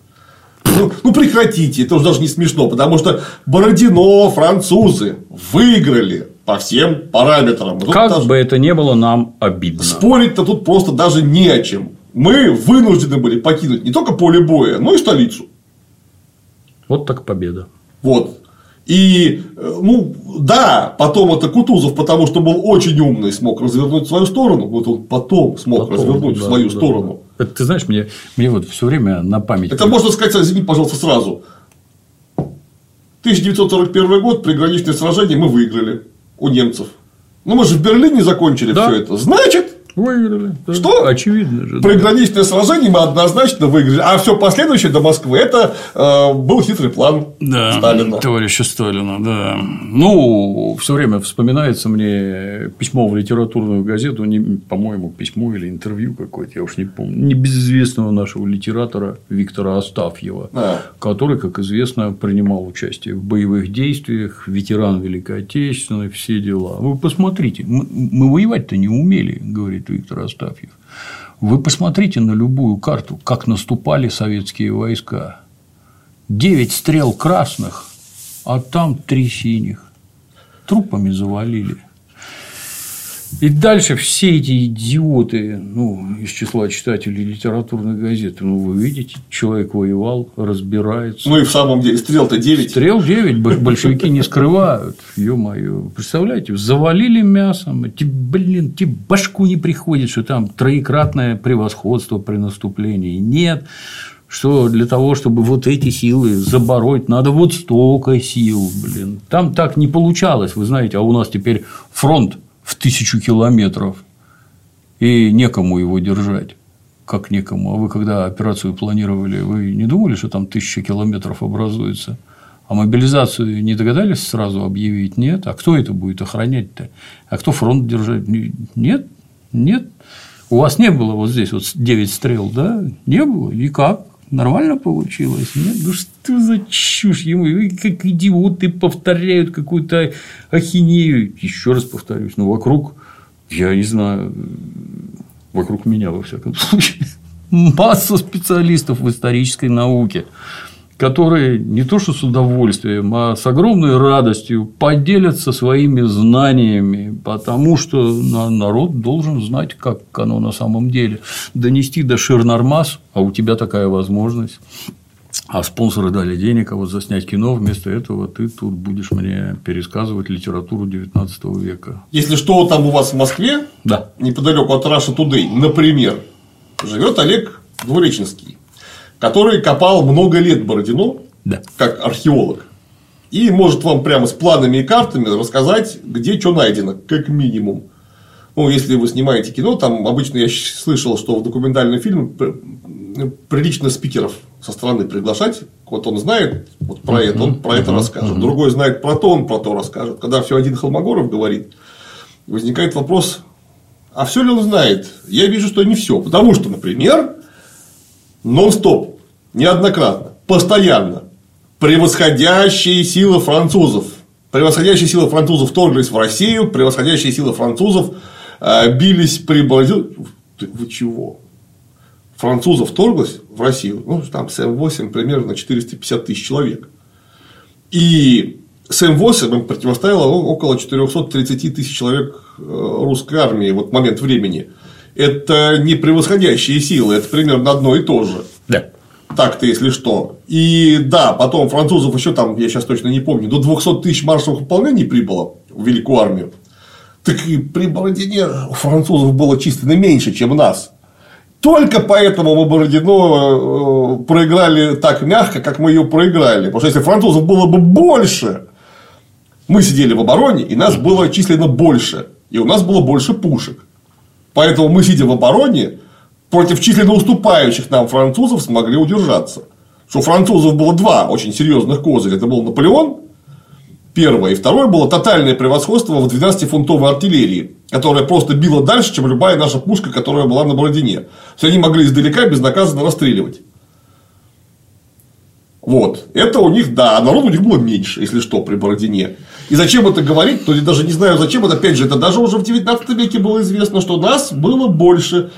Ну, ну, прекратите, это уже даже не смешно, потому что Бородино, французы выиграли по всем параметрам.
Тут как даже... бы это не было нам обидно.
Спорить-то тут просто даже не о чем. Мы вынуждены были покинуть не только поле боя, но и столицу.
Вот так победа.
Вот. И, э, ну, да, потом это Кутузов, потому что был очень умный, смог развернуть в свою сторону. Вот он потом смог потом, развернуть да, в свою да, сторону.
Да. Это, ты знаешь, мне, мне вот все время на память.
Это можно сказать, извини, пожалуйста, сразу. 1941 год, приграничное сражение мы выиграли у немцев. Ну, мы же в Берлине закончили да. все это. Значит,
Выиграли.
Да. Что?
Очевидно же.
Приграничное да. сражение мы однозначно выиграли. А все последующее до Москвы это э, был хитрый план
да, Сталина. Товарища Сталина, да. Ну, все время вспоминается мне письмо в литературную газету, по-моему, письмо или интервью какое-то, я уж не помню, небезызвестного нашего литератора Виктора Астафьева, да. который, как известно, принимал участие в боевых действиях, ветеран Великой Отечественной, все дела. Вы посмотрите, мы воевать-то не умели, говорит Виктор Астафьев. Вы посмотрите на любую карту, как наступали советские войска. Девять стрел красных, а там три синих. Трупами завалили. И дальше все эти идиоты, ну, из числа читателей литературных газет, ну, вы видите, человек воевал, разбирается.
Ну, и в самом деле, стрел-то 9.
Стрел 9, большевики не скрывают, ё-моё. Представляете, завалили мясом, блин, тебе башку не приходит, что там троекратное превосходство при наступлении. Нет, что для того, чтобы вот эти силы забороть, надо вот столько сил, блин. Там так не получалось, вы знаете, а у нас теперь фронт в тысячу километров, и некому его держать. Как некому? А вы когда операцию планировали, вы не думали, что там тысяча километров образуется? А мобилизацию не догадались сразу объявить? Нет. А кто это будет охранять-то? А кто фронт держать? Нет. Нет. У вас не было вот здесь вот 9 стрел, да? Не было. И как? Нормально получилось? Нет? Ну что за чушь? Ему как идиоты повторяют какую-то ахинею. Еще раз повторюсь, ну вокруг, я не знаю, вокруг меня, во всяком случае, масса специалистов в исторической науке, которые не то что с удовольствием, а с огромной радостью поделятся своими знаниями, потому что народ должен знать, как оно на самом деле. Донести до Ширнармас, а у тебя такая возможность. А спонсоры дали денег, а вот заснять кино, вместо этого ты тут будешь мне пересказывать литературу 19 века.
Если что там у вас в Москве,
да.
неподалеку от Раша Today, например, живет Олег Двуреченский, который копал много лет Бородино,
да.
как археолог. И может вам прямо с планами и картами рассказать, где что найдено, как минимум. Ну, если вы снимаете кино, там обычно я слышал, что в документальном фильме прилично спикеров со стороны приглашать. Вот он знает вот про это, он про это расскажет. Другой знает про то, он про то расскажет. Когда все один Холмогоров говорит, возникает вопрос, а все ли он знает? Я вижу, что не все. Потому что, например, нон-стоп, неоднократно, постоянно превосходящие силы французов. Превосходящие силы французов вторглись в Россию, превосходящие силы французов э, бились при Бородино. Вы чего? французов вторглось в Россию, ну, там с М8 примерно 450 тысяч человек. И с М8 им противостояло около 430 тысяч человек э, русской армии в вот момент времени. Это не превосходящие силы, это примерно одно и то же.
Да.
Так-то, если что. И да, потом французов еще там, я сейчас точно не помню, до 200 тысяч маршевых выполнений прибыло в Великую армию. Так и при Бородине у французов было численно меньше, чем нас. Только поэтому мы Бородино э, проиграли так мягко, как мы ее проиграли. Потому что если французов было бы больше, мы сидели в обороне, и нас было численно больше. И у нас было больше пушек. Поэтому мы, сидя в обороне, против численно уступающих нам французов смогли удержаться. Что французов было два очень серьезных козыря. Это был Наполеон Первое. И второе было тотальное превосходство в 12-фунтовой артиллерии, которая просто била дальше, чем любая наша пушка, которая была на Бородине. То есть они могли издалека безнаказанно расстреливать. Вот. Это у них, да, а народ у них было меньше, если что, при Бородине. И зачем это говорить, то я даже не знаю, зачем это, опять же, это даже уже в 19 веке было известно, что нас было больше.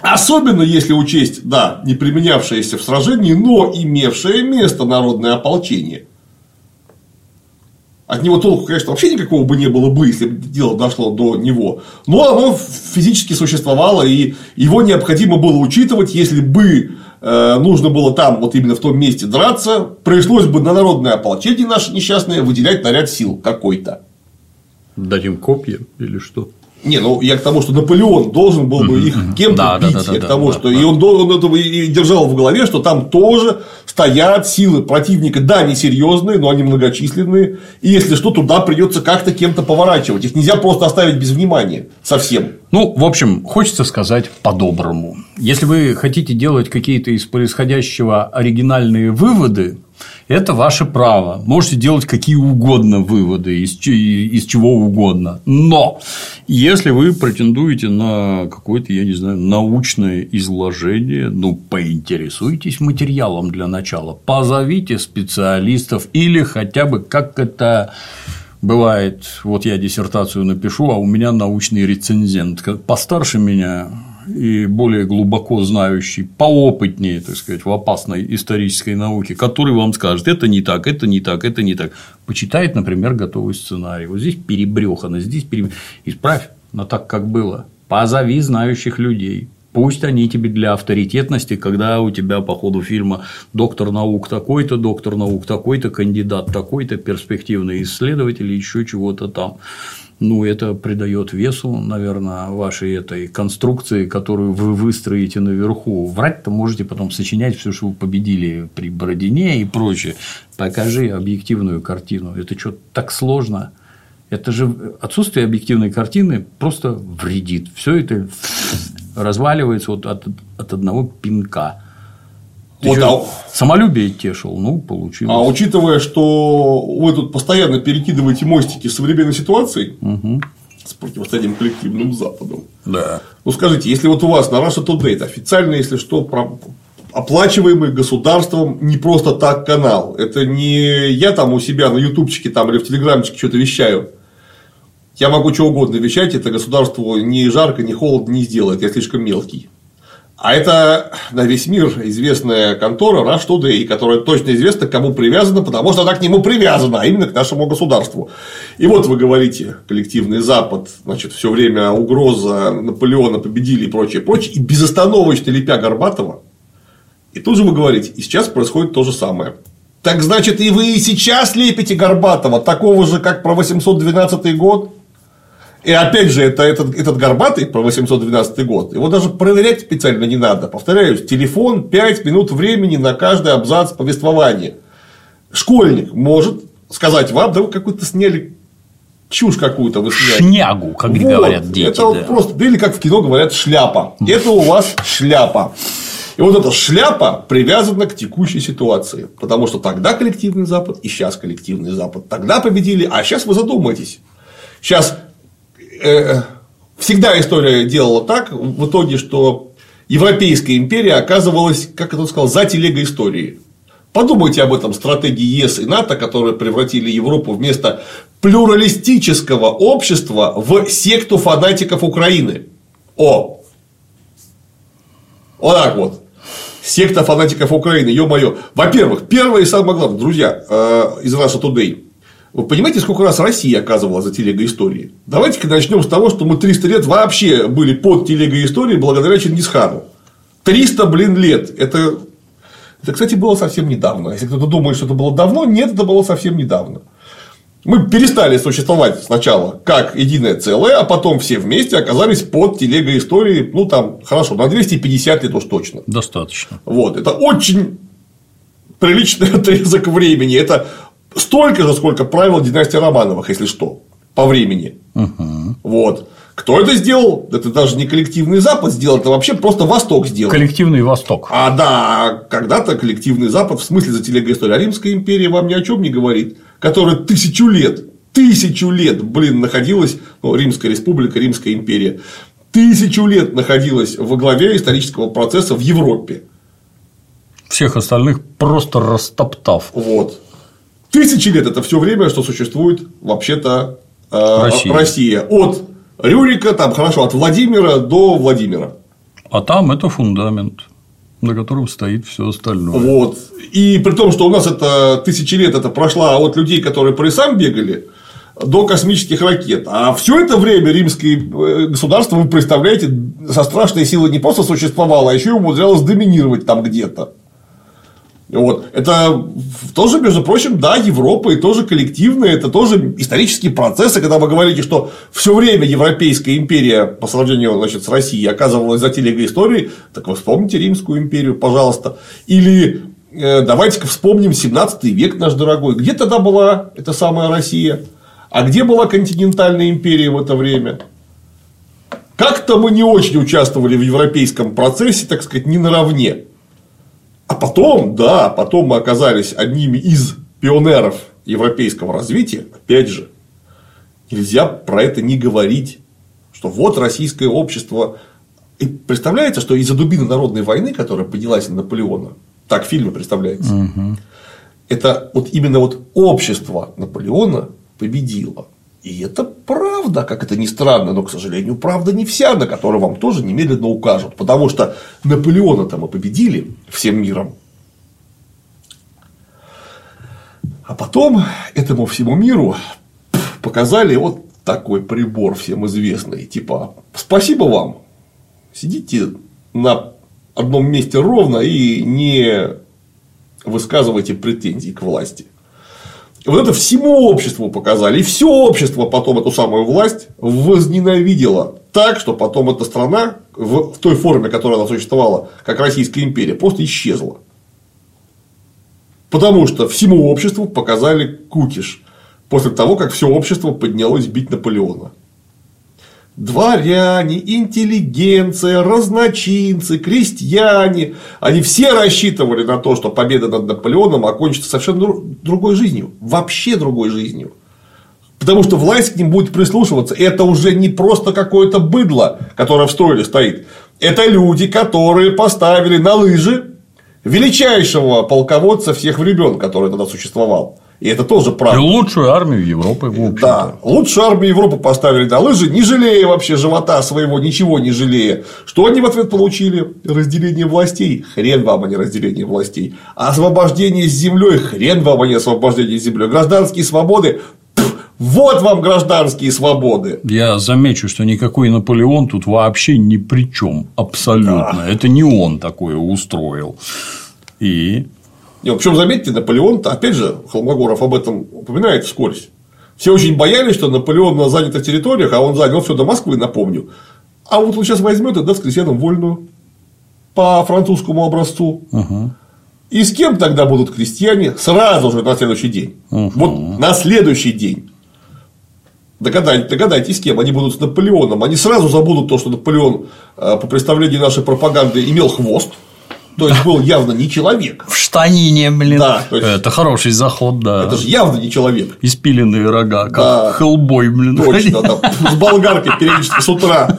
Особенно если учесть, да, не применявшееся в сражении, но имевшее место народное ополчение. От него толку, конечно, вообще никакого бы не было бы, если бы дело дошло до него. Но оно физически существовало, и его необходимо было учитывать, если бы нужно было там, вот именно в том месте драться, пришлось бы на народное ополчение наше несчастное выделять наряд сил какой-то.
Дать им копья или что?
Не, ну я к тому, что Наполеон должен был бы их кем-то да, бить. Да, да, я к тому, да, что да, и он, он этого и держал в голове, что там тоже стоят силы противника, да, не серьезные, но они многочисленные. И если что, туда придется как-то кем-то поворачивать. Их нельзя просто оставить без внимания совсем.
Ну, в общем, хочется сказать по-доброму. Если вы хотите делать какие-то из происходящего оригинальные выводы, это ваше право. Можете делать какие угодно выводы из, из чего угодно. Но если вы претендуете на какое-то, я не знаю, научное изложение, ну, поинтересуйтесь материалом для начала, позовите специалистов или хотя бы как это бывает, вот я диссертацию напишу, а у меня научный рецензент постарше меня и более глубоко знающий, поопытнее, так сказать, в опасной исторической науке, который вам скажет, это не так, это не так, это не так. Почитает, например, готовый сценарий. Вот здесь перебрехано, здесь переб... исправь, но так, как было. Позови знающих людей. Пусть они тебе для авторитетности, когда у тебя по ходу фильма доктор наук такой-то, доктор наук такой-то, кандидат такой-то, перспективный исследователь, еще чего-то там. Ну, это придает весу, наверное, вашей этой конструкции, которую вы выстроите наверху. Врать-то можете потом сочинять все, что вы победили при Бородине и прочее. Покажи объективную картину. Это что, так сложно? Это же отсутствие объективной картины просто вредит. Все это разваливается вот от, от одного пинка. Ты вот, что, а... Самолюбие тешил, ну, получилось.
А учитывая, что вы тут постоянно перекидываете мостики с современной ситуацией,
угу.
с противостоянием коллективным Западом.
Да.
Ну, скажите, если вот у вас на Russia Today официально, если что, оплачиваемый государством не просто так канал. Это не я там у себя на ютубчике там или в телеграмчике что-то вещаю. Я могу что угодно вещать, это государству ни жарко, ни холодно не сделает, я слишком мелкий. А это на весь мир известная контора Rush Today, которая точно известна, к кому привязана, потому что она к нему привязана, а именно к нашему государству. И вот вы говорите, коллективный Запад, значит, все время угроза Наполеона победили и прочее, прочее, и безостановочно лепя Горбатова. И тут же вы говорите, и сейчас происходит то же самое. Так значит, и вы и сейчас лепите Горбатова, такого же, как про 812 год? И опять же, это этот, этот Горбатый про 812 год, его даже проверять специально не надо. Повторяюсь, телефон 5 минут времени на каждый абзац повествования. Школьник может сказать вам, да вы какую-то сняли чушь какую-то вы сняли.
Шнягу, как вот, говорят дети.
Это да. вот просто, да или как в кино говорят, шляпа. Это у вас шляпа. И вот эта шляпа привязана к текущей ситуации. Потому что тогда коллективный Запад и сейчас коллективный Запад. Тогда победили, а сейчас вы задумаетесь. Сейчас всегда история делала так, в итоге, что Европейская империя оказывалась, как это сказал, за телегой истории. Подумайте об этом стратегии ЕС и НАТО, которые превратили Европу вместо плюралистического общества в секту фанатиков Украины. О! Вот так вот. Секта фанатиков Украины, ё-моё. Во-первых, первое и самое главное, друзья, э, из Russia Today. Вы понимаете, сколько раз Россия оказывала за истории? Давайте-ка начнем с того, что мы 300 лет вообще были под телегой истории благодаря Чингисхану. 300, блин, лет. Это, это, кстати, было совсем недавно. Если кто-то думает, что это было давно, нет, это было совсем недавно. Мы перестали существовать сначала как единое целое, а потом все вместе оказались под телегой истории, ну там, хорошо, на 250 лет уж точно.
Достаточно.
Вот, это очень приличный отрезок времени. Это столько же, сколько правил династии Романовых, если что, по времени.
Угу.
Вот. Кто это сделал? Это даже не коллективный Запад сделал, это вообще просто Восток сделал.
Коллективный Восток.
А да, когда-то коллективный Запад, в смысле за телегоистория, а Римская империя вам ни о чем не говорит, которая тысячу лет, тысячу лет, блин, находилась, ну, Римская республика, Римская империя, тысячу лет находилась во главе исторического процесса в Европе.
Всех остальных просто растоптав.
Вот. Тысячи лет это все время, что существует вообще-то э, Россия. Россия. От Рюрика, там хорошо, от Владимира до Владимира.
А там это фундамент, на котором стоит все остальное.
Вот. И при том, что у нас это тысячи лет это прошла от людей, которые по лесам бегали, до космических ракет. А все это время римское э, государство, вы представляете, со страшной силой не просто существовало, а еще и умудрялось доминировать там где-то. Вот. Это тоже, между прочим, да, Европа и тоже коллективные, это тоже исторические процессы, когда вы говорите, что все время Европейская империя по сравнению значит, с Россией оказывалась за телегой истории, так вы вспомните Римскую империю, пожалуйста. Или э, давайте-ка вспомним 17 век наш дорогой. Где тогда была эта самая Россия? А где была континентальная империя в это время? Как-то мы не очень участвовали в европейском процессе, так сказать, не наравне. Потом, да, потом мы оказались одними из пионеров европейского развития, опять же, нельзя про это не говорить, что вот российское общество. И представляете, что из-за дубины народной войны, которая поднялась на Наполеона, так в фильме представляется,
угу.
это вот именно вот общество Наполеона победило. И это правда, как это ни странно, но, к сожалению, правда не вся, на которую вам тоже немедленно укажут. Потому что Наполеона-то мы победили всем миром. А потом этому всему миру показали вот такой прибор всем известный. Типа, спасибо вам, сидите на одном месте ровно и не высказывайте претензий к власти. Вот это всему обществу показали. И все общество потом эту самую власть возненавидело так, что потом эта страна в той форме, которая она существовала, как Российская империя, просто исчезла. Потому что всему обществу показали кукиш после того, как все общество поднялось бить Наполеона. Дворяне, интеллигенция, разночинцы, крестьяне, они все рассчитывали на то, что победа над Наполеоном окончится совершенно другой жизнью, вообще другой жизнью. Потому что власть к ним будет прислушиваться. Это уже не просто какое-то быдло, которое в стройле стоит. Это люди, которые поставили на лыжи величайшего полководца всех времен, который тогда существовал. И это тоже правда. И
лучшую армию Европы, в общем
Да, лучшую армию Европы поставили на лыжи, не жалея вообще живота своего, ничего не жалея. Что они в ответ получили? Разделение властей. Хрен вам, а не разделение властей. Освобождение с землей. Хрен вам, а не освобождение с землей. Гражданские свободы. Вот вам гражданские свободы.
Я замечу, что никакой Наполеон тут вообще ни при чем. Абсолютно. Да. Это не он такое устроил. И
причем, заметьте, Наполеон, опять же, Холмогоров об этом упоминает вскользь. Все очень боялись, что Наполеон на занятых территориях, а он занял все до Москвы, напомню. А вот он сейчас возьмет и даст крестьянам вольную по французскому образцу. Угу. И с кем тогда будут крестьяне сразу же на следующий день? Угу. Вот на следующий день. Догадайтесь, догадайтесь, с кем они будут с Наполеоном. Они сразу забудут то, что Наполеон э, по представлению нашей пропаганды имел хвост. То есть был явно не человек.
В штанине, блин. Да, есть... Это хороший заход, да.
Это же явно не человек.
Испиленные рога, как да. хеллбой, блин.
Точно, да. С болгаркой периодически с утра.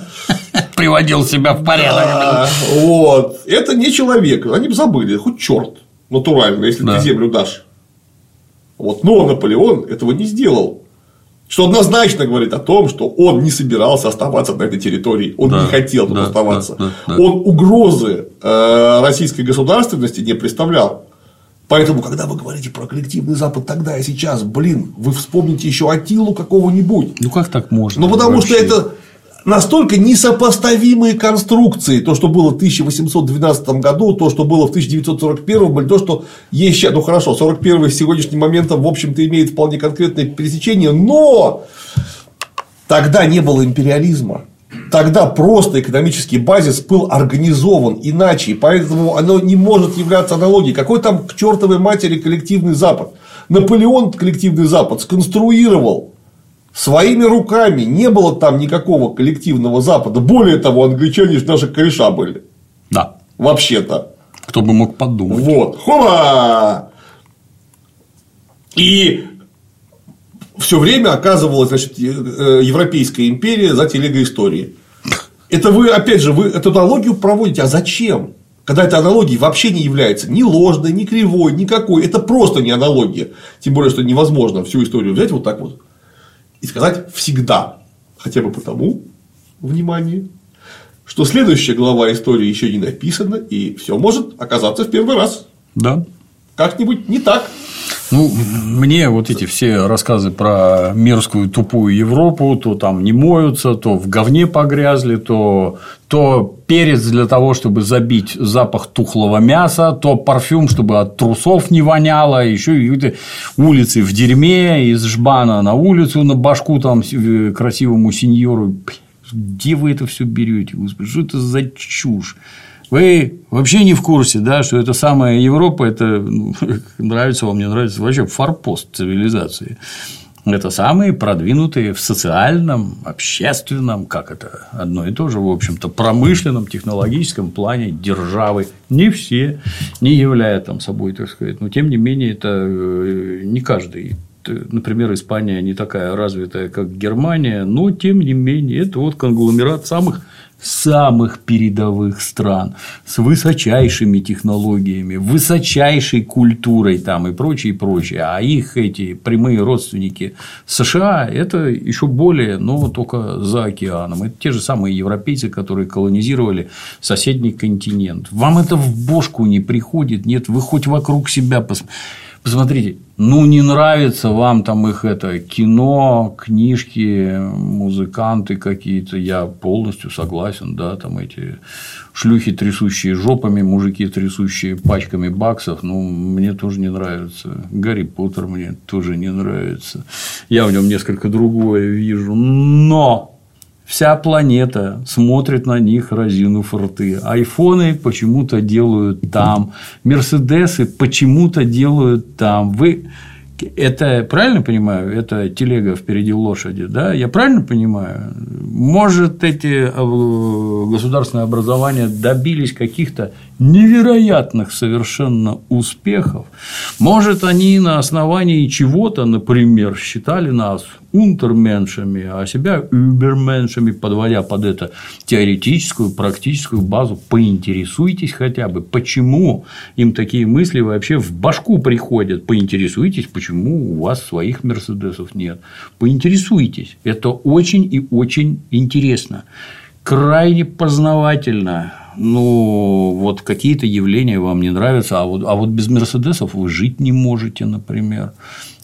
Приводил себя в порядок.
Да, вот. Это не человек. Они бы забыли, хоть черт. Натурально, если да. ты землю дашь. Вот. Но Наполеон этого не сделал что однозначно говорит о том, что он не собирался оставаться на этой территории, он да, не хотел тут да, оставаться, да, да, да. он угрозы э, российской государственности не представлял. Поэтому, когда вы говорите про коллективный Запад тогда и сейчас, блин, вы вспомните еще Атилу какого-нибудь.
Ну как так можно?
Ну потому вообще? что это настолько несопоставимые конструкции, то, что было в 1812 году, то, что было в 1941, или то, что есть сейчас, ну хорошо, 41 с сегодняшним моментом, в общем-то, имеет вполне конкретное пересечение, но тогда не было империализма. Тогда просто экономический базис был организован иначе, и поэтому оно не может являться аналогией. Какой там к чертовой матери коллективный Запад? Наполеон коллективный Запад сконструировал своими руками. Не было там никакого коллективного Запада. Более того, англичане же наши кореша были.
Да.
Вообще-то.
Кто бы мог подумать.
Вот. Хоба! И все время оказывалась значит, э, Европейская империя за телегоисторией. Это вы, опять же, вы эту аналогию проводите. А зачем? Когда эта аналогия вообще не является ни ложной, ни кривой, никакой. Это просто не аналогия. Тем более, что невозможно всю историю взять вот так вот и сказать всегда. Хотя бы потому, внимание, что следующая глава истории еще не написана, и все может оказаться в первый раз.
Да.
Как-нибудь не так.
Ну, мне вот эти все рассказы про мерзкую тупую Европу, то там не моются, то в говне погрязли, то, то перец для того, чтобы забить запах тухлого мяса, то парфюм, чтобы от трусов не воняло, еще и улицы в дерьме, из жбана на улицу, на башку там красивому сеньору. Где вы это все берете? Что это за чушь? Вы вообще не в курсе, да, что это самая Европа, это ну, нравится вам, не нравится, вообще форпост цивилизации. Это самые продвинутые в социальном, общественном, как это, одно и то же, в общем-то, промышленном, технологическом плане державы. Не все, не являя там собой, так сказать, но тем не менее, это э, не каждый например, Испания не такая развитая, как Германия, но тем не менее это вот конгломерат самых самых передовых стран с высочайшими технологиями, высочайшей культурой там и прочее, и прочее. А их эти прямые родственники США – это еще более, но только за океаном. Это те же самые европейцы, которые колонизировали соседний континент. Вам это в бошку не приходит? Нет, вы хоть вокруг себя посмотрите Посмотрите, ну не нравится вам там их это кино, книжки, музыканты какие-то, я полностью согласен, да, там эти шлюхи, трясущие жопами, мужики, трясущие пачками баксов, ну, мне тоже не нравится. Гарри Поттер мне тоже не нравится. Я в нем несколько другое вижу. Но Вся планета смотрит на них, разинув рты. Айфоны почему-то делают там, Мерседесы почему-то делают там. Вы это правильно понимаю? Это телега впереди лошади, да? Я правильно понимаю? Может, эти э, государственные образования добились каких-то невероятных совершенно успехов? Может, они на основании чего-то, например, считали нас унтерменшами, а себя уберменшами, подводя под это теоретическую, практическую базу, поинтересуйтесь хотя бы, почему им такие мысли вообще в башку приходят, поинтересуйтесь, почему у вас своих Мерседесов нет, поинтересуйтесь, это очень и очень интересно, крайне познавательно, ну, вот какие-то явления вам не нравятся, а вот, а вот без Мерседесов вы жить не можете, например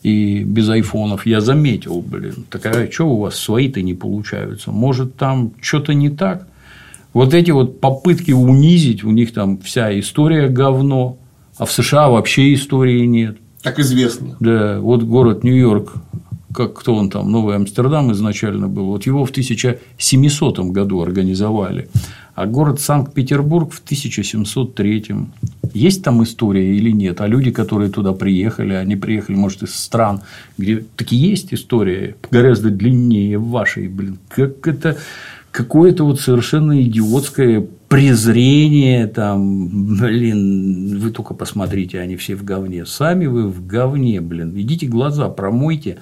и без айфонов, я заметил, блин, такая, что у вас свои-то не получаются? Может, там что-то не так? Вот эти вот попытки унизить, у них там вся история говно, а в США вообще истории нет.
Так известно.
Да, вот город Нью-Йорк, как кто он там, Новый Амстердам изначально был, вот его в 1700 году организовали а город Санкт-Петербург в 1703 есть там история или нет, а люди, которые туда приехали, они приехали, может, из стран, где таки есть история гораздо длиннее вашей, блин, как это какое-то вот совершенно идиотское презрение, там, блин, вы только посмотрите, они все в говне, сами вы в говне, блин, идите глаза промойте,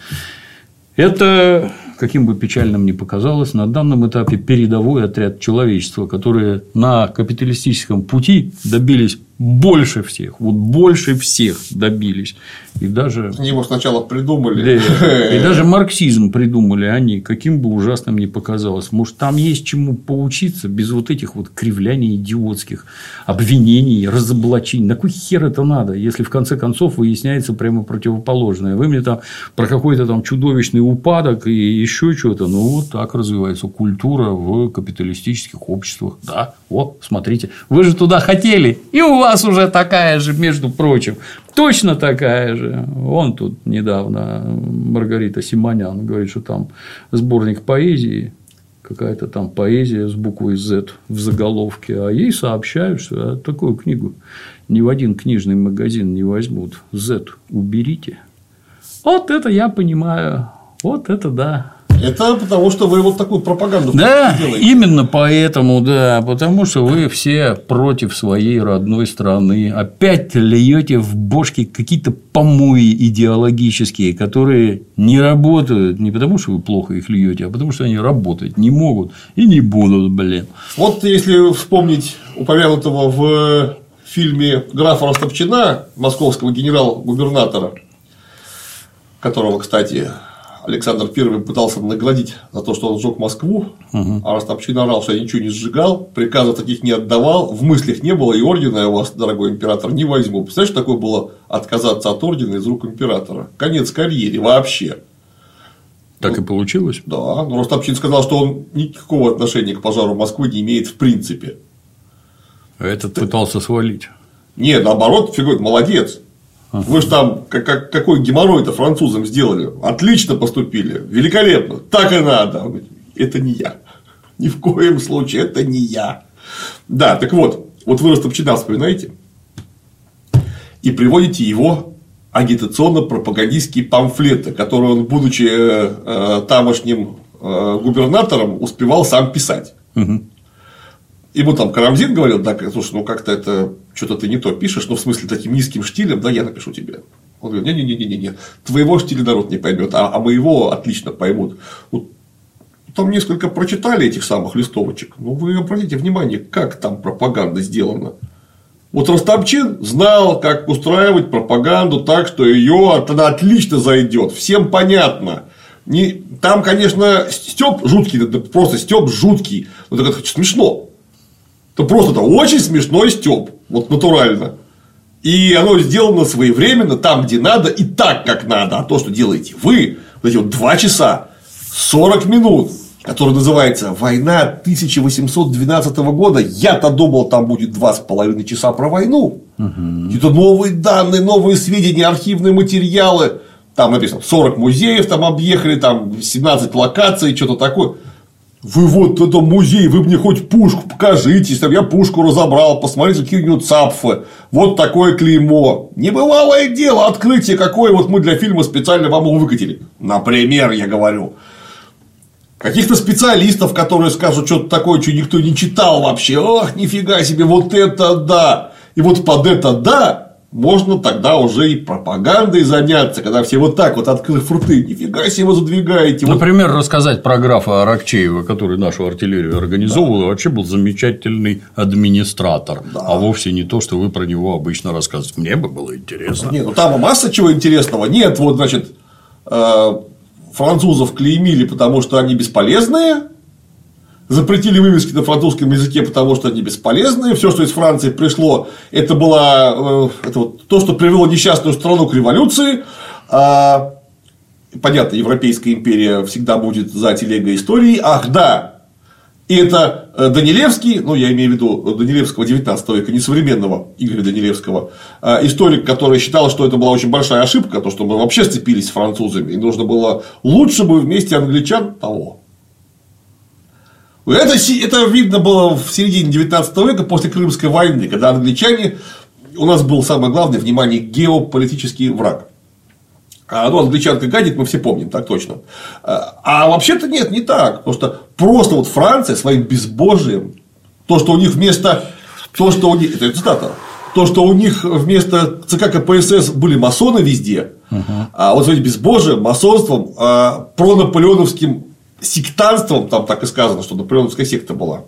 это, каким бы печальным ни показалось, на данном этапе передовой отряд человечества, которые на капиталистическом пути добились больше всех, вот больше всех добились. И даже...
Они его сначала придумали.
Да, и даже марксизм придумали они, каким бы ужасным ни показалось. Может, там есть чему поучиться без вот этих вот кривляний идиотских, обвинений, разоблачений. На кой хер это надо, если в конце концов выясняется прямо противоположное? Вы мне там про какой-то там чудовищный упадок и еще что-то. Ну, вот так развивается культура в капиталистических обществах. Да, вот, смотрите, вы же туда хотели, и у вас уже такая же, между прочим. Точно такая же. Он тут недавно, Маргарита Симонян, говорит, что там сборник поэзии, какая-то там поэзия с буквой Z в заголовке, а ей сообщают, что такую книгу ни в один книжный магазин не возьмут. Z уберите. Вот это я понимаю. Вот это да.
Это потому, что вы вот такую пропаганду
да, делаете. именно поэтому, да, потому что вы все против своей родной страны. Опять льете в бошки какие-то помои идеологические, которые не работают не потому, что вы плохо их льете, а потому, что они работать не могут и не будут, блин.
Вот если вспомнить упомянутого в фильме графа Ростопчина, московского генерал-губернатора, которого, кстати, Александр I пытался наградить за то, что он сжег Москву, угу. а Ростопчин орал, что я ничего не сжигал, приказов таких не отдавал, в мыслях не было, и ордена я у вас, дорогой император, не возьму. Представляешь, что такое было отказаться от ордена из рук императора? Конец карьере вообще.
Так ну, и получилось?
Да, но Ростопчин сказал, что он никакого отношения к пожару Москвы не имеет в принципе.
А этот Ты... пытался свалить.
Не, наоборот, фигует, молодец. Вы же там как, как, какой геморрой-то французам сделали. Отлично поступили. Великолепно. Так и надо. Он говорит, это не я. Ни в коем случае это не я. Да, так вот, вот вы Ростопчина вспоминаете и приводите его агитационно-пропагандистские памфлеты, которые он, будучи э, э, тамошним э, губернатором, успевал сам писать. Угу. Ему там Карамзин говорил, да, слушай, ну как-то это что-то ты не то пишешь, ну в смысле таким низким штилем, да, я напишу тебе. Он говорит, не-не-не-не-не, твоего штиля народ не поймет, а, а моего отлично поймут. Вот там несколько прочитали этих самых листовочек, но вы обратите внимание, как там пропаганда сделана. Вот Ростопчин знал, как устраивать пропаганду так, что ее она отлично зайдет. Всем понятно. Не, там, конечно, Степ жуткий, просто Степ жуткий. Вот это смешно. Это просто это очень смешной стёб. Вот натурально. И оно сделано своевременно, там, где надо, и так, как надо. А то, что делаете вы, вот эти вот 2 часа 40 минут, который называется «Война 1812 года». Я-то думал, там будет два с половиной часа про войну. Угу. Это новые данные, новые сведения, архивные материалы. Там написано 40 музеев там объехали, там 17 локаций, что-то такое. Вы вот это музей, вы мне хоть пушку покажите, если я пушку разобрал, посмотрите, какие у него цапфы, вот такое клеймо. Небывалое дело, открытие какое вот мы для фильма специально вам выкатили. Например, я говорю, каких-то специалистов, которые скажут что-то такое, что никто не читал вообще. Ох, нифига себе, вот это да. И вот под это да можно тогда уже и пропагандой заняться, когда все вот так вот, открыв рты, нифига себе задвигаете.
Например, вот... рассказать про графа Аракчеева, который нашу артиллерию организовывал, да. вообще был замечательный администратор, да. а вовсе не то, что вы про него обычно рассказываете. Мне бы было интересно.
Нет, ну там масса чего интересного. Нет, вот, значит, э, французов клеймили, потому что они бесполезные, запретили вывески на французском языке, потому что они бесполезные. Все, что из Франции пришло, это было э, это вот то, что привело несчастную страну к революции. А, понятно, Европейская империя всегда будет за телегой истории. Ах, да, и это э, Данилевский, ну, я имею в виду Данилевского 19 века, не современного Игоря Данилевского, а историк, который считал, что это была очень большая ошибка, то, что мы вообще сцепились с французами, и нужно было лучше бы вместе англичан того. Это, это видно было в середине 19 века после Крымской войны, когда англичане, у нас был самое главное, внимание, геополитический враг. А, ну, англичанка гадит, мы все помним, так точно. А, а вообще-то нет, не так. Потому что просто вот Франция своим безбожием, то, что у них вместо. То, что у них. Это цитата. То, что у них вместо ЦК КПСС были масоны везде, угу. а вот своим безбожием, масонством, а, пронаполеоновским сектантством, там так и сказано, что наполеоновская секта была.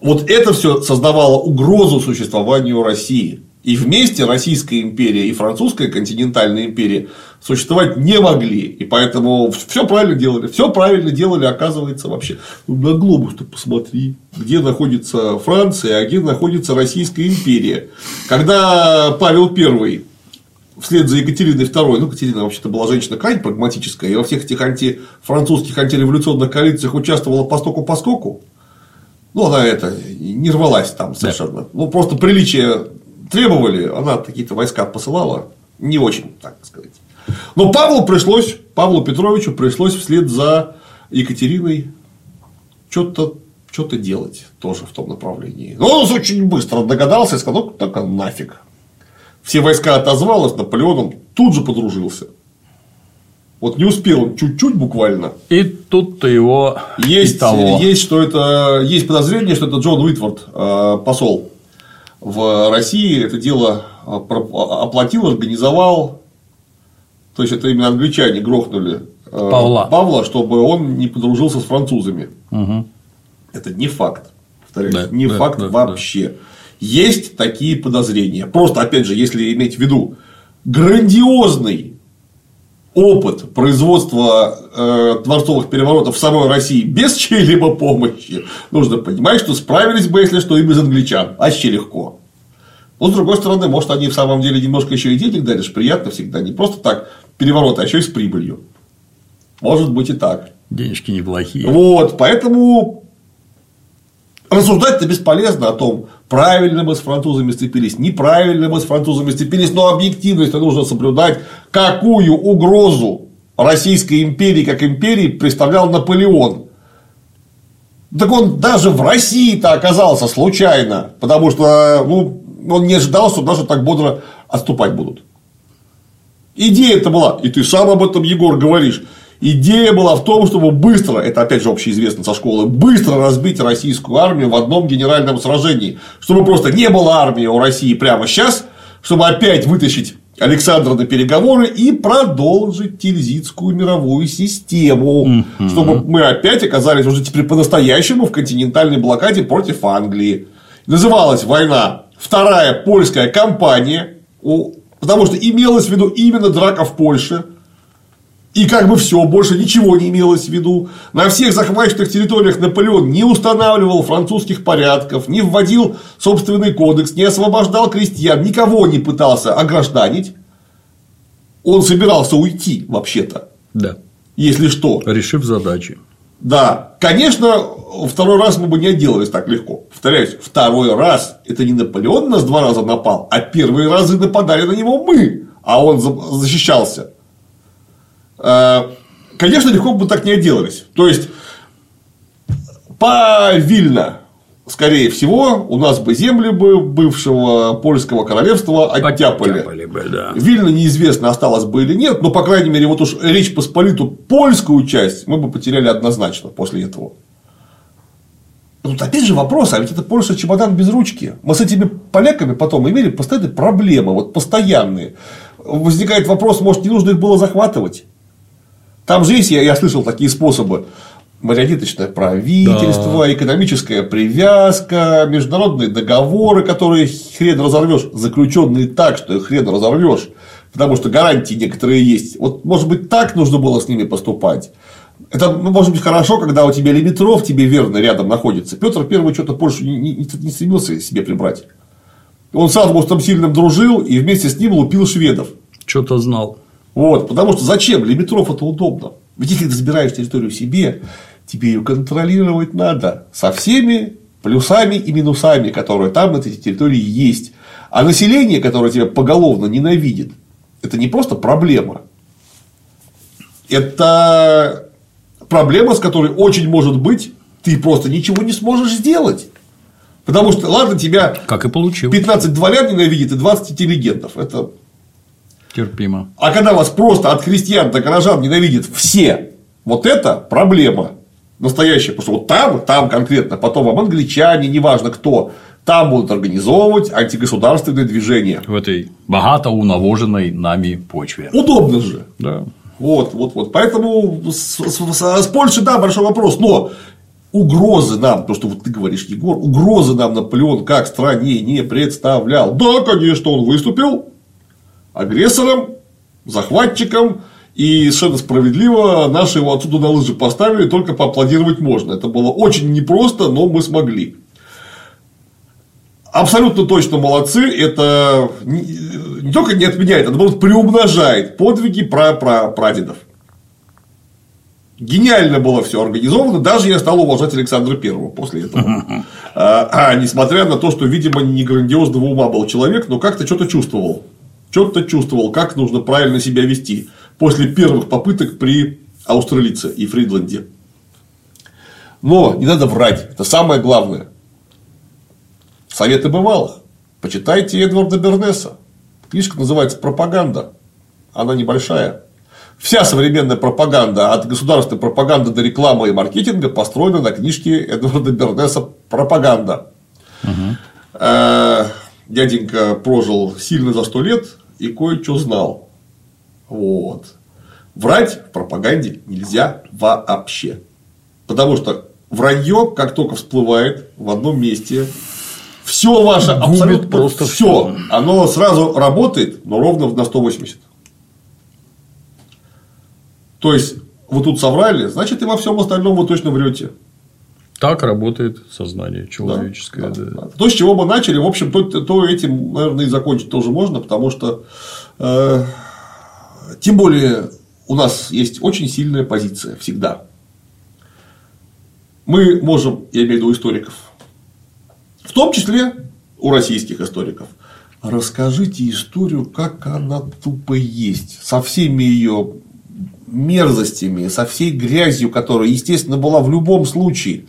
Вот это все создавало угрозу существованию России. И вместе Российская империя и Французская континентальная империя существовать не могли. И поэтому все правильно делали. Все правильно делали, оказывается, вообще. Ну, на глобус-то посмотри, где находится Франция, а где находится Российская империя. Когда Павел I вслед за Екатериной II, ну, Екатерина вообще-то была женщина крайне прагматическая, и во всех этих антифранцузских антиреволюционных коалициях участвовала постоку поскоку, ну, она это, не рвалась там совершенно. Да. Ну, просто приличие требовали, она какие-то войска посылала, не очень, так сказать. Но Павлу пришлось, Павлу Петровичу пришлось вслед за Екатериной что-то что-то делать тоже в том направлении. Но он очень быстро догадался и сказал, ну, только нафиг. Все войска отозвалось, Наполеоном тут же подружился. Вот не успел чуть-чуть буквально.
И тут-то его
есть, того. есть, что это есть подозрение, что это Джон Уитворд, э, посол в России, это дело э, оплатил, организовал. То есть это именно англичане грохнули
э, Павла.
Павла, чтобы он не подружился с французами. Угу. Это не факт. Повторяю, да, не да, факт да, вообще. Да. Есть такие подозрения. Просто, опять же, если иметь в виду грандиозный опыт производства э, дворцовых переворотов в самой России без чьей-либо помощи, нужно понимать, что справились бы, если что, и без англичан. Вообще легко. Но, с другой стороны, может, они в самом деле немножко еще и денег дали, что приятно всегда. Не просто так перевороты, а еще и с прибылью. Может быть и так.
Денежки неплохие.
Вот, поэтому рассуждать-то бесполезно о том, правильно мы с французами сцепились, неправильно мы с французами сцепились, но объективность нужно соблюдать, какую угрозу Российской империи как империи представлял Наполеон. Так он даже в России-то оказался случайно, потому что ну, он не ожидал, что даже так бодро отступать будут. Идея это была, и ты сам об этом, Егор, говоришь. Идея была в том, чтобы быстро, это опять же общеизвестно со школы, быстро разбить российскую армию в одном генеральном сражении. Чтобы просто не было армии у России прямо сейчас, чтобы опять вытащить Александра на переговоры и продолжить Тильзитскую мировую систему, mm-hmm. чтобы мы опять оказались уже теперь по-настоящему в континентальной блокаде против Англии. Называлась война Вторая польская кампания, потому что имелось в виду именно драка в Польше, И как бы все, больше ничего не имелось в виду. На всех захваченных территориях Наполеон не устанавливал французских порядков, не вводил собственный кодекс, не освобождал крестьян, никого не пытался огражданить. Он собирался уйти, вообще-то.
Да.
Если что.
Решив задачи.
Да, конечно, второй раз мы бы не отделались так легко. Повторяюсь, второй раз это не Наполеон нас два раза напал, а первые разы нападали на него мы, а он защищался. Э, конечно, легко бы так не отделались. То есть, повильно, скорее всего, у нас бы земли бы бывшего польского королевства оттяпали. оттяпали бы, да. Вильно неизвестно, осталось бы или нет, но, по крайней мере, вот уж Речь Посполиту польскую часть мы бы потеряли однозначно после этого. Тут опять же вопрос, а ведь это Польша чемодан без ручки. Мы с этими поляками потом имели постоянные проблемы, вот постоянные. Возникает вопрос, может, не нужно их было захватывать? Там же есть, я, я слышал такие способы. Марионеточное правительство, да. экономическая привязка, международные договоры, которые хрен разорвешь, заключенные так, что их хрен разорвешь, потому что гарантии некоторые есть. Вот, может быть, так нужно было с ними поступать. Это ну, может быть хорошо, когда у тебя лимитров тебе верно рядом находится. Петр Первый что-то Польшу не, не, не стремился себе прибрать. Он с Августом Сильным дружил и вместе с ним лупил шведов.
Что-то знал.
Вот, потому что зачем? Лимитров это удобно. Ведь если ты забираешь территорию себе, тебе ее контролировать надо со всеми плюсами и минусами, которые там на этой территории есть. А население, которое тебя поголовно ненавидит, это не просто проблема. Это проблема, с которой очень может быть ты просто ничего не сможешь сделать. Потому что, ладно, тебя
как и получил.
15 дворян ненавидит и 20 интеллигентов. Это
Терпимо.
А когда вас просто от крестьян до горожан ненавидят все, вот это проблема настоящая. Потому что вот там, там конкретно, потом вам англичане, неважно кто, там будут организовывать антигосударственные движения.
В этой богато унавоженной нами почве.
Удобно же.
Да.
Вот, вот, вот. Поэтому с, с, с Польшей, да, большой вопрос. Но угрозы нам, то, что вот ты говоришь, Егор, угрозы нам Наполеон как стране не представлял. Да, конечно, он выступил агрессором, захватчиком, и совершенно справедливо наши его отсюда на лыжи поставили, только поаплодировать можно. Это было очень непросто, но мы смогли. Абсолютно точно молодцы. Это не только не отменяет, а наоборот приумножает подвиги про, прадедов. Гениально было все организовано, даже я стал уважать Александра Первого после этого. А, а, несмотря на то, что, видимо, не грандиозного ума был человек, но как-то что-то чувствовал четко чувствовал, как нужно правильно себя вести после первых попыток при Австралице и Фридланде. Но не надо врать, это самое главное. Советы бывалых. Почитайте Эдварда Бернеса. Книжка называется «Пропаганда». Она небольшая. Вся современная пропаганда, от государственной пропаганды до рекламы и маркетинга, построена на книжке Эдварда Бернеса «Пропаганда». Угу. Дяденька прожил сильно за сто лет, и кое-что знал. Вот. Врать в пропаганде нельзя вообще. Потому что вранье, как только всплывает в одном месте, все ваше абсолютно просто все, оно сразу работает, но ровно на 180. То есть, вы тут соврали, значит, и во всем остальном вы точно врете.
Так работает сознание человеческое. Да, да,
да. То, с чего мы начали, в общем, то, то этим, наверное, и закончить тоже можно, потому что э, тем более у нас есть очень сильная позиция всегда. Мы можем, я имею в виду историков, в том числе у российских историков, расскажите историю, как она тупо есть, со всеми ее мерзостями, со всей грязью, которая, естественно, была в любом случае.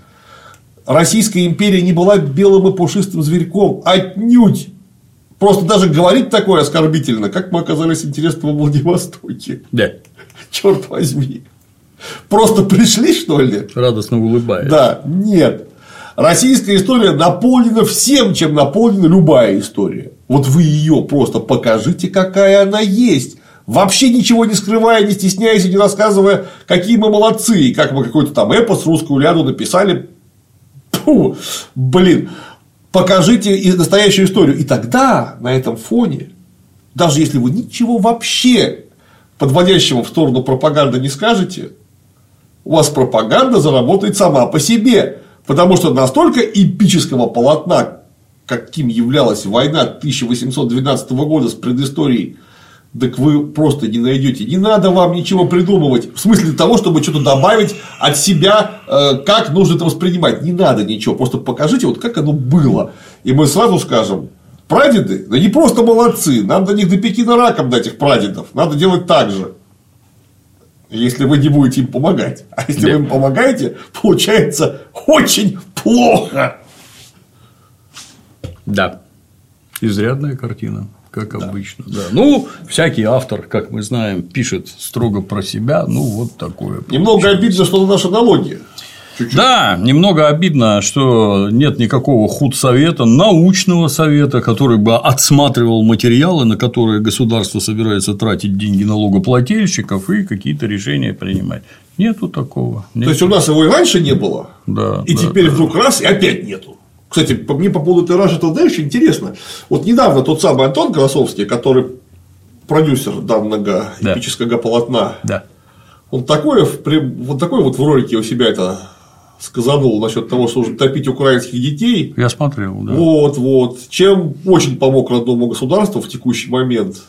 Российская империя не была белым и пушистым зверьком, отнюдь. Просто даже говорить такое оскорбительно, как мы оказались интересны во Владивостоке.
Да.
Черт возьми. Просто пришли, что ли?
Радостно улыбаясь.
Да, нет. Российская история наполнена всем, чем наполнена любая история. Вот вы ее просто покажите, какая она есть. Вообще ничего не скрывая, не стесняясь и не рассказывая, какие мы молодцы, и как мы какой-то там эпос русскую ляду написали Фу, блин, покажите настоящую историю. И тогда на этом фоне, даже если вы ничего вообще подводящего в сторону пропаганды не скажете, у вас пропаганда заработает сама по себе. Потому что настолько эпического полотна, каким являлась война 1812 года с предысторией, так вы просто не найдете. Не надо вам ничего придумывать. В смысле того, чтобы что-то добавить от себя, э, как нужно это воспринимать. Не надо ничего. Просто покажите, вот как оно было. И мы сразу скажем, прадеды, да не просто молодцы, нам до них до Пекина раком до этих прадедов. Надо делать так же. Если вы не будете им помогать. А если да. вы им помогаете, получается очень плохо.
Да. Изрядная картина как да. обычно. Да. Ну, всякий автор, как мы знаем, пишет строго про себя. Ну, вот такое.
Немного обидно, что это наша аналогия.
Чуть-чуть. Да, немного обидно, что нет никакого худсовета, научного совета, который бы отсматривал материалы, на которые государство собирается тратить деньги налогоплательщиков и какие-то решения принимать. Нету такого.
Нету. То есть у нас его и раньше не было,
да,
и
да,
теперь
да.
вдруг раз и опять нету. Кстати, мне по поводу тиража тогда очень интересно. Вот недавно тот самый Антон Красовский, который продюсер данного да. эпического полотна,
да.
он такое, вот такой вот в ролике у себя это сказанул насчет того, что нужно топить украинских детей.
Я смотрел, да.
Вот, вот. Чем очень помог родному государству в текущий момент.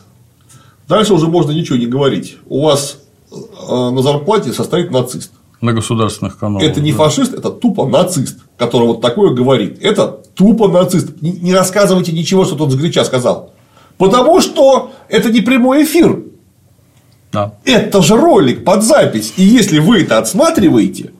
Дальше уже можно ничего не говорить. У вас э, на зарплате состоит нацист.
На государственных каналах.
Это не да. фашист, это тупо нацист, который вот такое говорит. Это тупо нацист. Не рассказывайте ничего, что тот с Греча сказал. Потому что это не прямой эфир.
Да.
Это же ролик под запись. И если вы это отсматриваете,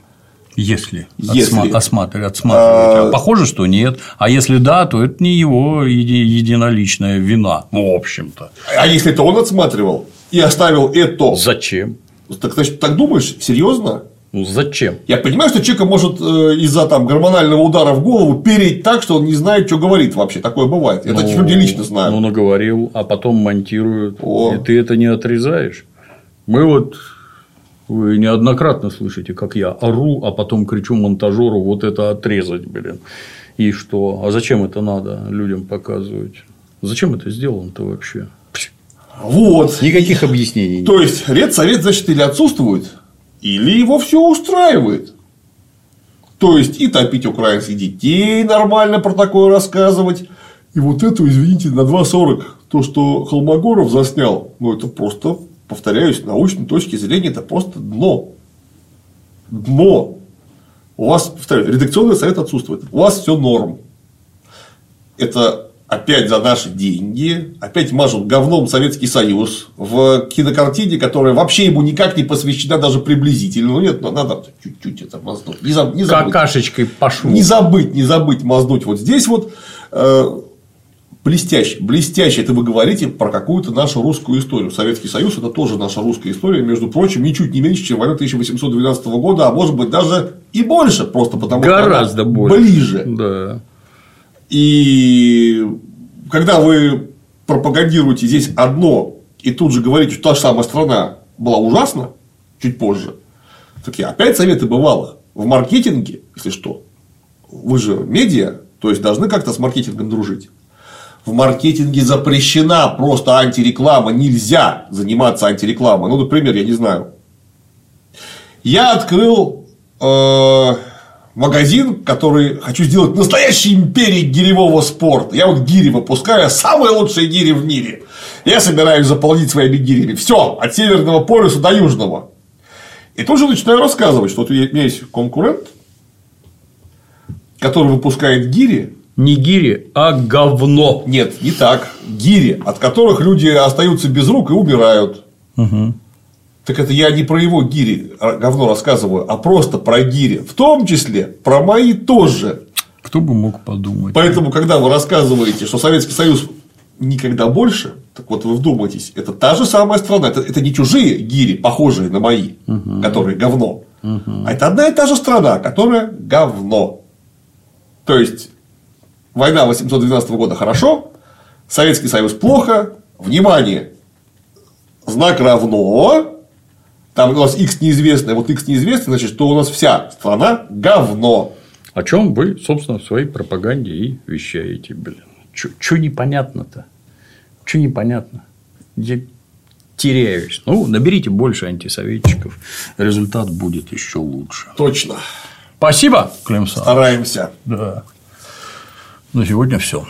если, если... осматривать, отсматривать. А... а похоже, что нет. А если да, то это не его еди... единоличная вина, в общем-то.
А если это он отсматривал и оставил это.
Зачем?
Так, значит, так думаешь? Серьезно?
Ну зачем?
Я понимаю, что человека может э, из-за там гормонального удара в голову переть так, что он не знает, что говорит вообще. Такое бывает. Это ну, люди лично знают.
Ну, наговорил, а потом монтируют. О. И ты это не отрезаешь. Мы вот вы неоднократно слышите, как я ору, а потом кричу монтажеру вот это отрезать, блин. И что? А зачем это надо людям показывать? Зачем это сделано-то вообще?
Вот.
Никаких объяснений.
То есть, редсовет, значит, или отсутствует, или его все устраивает. То есть, и топить украинских детей нормально про такое рассказывать. И вот это, извините, на 2.40 то, что Холмогоров заснял, ну, это просто повторяюсь, с научной точки зрения это просто дно. Дно. У вас, повторяю, редакционный совет отсутствует. У вас все норм. Это опять за наши деньги, опять мажут говном Советский Союз в кинокартине, которая вообще ему никак не посвящена даже приблизительно. Ну нет, ну, надо чуть-чуть это мазнуть. Не, заб, не
забыть. Какашечкой пошло.
Не забыть, не забыть мазнуть. Вот здесь вот э, Блестяще, блестяще это вы говорите про какую-то нашу русскую историю. Советский Союз это тоже наша русская история, между прочим, ничуть не меньше, чем война 1812 года, а может быть даже и больше, просто потому
Гораздо
что
больше.
ближе.
Да.
И когда вы пропагандируете здесь одно и тут же говорите, что та же самая страна была ужасна чуть позже, так я опять советы бывало. В маркетинге, если что, вы же медиа, то есть должны как-то с маркетингом дружить в маркетинге запрещена просто антиреклама, нельзя заниматься антирекламой. Ну, например, я не знаю. Я открыл э, магазин, который хочу сделать настоящей империей гиревого спорта. Я вот гири выпускаю, самые лучшие гири в мире. Я собираюсь заполнить своими гирями. Все, от Северного полюса до Южного. И тут же начинаю рассказывать, что у меня есть конкурент, который выпускает гири,
не гири, а говно.
Нет, не так. Гири, от которых люди остаются без рук и умирают.
Угу.
Так это я не про его гири а говно рассказываю, а просто про гири. В том числе про мои тоже.
Кто бы мог подумать.
Поэтому, когда вы рассказываете, что Советский Союз никогда больше, так вот вы вдумайтесь, это та же самая страна. Это, это не чужие гири, похожие на мои, угу. которые говно.
Угу.
А это одна и та же страна, которая говно. То есть война 812 года хорошо, Советский Союз плохо, внимание, знак равно, там у нас x неизвестное, вот x неизвестное, значит, что у нас вся страна говно.
О чем вы, собственно, в своей пропаганде и вещаете, блин. Что непонятно-то? Что непонятно? Я... теряюсь. Ну, наберите больше антисоветчиков, результат будет еще лучше.
Точно.
Спасибо, Клим.
Стараемся.
Да. На сегодня все.